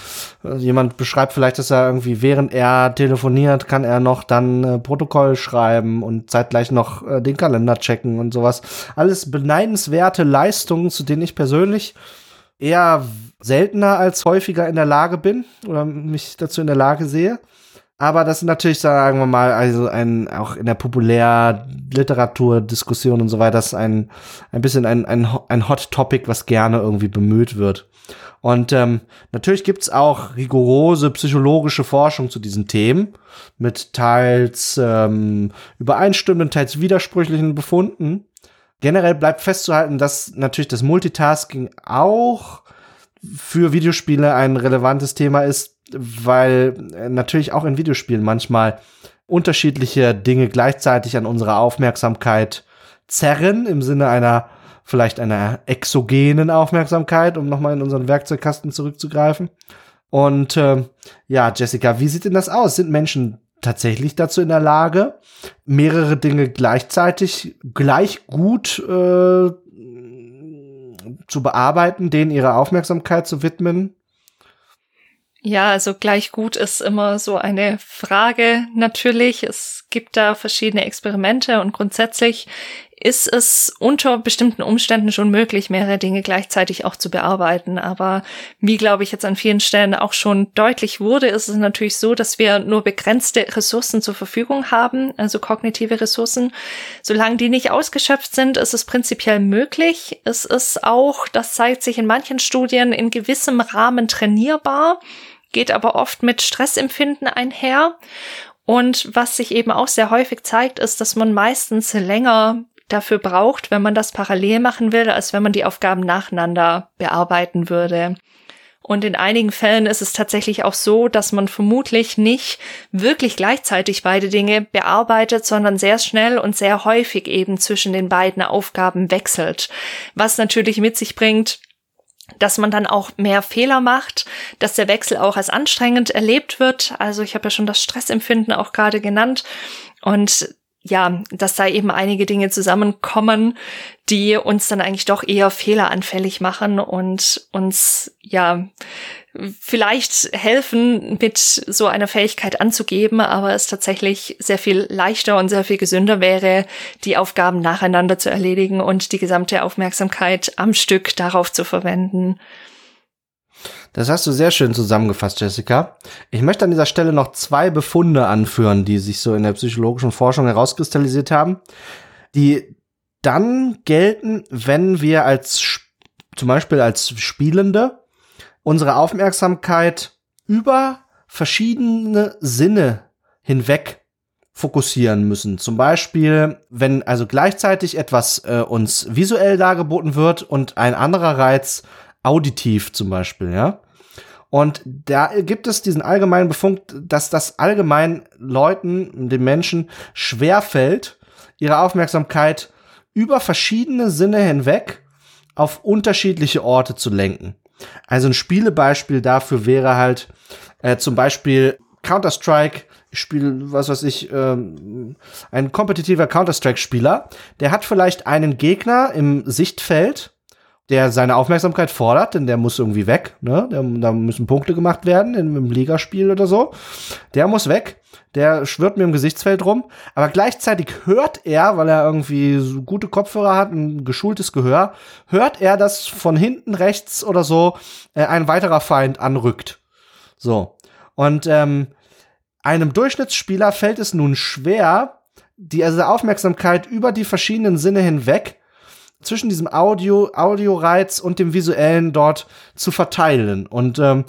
äh, jemand beschreibt vielleicht, dass er irgendwie während er telefoniert, kann er noch dann äh, Protokoll schreiben und zeitgleich noch äh, den Kalender checken und sowas. Alles beneidenswerte Leistungen, zu denen ich persönlich eher seltener als häufiger in der Lage bin oder mich dazu in der Lage sehe. Aber das ist natürlich, sagen wir mal, also ein, auch in der Populärliteratur-Diskussion und so weiter, das ist ein, ein bisschen ein, ein, ein Hot Topic, was gerne irgendwie bemüht wird. Und ähm, natürlich gibt's auch rigorose psychologische Forschung zu diesen Themen mit teils ähm, übereinstimmenden, teils widersprüchlichen Befunden. Generell bleibt festzuhalten, dass natürlich das Multitasking auch für Videospiele ein relevantes Thema ist, weil äh, natürlich auch in Videospielen manchmal unterschiedliche Dinge gleichzeitig an unserer Aufmerksamkeit zerren, im Sinne einer vielleicht einer exogenen Aufmerksamkeit, um nochmal in unseren Werkzeugkasten zurückzugreifen. Und äh, ja, Jessica, wie sieht denn das aus? Sind Menschen tatsächlich dazu in der Lage, mehrere Dinge gleichzeitig gleich gut äh, zu bearbeiten, denen ihre Aufmerksamkeit zu widmen? Ja, also gleich gut ist immer so eine Frage natürlich. Es gibt da verschiedene Experimente und grundsätzlich ist es unter bestimmten Umständen schon möglich, mehrere Dinge gleichzeitig auch zu bearbeiten. Aber wie, glaube ich, jetzt an vielen Stellen auch schon deutlich wurde, ist es natürlich so, dass wir nur begrenzte Ressourcen zur Verfügung haben, also kognitive Ressourcen. Solange die nicht ausgeschöpft sind, ist es prinzipiell möglich. Es ist auch, das zeigt sich in manchen Studien, in gewissem Rahmen trainierbar, geht aber oft mit Stressempfinden einher. Und was sich eben auch sehr häufig zeigt, ist, dass man meistens länger dafür braucht, wenn man das parallel machen will, als wenn man die Aufgaben nacheinander bearbeiten würde. Und in einigen Fällen ist es tatsächlich auch so, dass man vermutlich nicht wirklich gleichzeitig beide Dinge bearbeitet, sondern sehr schnell und sehr häufig eben zwischen den beiden Aufgaben wechselt. Was natürlich mit sich bringt, dass man dann auch mehr Fehler macht, dass der Wechsel auch als anstrengend erlebt wird. Also ich habe ja schon das Stressempfinden auch gerade genannt. Und ja, dass da eben einige Dinge zusammenkommen, die uns dann eigentlich doch eher fehleranfällig machen und uns ja vielleicht helfen, mit so einer Fähigkeit anzugeben, aber es tatsächlich sehr viel leichter und sehr viel gesünder wäre, die Aufgaben nacheinander zu erledigen und die gesamte Aufmerksamkeit am Stück darauf zu verwenden. Das hast du sehr schön zusammengefasst, Jessica. Ich möchte an dieser Stelle noch zwei Befunde anführen, die sich so in der psychologischen Forschung herauskristallisiert haben, die dann gelten, wenn wir als zum Beispiel als Spielende unsere Aufmerksamkeit über verschiedene Sinne hinweg fokussieren müssen. Zum Beispiel, wenn also gleichzeitig etwas äh, uns visuell dargeboten wird und ein anderer Reiz auditiv zum Beispiel, ja. Und da gibt es diesen allgemeinen Befund, dass das allgemein Leuten, den Menschen schwerfällt, ihre Aufmerksamkeit über verschiedene Sinne hinweg auf unterschiedliche Orte zu lenken. Also ein Spielebeispiel dafür wäre halt äh, zum Beispiel Counter-Strike. Ich spiele, was weiß ich, ähm, ein kompetitiver Counter-Strike-Spieler, der hat vielleicht einen Gegner im Sichtfeld der seine Aufmerksamkeit fordert, denn der muss irgendwie weg, ne? Der, da müssen Punkte gemacht werden in einem Ligaspiel oder so. Der muss weg. Der schwirrt mir im Gesichtsfeld rum, aber gleichzeitig hört er, weil er irgendwie so gute Kopfhörer hat, ein geschultes Gehör, hört er, dass von hinten rechts oder so äh, ein weiterer Feind anrückt. So. Und ähm, einem Durchschnittsspieler fällt es nun schwer, die also Aufmerksamkeit über die verschiedenen Sinne hinweg zwischen diesem Audio, Audioreiz und dem visuellen dort zu verteilen. Und ähm,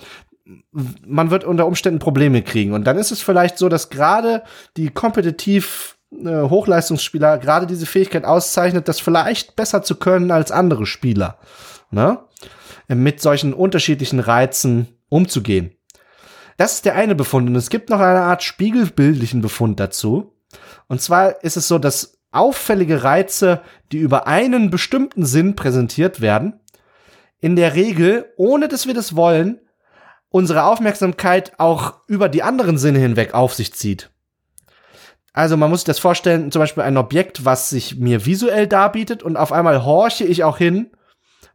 man wird unter Umständen Probleme kriegen. Und dann ist es vielleicht so, dass gerade die kompetitiv äh, Hochleistungsspieler gerade diese Fähigkeit auszeichnet, das vielleicht besser zu können als andere Spieler. Ne? Mit solchen unterschiedlichen Reizen umzugehen. Das ist der eine Befund. Und es gibt noch eine Art spiegelbildlichen Befund dazu. Und zwar ist es so, dass auffällige Reize, die über einen bestimmten Sinn präsentiert werden, in der Regel, ohne dass wir das wollen, unsere Aufmerksamkeit auch über die anderen Sinne hinweg auf sich zieht. Also man muss sich das vorstellen, zum Beispiel ein Objekt, was sich mir visuell darbietet und auf einmal horche ich auch hin,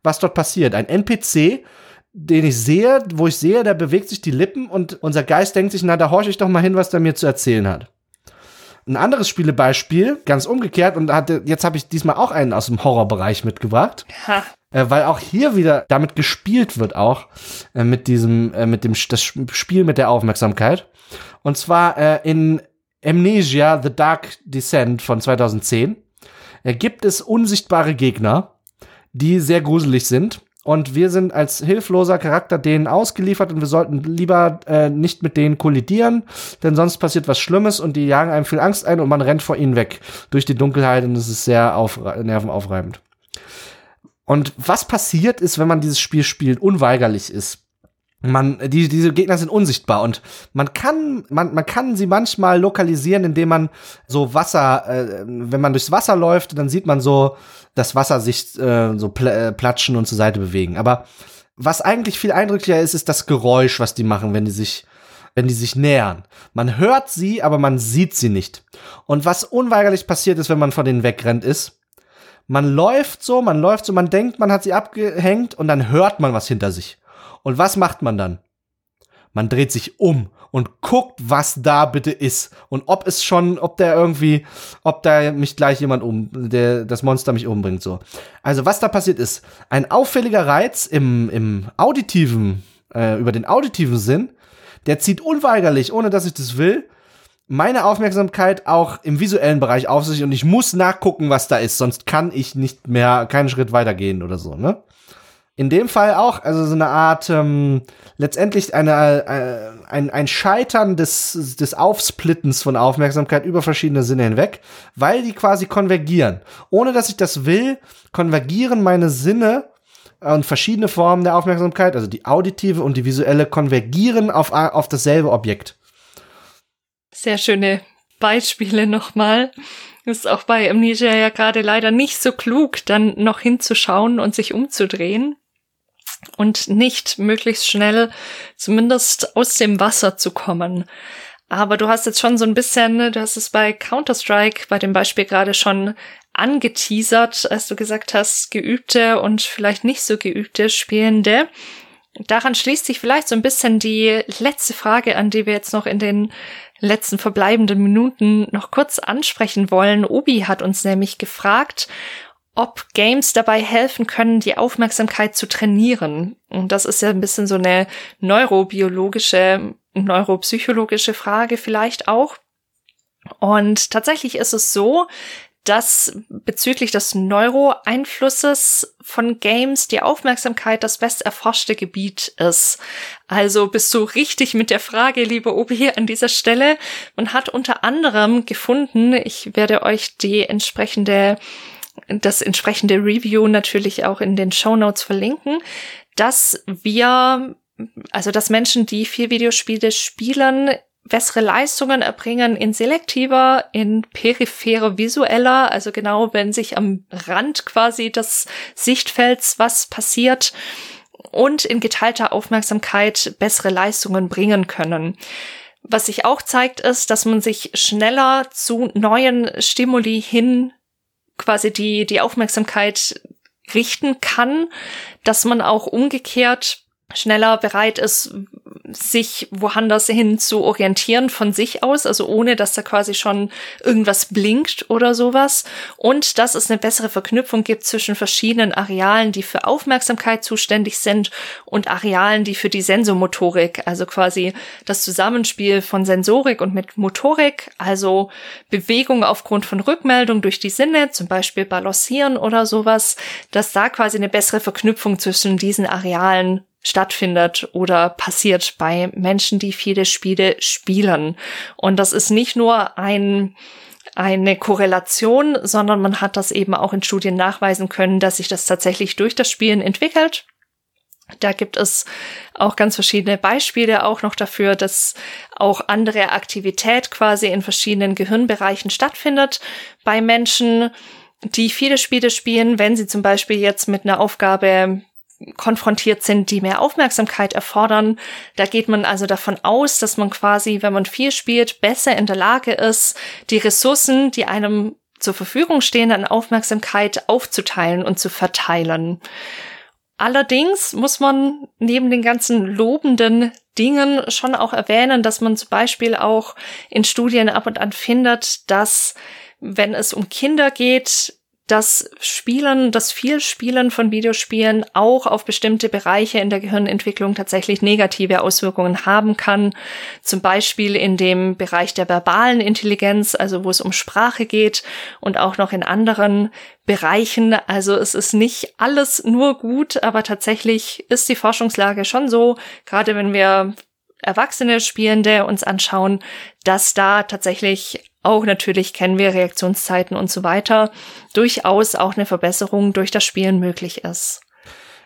was dort passiert. Ein NPC, den ich sehe, wo ich sehe, der bewegt sich die Lippen und unser Geist denkt sich, na, da horche ich doch mal hin, was der mir zu erzählen hat. Ein anderes Spielebeispiel, ganz umgekehrt, und hatte, jetzt habe ich diesmal auch einen aus dem Horrorbereich mitgebracht. Ha. Äh, weil auch hier wieder damit gespielt wird, auch äh, mit diesem, äh, mit dem das Spiel mit der Aufmerksamkeit. Und zwar in Amnesia The Dark Descent von 2010 äh, gibt es unsichtbare Gegner, die sehr gruselig sind und wir sind als hilfloser Charakter denen ausgeliefert und wir sollten lieber äh, nicht mit denen kollidieren, denn sonst passiert was Schlimmes und die jagen einem viel Angst ein und man rennt vor ihnen weg durch die Dunkelheit und es ist sehr auf, nervenaufreibend. Und was passiert ist, wenn man dieses Spiel spielt, unweigerlich ist, man die diese Gegner sind unsichtbar und man kann man man kann sie manchmal lokalisieren indem man so Wasser äh, wenn man durchs Wasser läuft dann sieht man so das Wasser sich äh, so pl äh, platschen und zur Seite bewegen. Aber was eigentlich viel eindrücklicher ist ist das Geräusch was die machen wenn die sich wenn die sich nähern. Man hört sie aber man sieht sie nicht. Und was unweigerlich passiert ist wenn man von denen wegrennt ist man läuft so man läuft so man denkt man hat sie abgehängt und dann hört man was hinter sich und was macht man dann? Man dreht sich um und guckt, was da bitte ist und ob es schon, ob der irgendwie, ob da mich gleich jemand um, der das Monster mich umbringt so. Also was da passiert ist, ein auffälliger Reiz im im auditiven äh, über den auditiven Sinn, der zieht unweigerlich, ohne dass ich das will, meine Aufmerksamkeit auch im visuellen Bereich auf sich und ich muss nachgucken, was da ist, sonst kann ich nicht mehr keinen Schritt weitergehen oder so, ne? In dem Fall auch, also so eine Art, ähm, letztendlich eine, äh, ein, ein Scheitern des, des Aufsplittens von Aufmerksamkeit über verschiedene Sinne hinweg, weil die quasi konvergieren. Ohne dass ich das will, konvergieren meine Sinne und verschiedene Formen der Aufmerksamkeit, also die auditive und die visuelle, konvergieren auf, auf dasselbe Objekt. Sehr schöne Beispiele nochmal. Ist auch bei Amnesia ja gerade leider nicht so klug, dann noch hinzuschauen und sich umzudrehen und nicht möglichst schnell zumindest aus dem Wasser zu kommen. Aber du hast jetzt schon so ein bisschen, du hast es bei Counter-Strike, bei dem Beispiel gerade schon angeteasert, als du gesagt hast, geübte und vielleicht nicht so geübte Spielende. Daran schließt sich vielleicht so ein bisschen die letzte Frage an, die wir jetzt noch in den letzten verbleibenden Minuten noch kurz ansprechen wollen. Obi hat uns nämlich gefragt, ob Games dabei helfen können, die Aufmerksamkeit zu trainieren. Und das ist ja ein bisschen so eine neurobiologische, neuropsychologische Frage vielleicht auch. Und tatsächlich ist es so, dass bezüglich des Neuro-Einflusses von Games die Aufmerksamkeit das best erforschte Gebiet ist. Also bist du richtig mit der Frage, liebe Obi, an dieser Stelle. Man hat unter anderem gefunden, ich werde euch die entsprechende das entsprechende Review natürlich auch in den Show Notes verlinken, dass wir, also dass Menschen, die viel Videospiele spielen, bessere Leistungen erbringen in selektiver, in periphere visueller, also genau wenn sich am Rand quasi des Sichtfelds was passiert und in geteilter Aufmerksamkeit bessere Leistungen bringen können. Was sich auch zeigt, ist, dass man sich schneller zu neuen Stimuli hin quasi die, die Aufmerksamkeit richten kann, dass man auch umgekehrt schneller bereit ist, sich woanders hin zu orientieren von sich aus, also ohne dass da quasi schon irgendwas blinkt oder sowas. Und dass es eine bessere Verknüpfung gibt zwischen verschiedenen Arealen, die für Aufmerksamkeit zuständig sind und Arealen, die für die Sensomotorik, also quasi das Zusammenspiel von Sensorik und mit Motorik, also Bewegung aufgrund von Rückmeldung durch die Sinne, zum Beispiel Balancieren oder sowas, dass da quasi eine bessere Verknüpfung zwischen diesen Arealen stattfindet oder passiert bei Menschen, die viele Spiele spielen. Und das ist nicht nur ein eine Korrelation, sondern man hat das eben auch in Studien nachweisen können, dass sich das tatsächlich durch das Spielen entwickelt. Da gibt es auch ganz verschiedene Beispiele auch noch dafür, dass auch andere Aktivität quasi in verschiedenen Gehirnbereichen stattfindet bei Menschen, die viele Spiele spielen, wenn sie zum Beispiel jetzt mit einer Aufgabe konfrontiert sind, die mehr Aufmerksamkeit erfordern. Da geht man also davon aus, dass man quasi, wenn man viel spielt, besser in der Lage ist, die Ressourcen, die einem zur Verfügung stehen, an Aufmerksamkeit aufzuteilen und zu verteilen. Allerdings muss man neben den ganzen lobenden Dingen schon auch erwähnen, dass man zum Beispiel auch in Studien ab und an findet, dass wenn es um Kinder geht, das Spielen, das Vielspielen von Videospielen auch auf bestimmte Bereiche in der Gehirnentwicklung tatsächlich negative Auswirkungen haben kann. Zum Beispiel in dem Bereich der verbalen Intelligenz, also wo es um Sprache geht und auch noch in anderen Bereichen. Also es ist nicht alles nur gut, aber tatsächlich ist die Forschungslage schon so, gerade wenn wir erwachsene Spielende uns anschauen, dass da tatsächlich auch natürlich kennen wir Reaktionszeiten und so weiter, durchaus auch eine Verbesserung durch das Spielen möglich ist.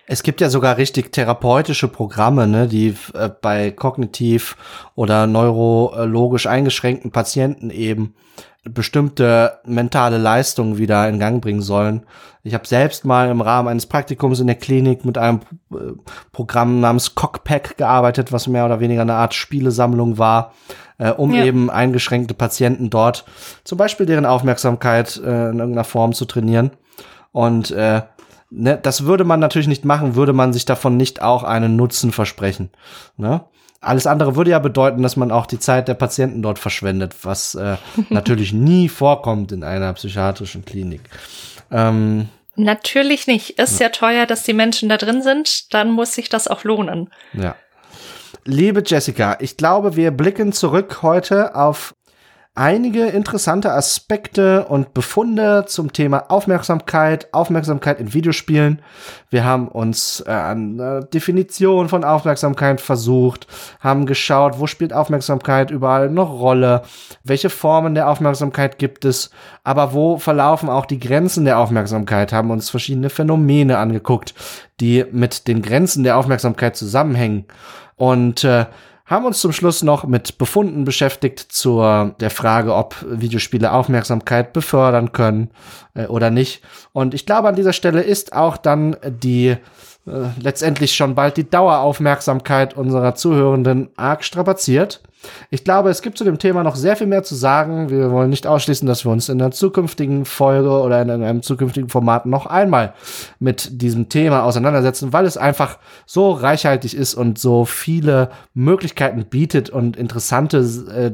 Es gibt ja sogar richtig therapeutische Programme, ne, die äh, bei kognitiv oder neurologisch eingeschränkten Patienten eben bestimmte mentale Leistungen wieder in Gang bringen sollen. Ich habe selbst mal im Rahmen eines Praktikums in der Klinik mit einem äh, Programm namens Cockpack gearbeitet, was mehr oder weniger eine Art Spielesammlung war, äh, um ja. eben eingeschränkte Patienten dort zum Beispiel deren Aufmerksamkeit äh, in irgendeiner Form zu trainieren. Und äh, ne, das würde man natürlich nicht machen, würde man sich davon nicht auch einen Nutzen versprechen. Ne? Alles andere würde ja bedeuten, dass man auch die Zeit der Patienten dort verschwendet, was äh, *laughs* natürlich nie vorkommt in einer psychiatrischen Klinik. Ähm, Natürlich nicht. Ist ja. sehr teuer, dass die Menschen da drin sind. Dann muss sich das auch lohnen. Ja. Liebe Jessica, ich glaube, wir blicken zurück heute auf einige interessante Aspekte und Befunde zum Thema Aufmerksamkeit, Aufmerksamkeit in Videospielen. Wir haben uns äh, an äh, Definition von Aufmerksamkeit versucht, haben geschaut, wo spielt Aufmerksamkeit überall eine Rolle, welche Formen der Aufmerksamkeit gibt es, aber wo verlaufen auch die Grenzen der Aufmerksamkeit, haben uns verschiedene Phänomene angeguckt, die mit den Grenzen der Aufmerksamkeit zusammenhängen. Und äh, haben uns zum Schluss noch mit Befunden beschäftigt zur der Frage, ob Videospiele Aufmerksamkeit befördern können äh, oder nicht. Und ich glaube, an dieser Stelle ist auch dann die äh, letztendlich schon bald die Daueraufmerksamkeit unserer Zuhörenden arg strapaziert. Ich glaube, es gibt zu dem Thema noch sehr viel mehr zu sagen. Wir wollen nicht ausschließen, dass wir uns in einer zukünftigen Folge oder in einem zukünftigen Format noch einmal mit diesem Thema auseinandersetzen, weil es einfach so reichhaltig ist und so viele Möglichkeiten bietet und interessante äh,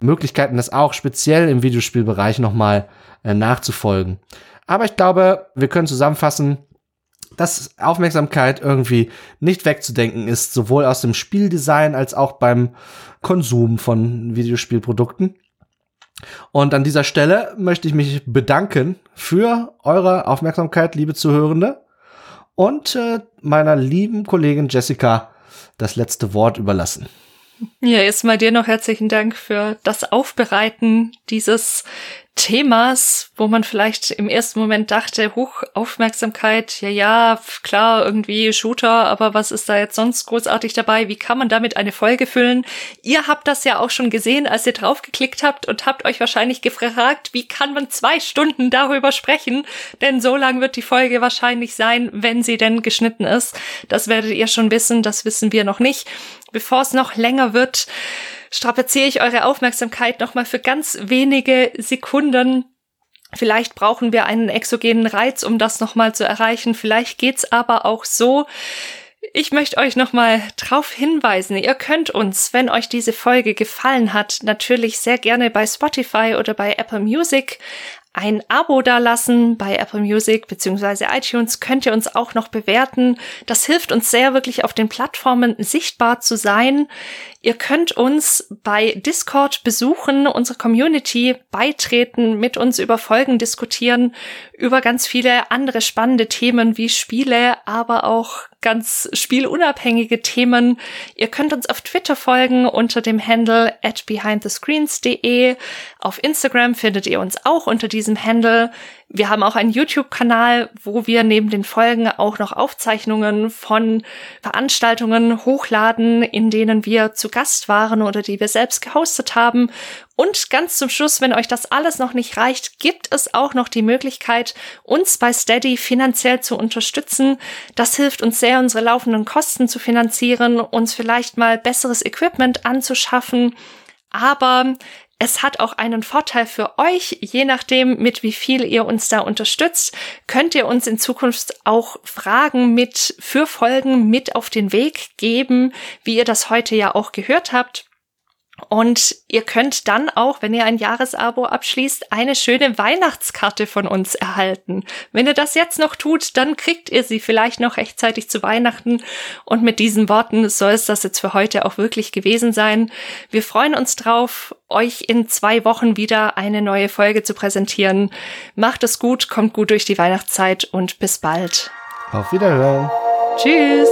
Möglichkeiten, das auch speziell im Videospielbereich nochmal äh, nachzufolgen. Aber ich glaube, wir können zusammenfassen, dass Aufmerksamkeit irgendwie nicht wegzudenken ist, sowohl aus dem Spieldesign als auch beim Konsum von Videospielprodukten. Und an dieser Stelle möchte ich mich bedanken für eure Aufmerksamkeit, liebe Zuhörende, und äh, meiner lieben Kollegin Jessica das letzte Wort überlassen. Ja, erstmal dir noch herzlichen Dank für das Aufbereiten dieses Themas, wo man vielleicht im ersten Moment dachte, hoch Aufmerksamkeit, ja, ja, klar, irgendwie Shooter, aber was ist da jetzt sonst großartig dabei? Wie kann man damit eine Folge füllen? Ihr habt das ja auch schon gesehen, als ihr draufgeklickt habt und habt euch wahrscheinlich gefragt, wie kann man zwei Stunden darüber sprechen? Denn so lang wird die Folge wahrscheinlich sein, wenn sie denn geschnitten ist. Das werdet ihr schon wissen, das wissen wir noch nicht. Bevor es noch länger wird, strapaziere ich eure Aufmerksamkeit nochmal für ganz wenige Sekunden. Vielleicht brauchen wir einen exogenen Reiz, um das nochmal zu erreichen. Vielleicht geht's aber auch so. Ich möchte euch nochmal drauf hinweisen. Ihr könnt uns, wenn euch diese Folge gefallen hat, natürlich sehr gerne bei Spotify oder bei Apple Music ein Abo dalassen bei Apple Music beziehungsweise iTunes könnt ihr uns auch noch bewerten. Das hilft uns sehr, wirklich auf den Plattformen sichtbar zu sein. Ihr könnt uns bei Discord besuchen, unsere Community beitreten, mit uns über Folgen diskutieren, über ganz viele andere spannende Themen wie Spiele, aber auch ganz spielunabhängige Themen. Ihr könnt uns auf Twitter folgen unter dem Handle at behindthescreens.de. Auf Instagram findet ihr uns auch unter diesem Handle. Wir haben auch einen YouTube-Kanal, wo wir neben den Folgen auch noch Aufzeichnungen von Veranstaltungen hochladen, in denen wir zu Gast waren oder die wir selbst gehostet haben. Und ganz zum Schluss, wenn euch das alles noch nicht reicht, gibt es auch noch die Möglichkeit, uns bei Steady finanziell zu unterstützen. Das hilft uns sehr, unsere laufenden Kosten zu finanzieren, uns vielleicht mal besseres Equipment anzuschaffen. Aber es hat auch einen Vorteil für euch, je nachdem, mit wie viel ihr uns da unterstützt, könnt ihr uns in Zukunft auch Fragen mit für Folgen mit auf den Weg geben, wie ihr das heute ja auch gehört habt. Und ihr könnt dann auch, wenn ihr ein Jahresabo abschließt, eine schöne Weihnachtskarte von uns erhalten. Wenn ihr das jetzt noch tut, dann kriegt ihr sie vielleicht noch rechtzeitig zu Weihnachten. Und mit diesen Worten soll es das jetzt für heute auch wirklich gewesen sein. Wir freuen uns drauf, euch in zwei Wochen wieder eine neue Folge zu präsentieren. Macht es gut, kommt gut durch die Weihnachtszeit und bis bald. Auf Wiederhören. Tschüss.